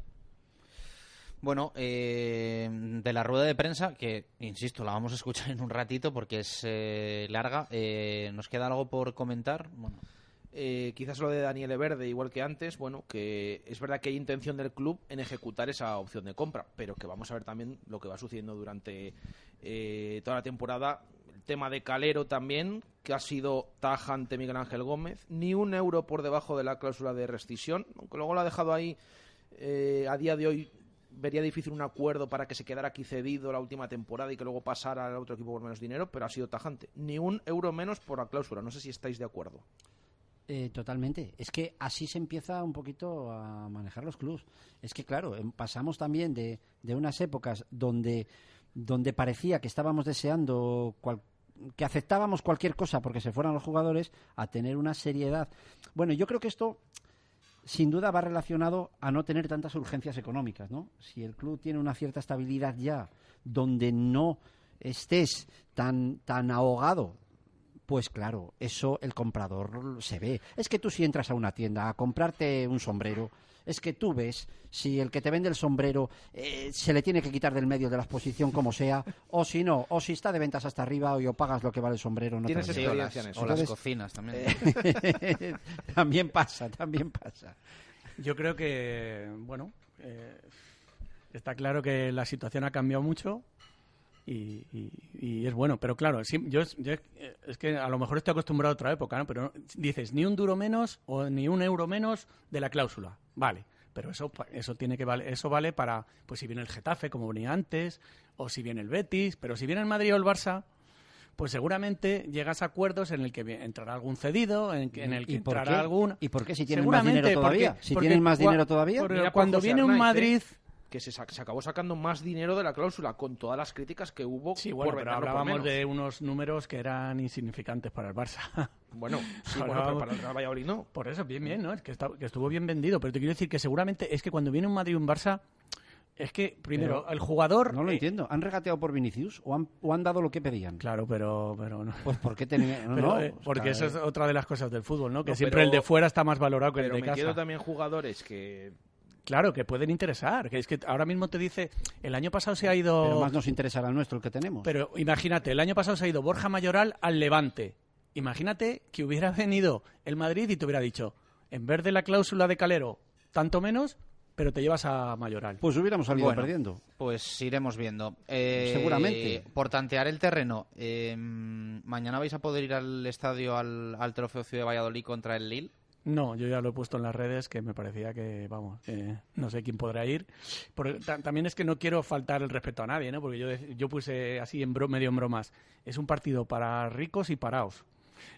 Bueno, eh, de la rueda de prensa, que insisto, la vamos a escuchar en un ratito porque es eh, larga, eh, ¿nos queda algo por comentar? Bueno, Eh, quizás lo de Daniel Verde, igual que antes, bueno, que es verdad que hay intención del club en ejecutar esa opción de compra, pero que vamos a ver también lo que va sucediendo durante eh, toda la temporada. El tema de Calero también, que ha sido tajante Miguel Ángel Gómez, ni un euro por debajo de la cláusula de rescisión, aunque luego lo ha dejado ahí eh, a día de hoy. Vería difícil un acuerdo para que se quedara aquí cedido la última temporada y que luego pasara al otro equipo por menos dinero, pero ha sido tajante. Ni un euro menos por la cláusula. No sé si estáis de acuerdo. Eh, totalmente. Es que así se empieza un poquito a manejar los clubs. Es que, claro, em- pasamos también de, de unas épocas donde, donde parecía que estábamos deseando cual- que aceptábamos cualquier cosa porque se fueran los jugadores a tener una seriedad. Bueno, yo creo que esto sin duda va relacionado a no tener tantas urgencias económicas, ¿no? Si el club tiene una cierta estabilidad ya, donde no estés tan, tan ahogado pues claro, eso el comprador se ve. Es que tú si entras a una tienda a comprarte un sombrero, es que tú ves si el que te vende el sombrero eh, se le tiene que quitar del medio de la exposición como sea, o si no, o si está de ventas hasta arriba o yo pagas lo que vale el sombrero. No te Tienes lo las, experiencia en eso. o las Entonces, cocinas también. eh, también pasa, también pasa. Yo creo que, bueno, eh, Está claro que la situación ha cambiado mucho y, y- y es bueno. Pero claro, sí, yo, es- yo es- que a lo mejor estoy acostumbrado a otra época, ¿no? Pero no- dices ni un duro menos o ni un euro menos de la cláusula. Vale. Pero eso, eso tiene que vale, eso vale para, pues si viene el Getafe, como venía antes, o si viene el Betis, pero si viene el Madrid o el Barça, pues seguramente llegas a acuerdos en el que entrará algún cedido, en, que- en el que ¿Y por entrará qué? algún... ¿Y por qué si tienen más dinero todavía? porque- Si porque tienen más dinero todavía. porque cuando viene un ¿eh? Que se, sa- se acabó sacando más dinero de la cláusula con todas las críticas que hubo Sí, bueno, por pero por hablábamos menos. de unos números que eran insignificantes para el Barça. Bueno, sí, bueno, Hablábamos- pero para el Real Valladolid no. Por eso, bien, bien, ¿no? Es que, está- que estuvo bien vendido. Pero te quiero decir que seguramente es que cuando viene un Madrid y un Barça, es que primero Pero el jugador. No lo eh, entiendo. ¿Han regateado por Vinicius o han, o han dado lo que pedían? Claro, pero, pero no. Pues ¿por qué tenía...? No, Pero, no, eh, o sea, porque eso es otra de las cosas del fútbol, ¿no? Que No, siempre pero- el de fuera está más valorado que el Pero de casa. también jugadores que Claro, que pueden interesar. Que es que ahora mismo te dice, el año pasado se ha ido. Pero más nos interesará el nuestro, el que tenemos. Pero imagínate, el año pasado se ha ido Borja Mayoral al Levante. Imagínate que hubiera venido el Madrid y te hubiera dicho, en vez de la cláusula de Calero, tanto menos, pero te llevas a Mayoral. Pues hubiéramos salido Bueno, perdiendo. Pues iremos viendo. Eh, Seguramente. Por tantear el terreno, eh, mañana vais a poder ir al estadio al, al Trofeo Ciudad de Valladolid contra el Lille. No, yo ya lo he puesto en las redes que me parecía que, vamos, no sé quién podrá ir. Ta- también es que no quiero faltar el respeto a nadie, ¿no? Porque yo, yo puse así en bro- medio en bromas. Es un partido para ricos y paraos.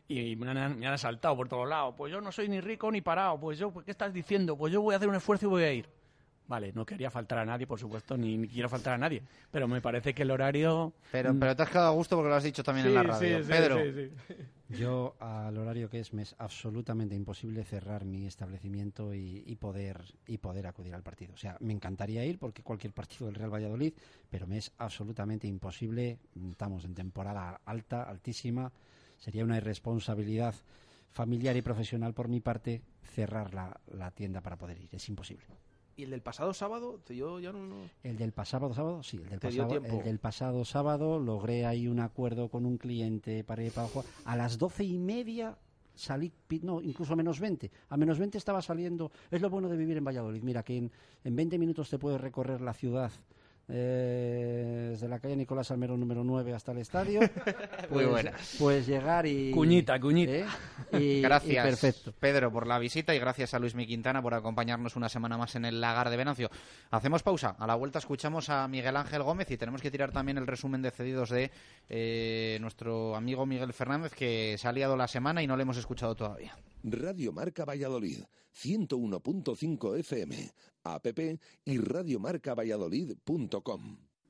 Y me han, me han asaltado por todos lados. Pues yo no soy ni rico ni parado. Pues yo, ¿qué estás diciendo? Pues yo voy a hacer un esfuerzo y voy a ir. Vale, no quería faltar a nadie, por supuesto, ni, ni quiero faltar a nadie. Pero me parece que el horario... Pero, mm, pero te has quedado a gusto porque lo has dicho también en la radio. sí, sí, Pedro. Yo, al horario que es, me es absolutamente imposible cerrar mi establecimiento y, y poder y poder acudir al partido. O sea, me encantaría ir porque cualquier partido del Real Valladolid, pero me es absolutamente imposible. Estamos en temporada alta, altísima. Sería una irresponsabilidad familiar y profesional por mi parte cerrar la, la tienda para poder ir. Es imposible. ¿Y el del pasado sábado? Te- Yo ya no... no- El del pasado sábado, sí, el del, pasado, el del pasado sábado logré ahí un acuerdo con un cliente para ir para jugar. A las doce y media salí, no, incluso menos 20. A menos 20 estaba saliendo. Es lo bueno de vivir en Valladolid. Mira, que en, en 20 minutos te puedes recorrer la ciudad. Eh, desde la calle Nicolás Almero número 9 hasta el estadio. Muy Puedes- buena. Puedes llegar y... Cuñita, cuñita. ¿eh? Y- gracias, y perfecto. Pedro, por la visita y gracias a Luis Mi Quintana por acompañarnos una semana más en el lagar de Venancio. Hacemos pausa. A la vuelta escuchamos a Miguel Ángel Gómez y tenemos que tirar también el resumen de cedidos de eh, nuestro amigo Miguel Fernández, que se ha liado la semana y no le hemos escuchado todavía. Radio Marca Valladolid, 101.5 FM, app y radiomarcavalladolid.com.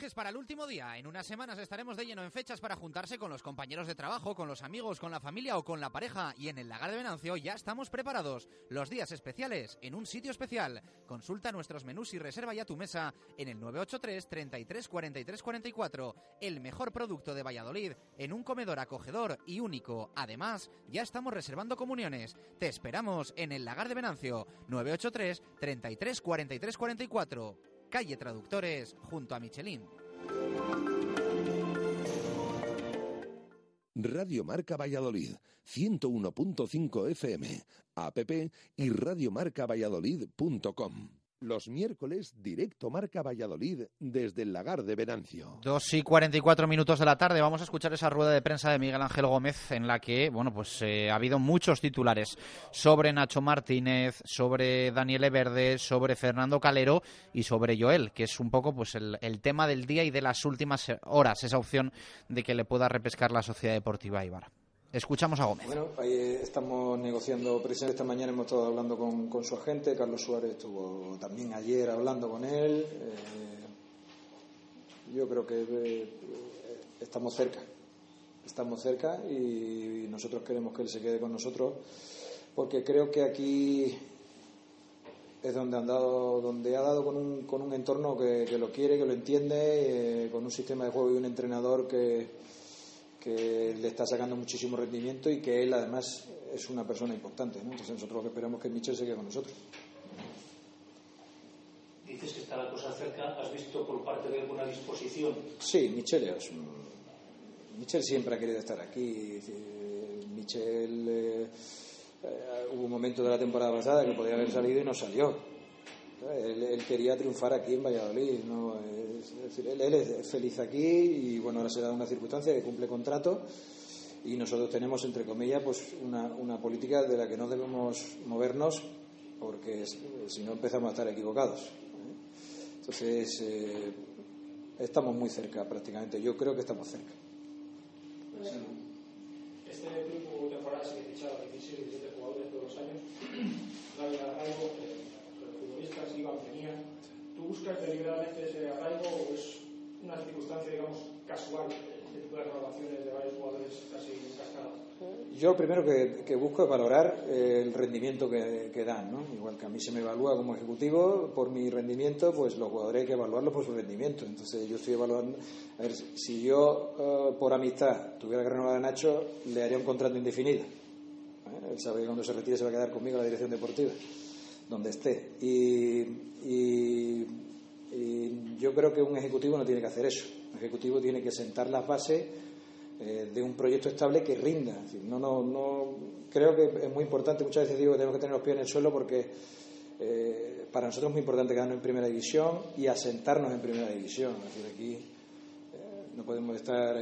Dejes para el último día. En unas semanas estaremos de lleno en fechas para juntarse con los compañeros de trabajo, con los amigos, con la familia o con la pareja. Y en el Lagar de Venancio ya estamos preparados. Los días especiales en un sitio especial. Consulta nuestros menús y reserva ya tu mesa en el 983 33 43 44. El mejor producto de Valladolid en un comedor acogedor y único. Además, ya estamos reservando comuniones. Te esperamos en el Lagar de Venancio 983 33 43 44 calle Traductores, junto a Michelin. Radio Marca Valladolid, 101.5 FM, app y radiomarcavalladolid.com. Los miércoles, directo Marca Valladolid desde el lagar de Venancio. Dos y cuarenta y cuatro minutos de la tarde. Vamos a escuchar esa rueda de prensa de Miguel Ángel Gómez en la que, bueno, pues eh, ha habido muchos titulares sobre Nacho Martínez, sobre Daniel Everde, sobre Fernando Calero y sobre Joel, que es un poco pues el, el tema del día y de las últimas horas, esa opción de que le pueda repescar la Sociedad Deportiva Ibar. Escuchamos a Gómez. Bueno, ahí estamos negociando, precisamente esta mañana hemos estado hablando con, su agente, Carlos Suárez estuvo también ayer hablando con él. Eh, yo creo que eh, estamos cerca, estamos cerca y nosotros queremos que él se quede con nosotros porque creo que aquí es donde, han donde ha dado con un, con un entorno que, que lo quiere, que lo entiende, eh, con un sistema de juego y un entrenador que que le está sacando muchísimo rendimiento y que él además es una persona importante. ¿no? Entonces nosotros lo que esperamos es que Michel se quede con nosotros. Dices que está la cosa cerca. ¿Has visto por parte de alguna disposición? Sí, Michel es Michel siempre ha querido estar aquí. Michel eh, eh, hubo un momento de la temporada pasada que podía haber salido y no salió. Él, él quería triunfar aquí en Valladolid. ¿no? Es decir, él, él, es feliz aquí y bueno, ahora se da una circunstancia que cumple contrato y nosotros tenemos, entre comillas, pues una, una política de la que no debemos movernos porque si no empezamos a estar equivocados. ¿eh? Entonces, eh, estamos muy cerca prácticamente. Yo creo que estamos cerca. Este grupo temporal se fichaba 16 17 jugadores todos los años. Había arraigo, eh, los futbolistas iban, venían. ¿Tú buscas deliberadamente ese arraigo o es una circunstancia, digamos, casual, tipo de renovaciones de varios jugadores casi en cascada? Yo lo primero que, que, busco es valorar eh, el rendimiento que, que, dan, ¿no? Igual que a mí se me evalúa como ejecutivo por mi rendimiento, pues los jugadores hay que evaluarlos por su rendimiento. Entonces yo estoy evaluando, a ver, si yo uh, por amistad tuviera que renovar a Nacho, le haría un contrato indefinido. ¿Eh? Él sabe que cuando se retire se va a quedar conmigo en la dirección deportiva, donde esté. Y, yo creo que un ejecutivo no tiene que hacer eso. Un ejecutivo tiene que sentar las bases eh, de un proyecto estable que rinda. No, no, no, creo que es muy importante, muchas veces digo que tenemos que tener los pies en el suelo porque eh, para nosotros es muy importante quedarnos en primera división y asentarnos en primera división. Es decir, aquí eh, no podemos estar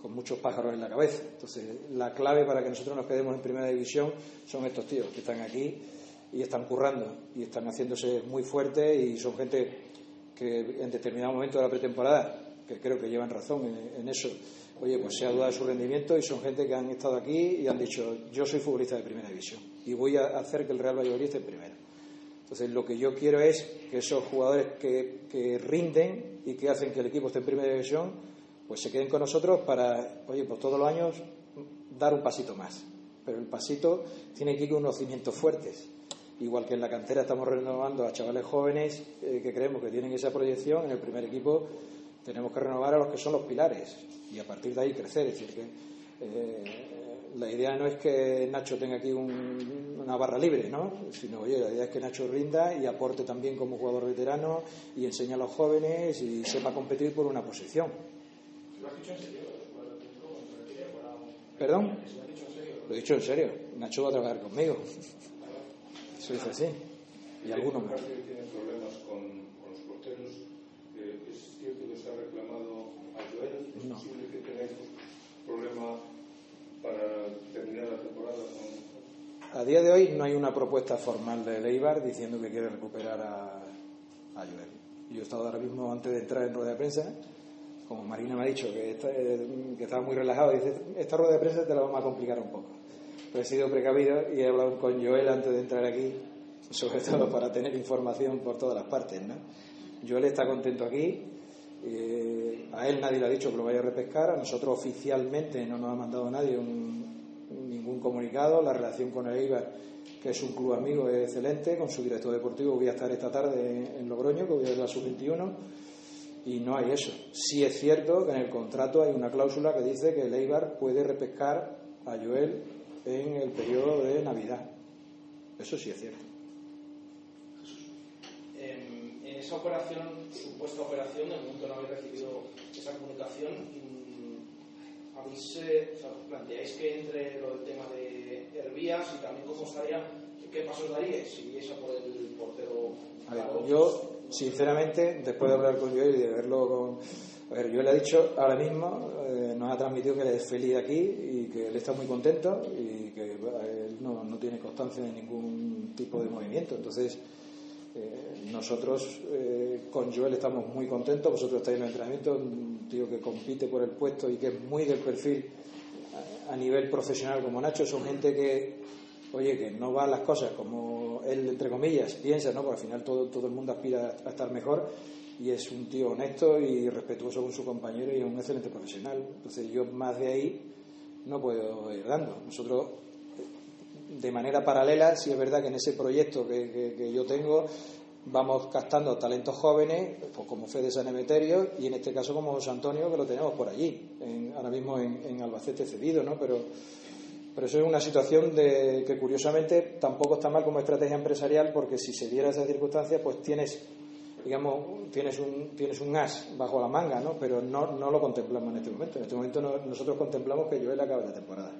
con muchos pájaros en la cabeza. Entonces, la clave para que nosotros nos quedemos en primera división son estos tíos que están aquí y están currando y están haciéndose muy fuertes y son gente que en determinado momento de la pretemporada, que creo que llevan razón en, eso, oye, pues se ha dudado de su rendimiento y son gente que han estado aquí y han dicho, yo soy futbolista de primera división y voy a hacer que el Real Valladolid esté en primera. Entonces, lo que yo quiero es que esos jugadores que, que, rinden y que hacen que el equipo esté en primera división, pues se queden con nosotros para, oye, pues todos los años dar un pasito más. Pero el pasito tiene que ir con unos cimientos fuertes. Igual que en la cantera estamos renovando a chavales jóvenes eh, que creemos que tienen esa proyección, en el primer equipo tenemos que renovar a los que son los pilares y a partir de ahí crecer. Es decir, que eh, la idea no es que Nacho tenga aquí un, una barra libre, ¿no? sino, oye, la idea es que Nacho rinda y aporte también como jugador veterano y enseñe a los jóvenes y sepa competir por una posición. ¿Lo has dicho en serio? ¿Perdón? Lo he dicho en serio. Nacho va a trabajar conmigo. Eso es así. Y algunos más. tienen problemas con, con los porteros. Eh, ¿Es cierto que se ha reclamado a Joel? ¿Es no. posible que tengáis problema para terminar la temporada con.? A día de hoy no hay una propuesta formal de Leibar diciendo que quiere recuperar a, a Joel. Yo he estado ahora mismo, antes de entrar en rueda de prensa, como Marina me ha dicho, que, está, que estaba muy relajado, dice, esta rueda de prensa te la vamos a complicar un poco. He sido precavido y he hablado con Joel antes de entrar aquí, sobre todo para tener información por todas las partes. ¿no? Joel está contento aquí, Eh, a él nadie le ha dicho que lo vaya a repescar, a nosotros oficialmente no nos ha mandado nadie ningún comunicado. La relación con el Eibar, que es un club amigo, es excelente. Con su director deportivo voy a estar esta tarde en Logroño, que voy a ver la sub-21, y no hay eso. Sí es cierto que en el contrato hay una cláusula que dice que el Eibar puede repescar a Joel en el periodo de Navidad. Eso sí es cierto. En, esa operación, supuesta operación, en el momento no habéis recibido esa comunicación, mm, ¿habéis, planteáis que entre lo del tema de Hervías y también cómo estaría, qué pasos daríais si es a por el portero? yo, sinceramente, después de hablar con Joel y de verlo con ver, yo le he dicho ahora mismo, eh, nos ha transmitido que él es feliz aquí y que él está muy contento y que él no, no, tiene constancia de ningún tipo de movimiento. Entonces, eh, nosotros eh, con Joel estamos muy contentos, vosotros estáis en el entrenamiento, un tío que compite por el puesto y que es muy del perfil a, nivel profesional como Nacho, son gente que, oye, que no va a las cosas como él, entre comillas, piensa, ¿no? Porque al final todo, todo el mundo aspira a estar mejor y es un tío honesto y respetuoso con su compañero y es un excelente profesional. Entonces yo más de ahí no puedo ir dando. Nosotros, de manera paralela, sí es verdad que en ese proyecto que, yo tengo vamos captando talentos jóvenes, pues como Fede San Emeterio y en este caso como José Antonio, que lo tenemos por allí, ahora mismo en, Albacete cedido, ¿no? Pero, pero eso es una situación de, que curiosamente tampoco está mal como estrategia empresarial porque si se diera esa circunstancia, pues tienes digamos, tienes un, tienes un as bajo la manga, ¿no? Pero no, no lo contemplamos en este momento. En este momento nosotros contemplamos que Joel acabe la temporada.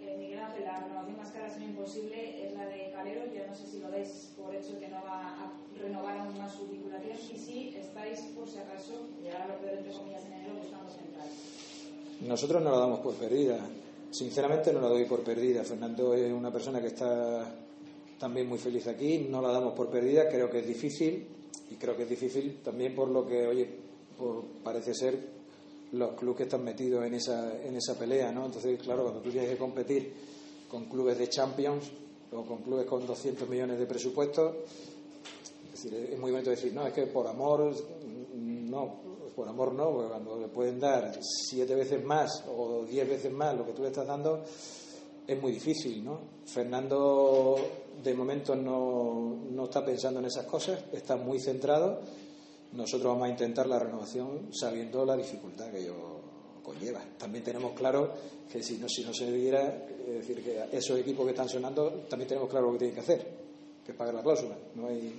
Eh, Miguel Ángel, la renovación más cara es imposible es la de Calero. Yo no sé si lo veis por hecho que no va a renovar aún más su vinculación y si estáis, por si acaso, llegar a lo peor entre comillas en enero buscando central. Nosotros no la damos por perdida. Sinceramente no la doy por perdida. Fernando es una persona que está también muy feliz aquí, no la damos por perdida, creo que es difícil y creo que es difícil también por lo que, oye, parece ser los clubes que están metidos en esa, en esa pelea, ¿no? Entonces, claro, cuando tú tienes que competir con clubes de Champions o con clubes con 200 millones de presupuesto, es, es muy bonito decir, no, es que por amor, no, por amor no, porque cuando le pueden dar siete veces más o diez veces más lo que tú le estás dando, es muy difícil, ¿no? Fernando de momento no, no, está pensando en esas cosas, está muy centrado. Nosotros vamos a intentar la renovación sabiendo la dificultad que ello conlleva. También tenemos claro que si no, si no se diera, es decir, que esos equipos que están sonando, también tenemos claro lo que tienen que hacer, que es pagar la cláusula. No hay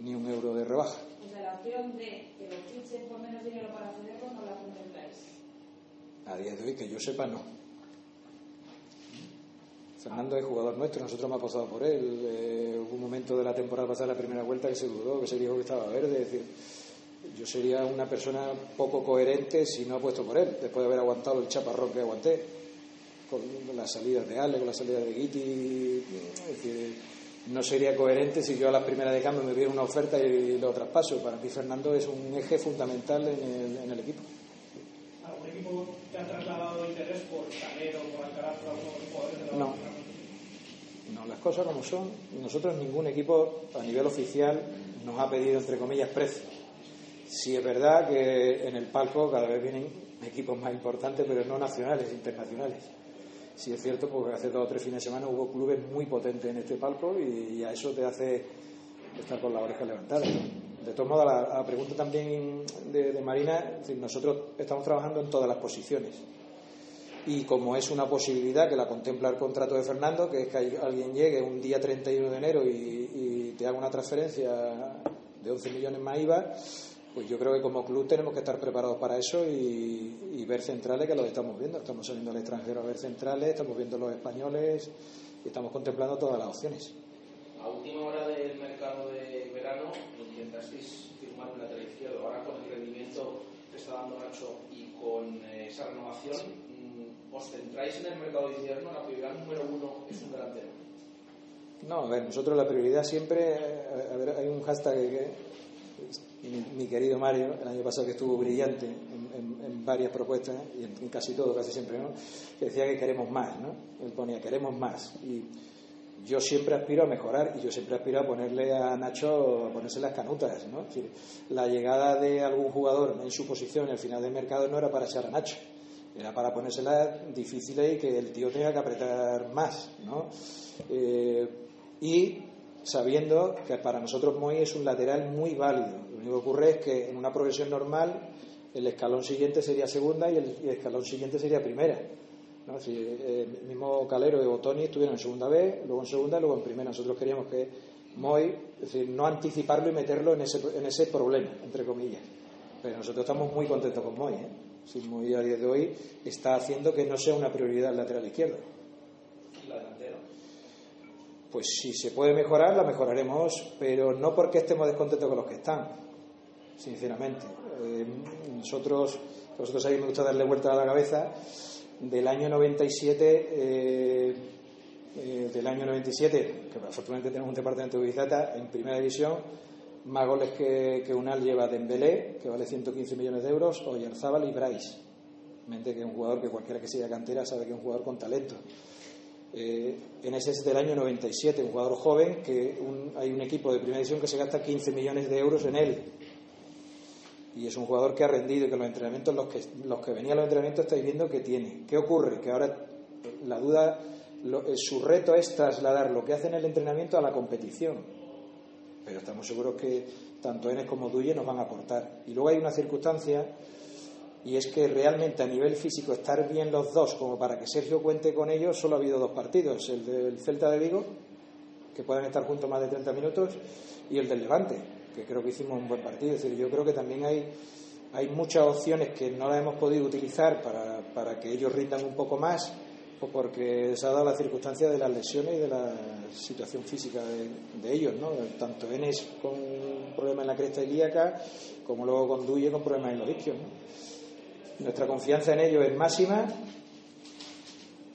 ni un euro de rebaja. O sea, la opción de que los fichen por menos dinero para cederlos no la contempláis. A día de hoy, que yo sepa, no. Fernando es jugador nuestro, nosotros hemos apostado por él. Eh, hubo un momento de la temporada pasada, la primera vuelta, que se dudó, que se dijo que estaba verde. Es decir, yo sería una persona poco coherente si no apuesto por él, después de haber aguantado el chaparrón que aguanté, con las salidas de Ale, con las salidas de Guiti. Es decir, no sería coherente si yo a la primera de cambio me viera una oferta y lo traspaso. Para mí, Fernando es un eje fundamental en el, en el equipo. ¿Algún equipo te ha trasladado interés por Calero, por Alcaraz, por algunos jugadores de la No no, las cosas como son. Nosotros ningún equipo a nivel oficial nos ha pedido, entre comillas, precio. Sí es verdad que en el palco cada vez vienen equipos más importantes, pero no nacionales, internacionales. Sí es cierto porque hace dos o tres fines de semana hubo clubes muy potentes en este palco y, a eso te hace estar con la oreja levantada. De todos modos, la, la pregunta también de, de Marina, nosotros estamos trabajando en todas las posiciones y como es una posibilidad que la contempla el contrato de Fernando, que es que alguien llegue un día 31 de enero y, te haga una transferencia de 11 millones más IVA, pues yo creo que como club tenemos que estar preparados para eso y, ver centrales que lo estamos viendo. Estamos saliendo al extranjero a ver centrales, estamos viendo los españoles y estamos contemplando todas las opciones. A última hora del mercado de verano intentasteis firmar un lateral izquierdo. Ahora con el rendimiento que está dando Nacho y con eh, esa renovación, os centráis en el mercado de la prioridad número uno es un delantero. No, a ver, nosotros la prioridad siempre, a ver, hay un hashtag que, mi, querido Mario, el año pasado que estuvo brillante en, varias propuestas y en, casi todo, casi siempre, ¿no? Que decía que queremos más, ¿no? Él ponía queremos más. Y yo siempre aspiro a mejorar y yo siempre aspiro a ponerle a Nacho a ponerse las canutas, ¿no? La llegada de algún jugador en su posición al final del mercado no era para echar a Nacho, era para ponérselas difíciles y que el tío tenga que apretar más, ¿no? Eh, y sabiendo que para nosotros Moy es un lateral muy válido. Lo único que ocurre es que en una progresión normal el escalón siguiente sería segunda y el, escalón siguiente sería primera. ¿no? Eh, el mismo Calero y Botoni estuvieron en segunda B, luego en segunda, luego en primera. Nosotros queríamos que Moy, es decir, no anticiparlo y meterlo en ese, en ese problema, entre comillas. Pero nosotros estamos muy contentos con Moy. ¿eh? Si Moy a día de hoy está haciendo que no sea una prioridad el lateral izquierdo. ¿Y la delantera? Pues si se puede mejorar, la mejoraremos, pero no porque estemos descontentos con los que están, sinceramente. Eh, nosotros, vosotros ahí me gusta darle vuelta a la cabeza, del año 97, eh, eh, del año 97, que afortunadamente tenemos un departamento de Big en primera división, más goles que, que Unal lleva Dembélé, que vale 115 millones de euros, o Yarzábal y Bryce. Mente que es un jugador que cualquiera que siga cantera sabe que es un jugador con talento. Eh, en ese es del año 97, un jugador joven que hay un equipo de primera división que se gasta 15 millones de euros en él. Y es un jugador que ha rendido y que los entrenamientos, los que, los que venían a los entrenamientos, estáis viendo que tiene. ¿Qué ocurre? Que ahora la duda, eh, su reto es trasladar lo que hace en el entrenamiento a la competición. Pero estamos seguros que tanto Enes como Duye nos van a aportar. Y luego hay una circunstancia y es que realmente a nivel físico estar bien los dos como para que Sergio cuente con ellos, solo ha habido dos partidos, el del Celta de Vigo, que pueden estar juntos más de 30 minutos, y el del Levante, que creo que hicimos un buen partido. Es decir, yo creo que también hay, hay muchas opciones que no las hemos podido utilizar para, para que ellos rindan un poco más, pues porque se ha dado la circunstancia de las lesiones y de la situación física de, ellos, ¿no? Tanto Enes con un problema en la cresta ilíaca, como luego con Duye con problemas en los isquios, ¿no? Nuestra confianza en ellos es máxima,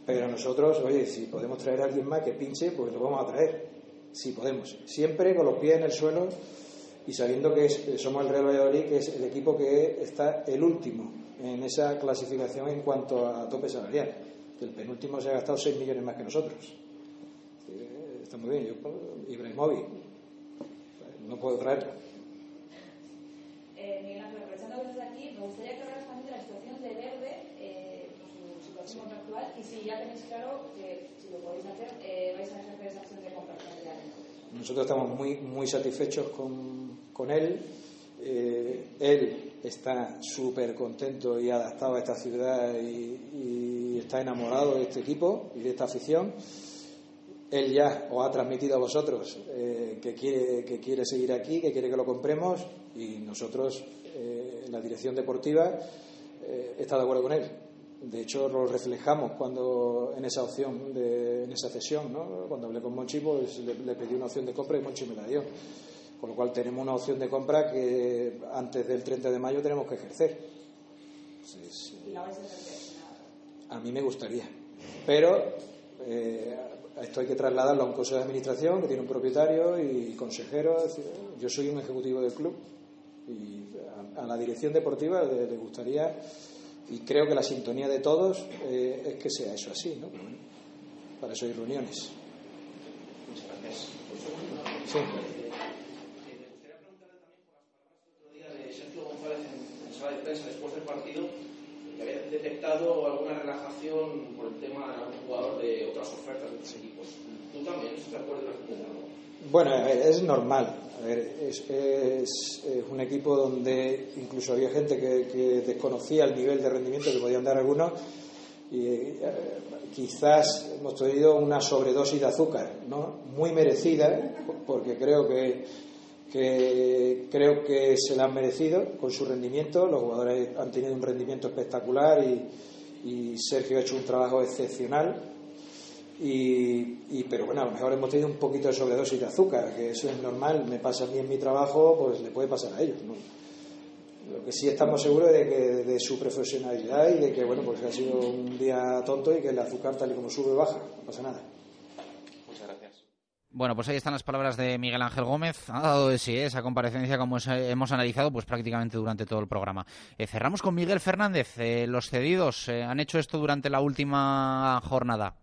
pero nosotros, oye, si podemos traer a alguien más que pinche, pues lo vamos a traer, si podemos. Siempre con los pies en el suelo y sabiendo que somos el Real Valladolid, que es el equipo que está el último en esa clasificación en cuanto a tope salarial. El penúltimo se ha gastado 6 millones más que nosotros. Está muy bien. Yo, Ibrahimovic, no puedo traerlo. Eh, Miguel Ángel, aprovechando que estás aquí, me gustaría que hablaras también de la situación de Verde, eh, su situación contractual, y si ya tenéis claro que si lo podéis hacer, eh, vais a ejercer esa acción de compra Nosotros estamos muy, muy satisfechos con, con él. Eh, él está súper contento y adaptado a esta ciudad y, está enamorado de este equipo y de esta afición. Él ya os ha transmitido a vosotros eh, que, quiere, que quiere seguir aquí, que quiere que lo compremos y nosotros, eh, la dirección deportiva, eh, está de acuerdo con él. De hecho, lo reflejamos cuando en esa opción, de, en esa cesión, ¿no? cuando hablé con Monchi, pues le, le, pedí una opción de compra y Monchi me la dio. Con lo cual tenemos una opción de compra que antes del 30 de mayo tenemos que ejercer. Entonces, ¿Y la vais a ejercer? A mí me gustaría. Pero eh, esto hay que trasladarlo a un consejo de administración que tiene un propietario y consejero. Es decir, yo soy un ejecutivo del club y a, a la dirección deportiva le, le, gustaría, y creo que la sintonía de todos eh, es que sea eso así, ¿no? Bueno, para eso hay reuniones. Muchas gracias. Sí. sala de prensa después del partido que detectado alguna relajación por el tema de algún jugador de otras ofertas de otros equipos. ¿Tú también estás de acuerdo en la bueno, a ver, es normal. A ver, es, es, es, un equipo donde incluso había gente que, que, desconocía el nivel de rendimiento que podían dar algunos y eh, quizás hemos tenido una sobredosis de azúcar, ¿no? Muy merecida, porque creo que que creo que se la han merecido con su rendimiento. Los jugadores han tenido un rendimiento espectacular y, Sergio ha hecho un trabajo excepcional. Y, pero bueno, a lo mejor hemos tenido un poquito de sobredosis de azúcar, que eso es normal, me pasa a mí en mi trabajo, pues le puede pasar a ellos. ¿no? Lo que sí estamos seguros de, que, de su profesionalidad y de que, bueno, pues ha sido un día tonto y que el azúcar tal y como sube baja, no pasa nada. Bueno, pues ahí están las palabras de Miguel Ángel Gómez. Ha dado de sí ¿eh? esa comparecencia, como hemos analizado, pues prácticamente durante todo el programa. Eh, cerramos con Miguel Fernández. Eh, los cedidos han hecho esto durante la última jornada.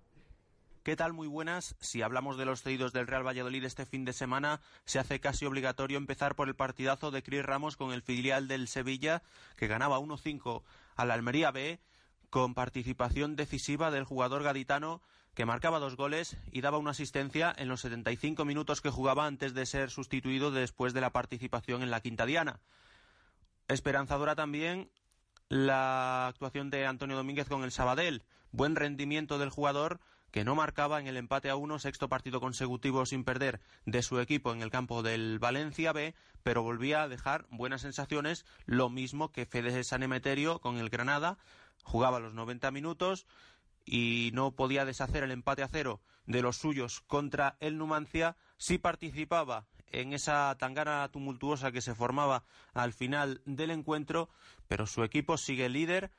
¿Qué tal? Muy buenas. Si hablamos de los cedidos del Real Valladolid este fin de semana, se hace casi obligatorio empezar por el partidazo de Cris Ramos con el filial del Sevilla, que ganaba 1-5 al Almería B, con participación decisiva del jugador gaditano que marcaba dos goles y daba una asistencia en los 75 minutos que jugaba antes de ser sustituido después de la participación en la Quinta Diana. Esperanzadora también la actuación de Antonio Domínguez con el Sabadell. Buen rendimiento del jugador que no marcaba en el empate a uno, sexto partido consecutivo sin perder de su equipo en el campo del Valencia B, pero volvía a dejar buenas sensaciones, lo mismo que Fede San Emeterio con el Granada, jugaba los 90 minutos y no podía deshacer el empate a cero de los suyos contra el Numancia, sí participaba en esa tangana tumultuosa que se formaba al final del encuentro, pero su equipo sigue líder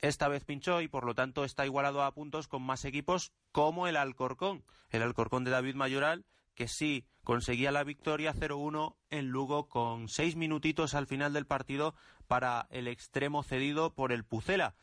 esta vez pinchó y por lo tanto está igualado a puntos con más equipos como el Alcorcón, el Alcorcón de David Mayoral, que sí conseguía la victoria 0-1 en Lugo con seis minutitos al final del partido para el extremo cedido por el Pucela.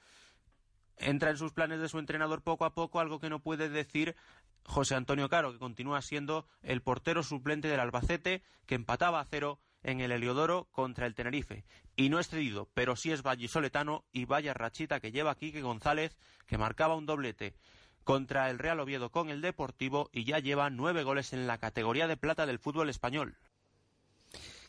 Entra en sus planes de su entrenador poco a poco, algo que no puede decir José Antonio Caro, que continúa siendo el portero suplente del Albacete, que empataba a cero en el Heliodoro contra el Tenerife. Y no es cedido, pero sí es vallisoletano y vaya rachita que lleva Quique González, que marcaba un doblete contra el Real Oviedo con el Deportivo y ya lleva nueve goles en la categoría de plata del fútbol español.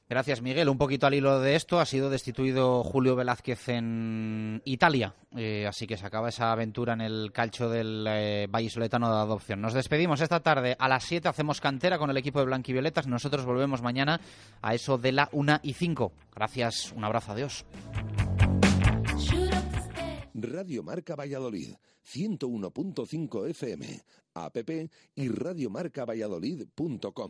Gracias, Miguel. Un poquito al hilo de esto, ha sido destituido Julio Velázquez en Italia, eh, así que se acaba esa aventura en el calcho del eh, Valle Soletano de adopción. Nos despedimos esta tarde. A las 7 hacemos cantera con el equipo de Blanquivioletas. Nosotros volvemos mañana a eso de la 1 y 5. Gracias, un abrazo, adiós. Radio Marca Valladolid, 101.5 FM, app y radiomarcavalladolid.com.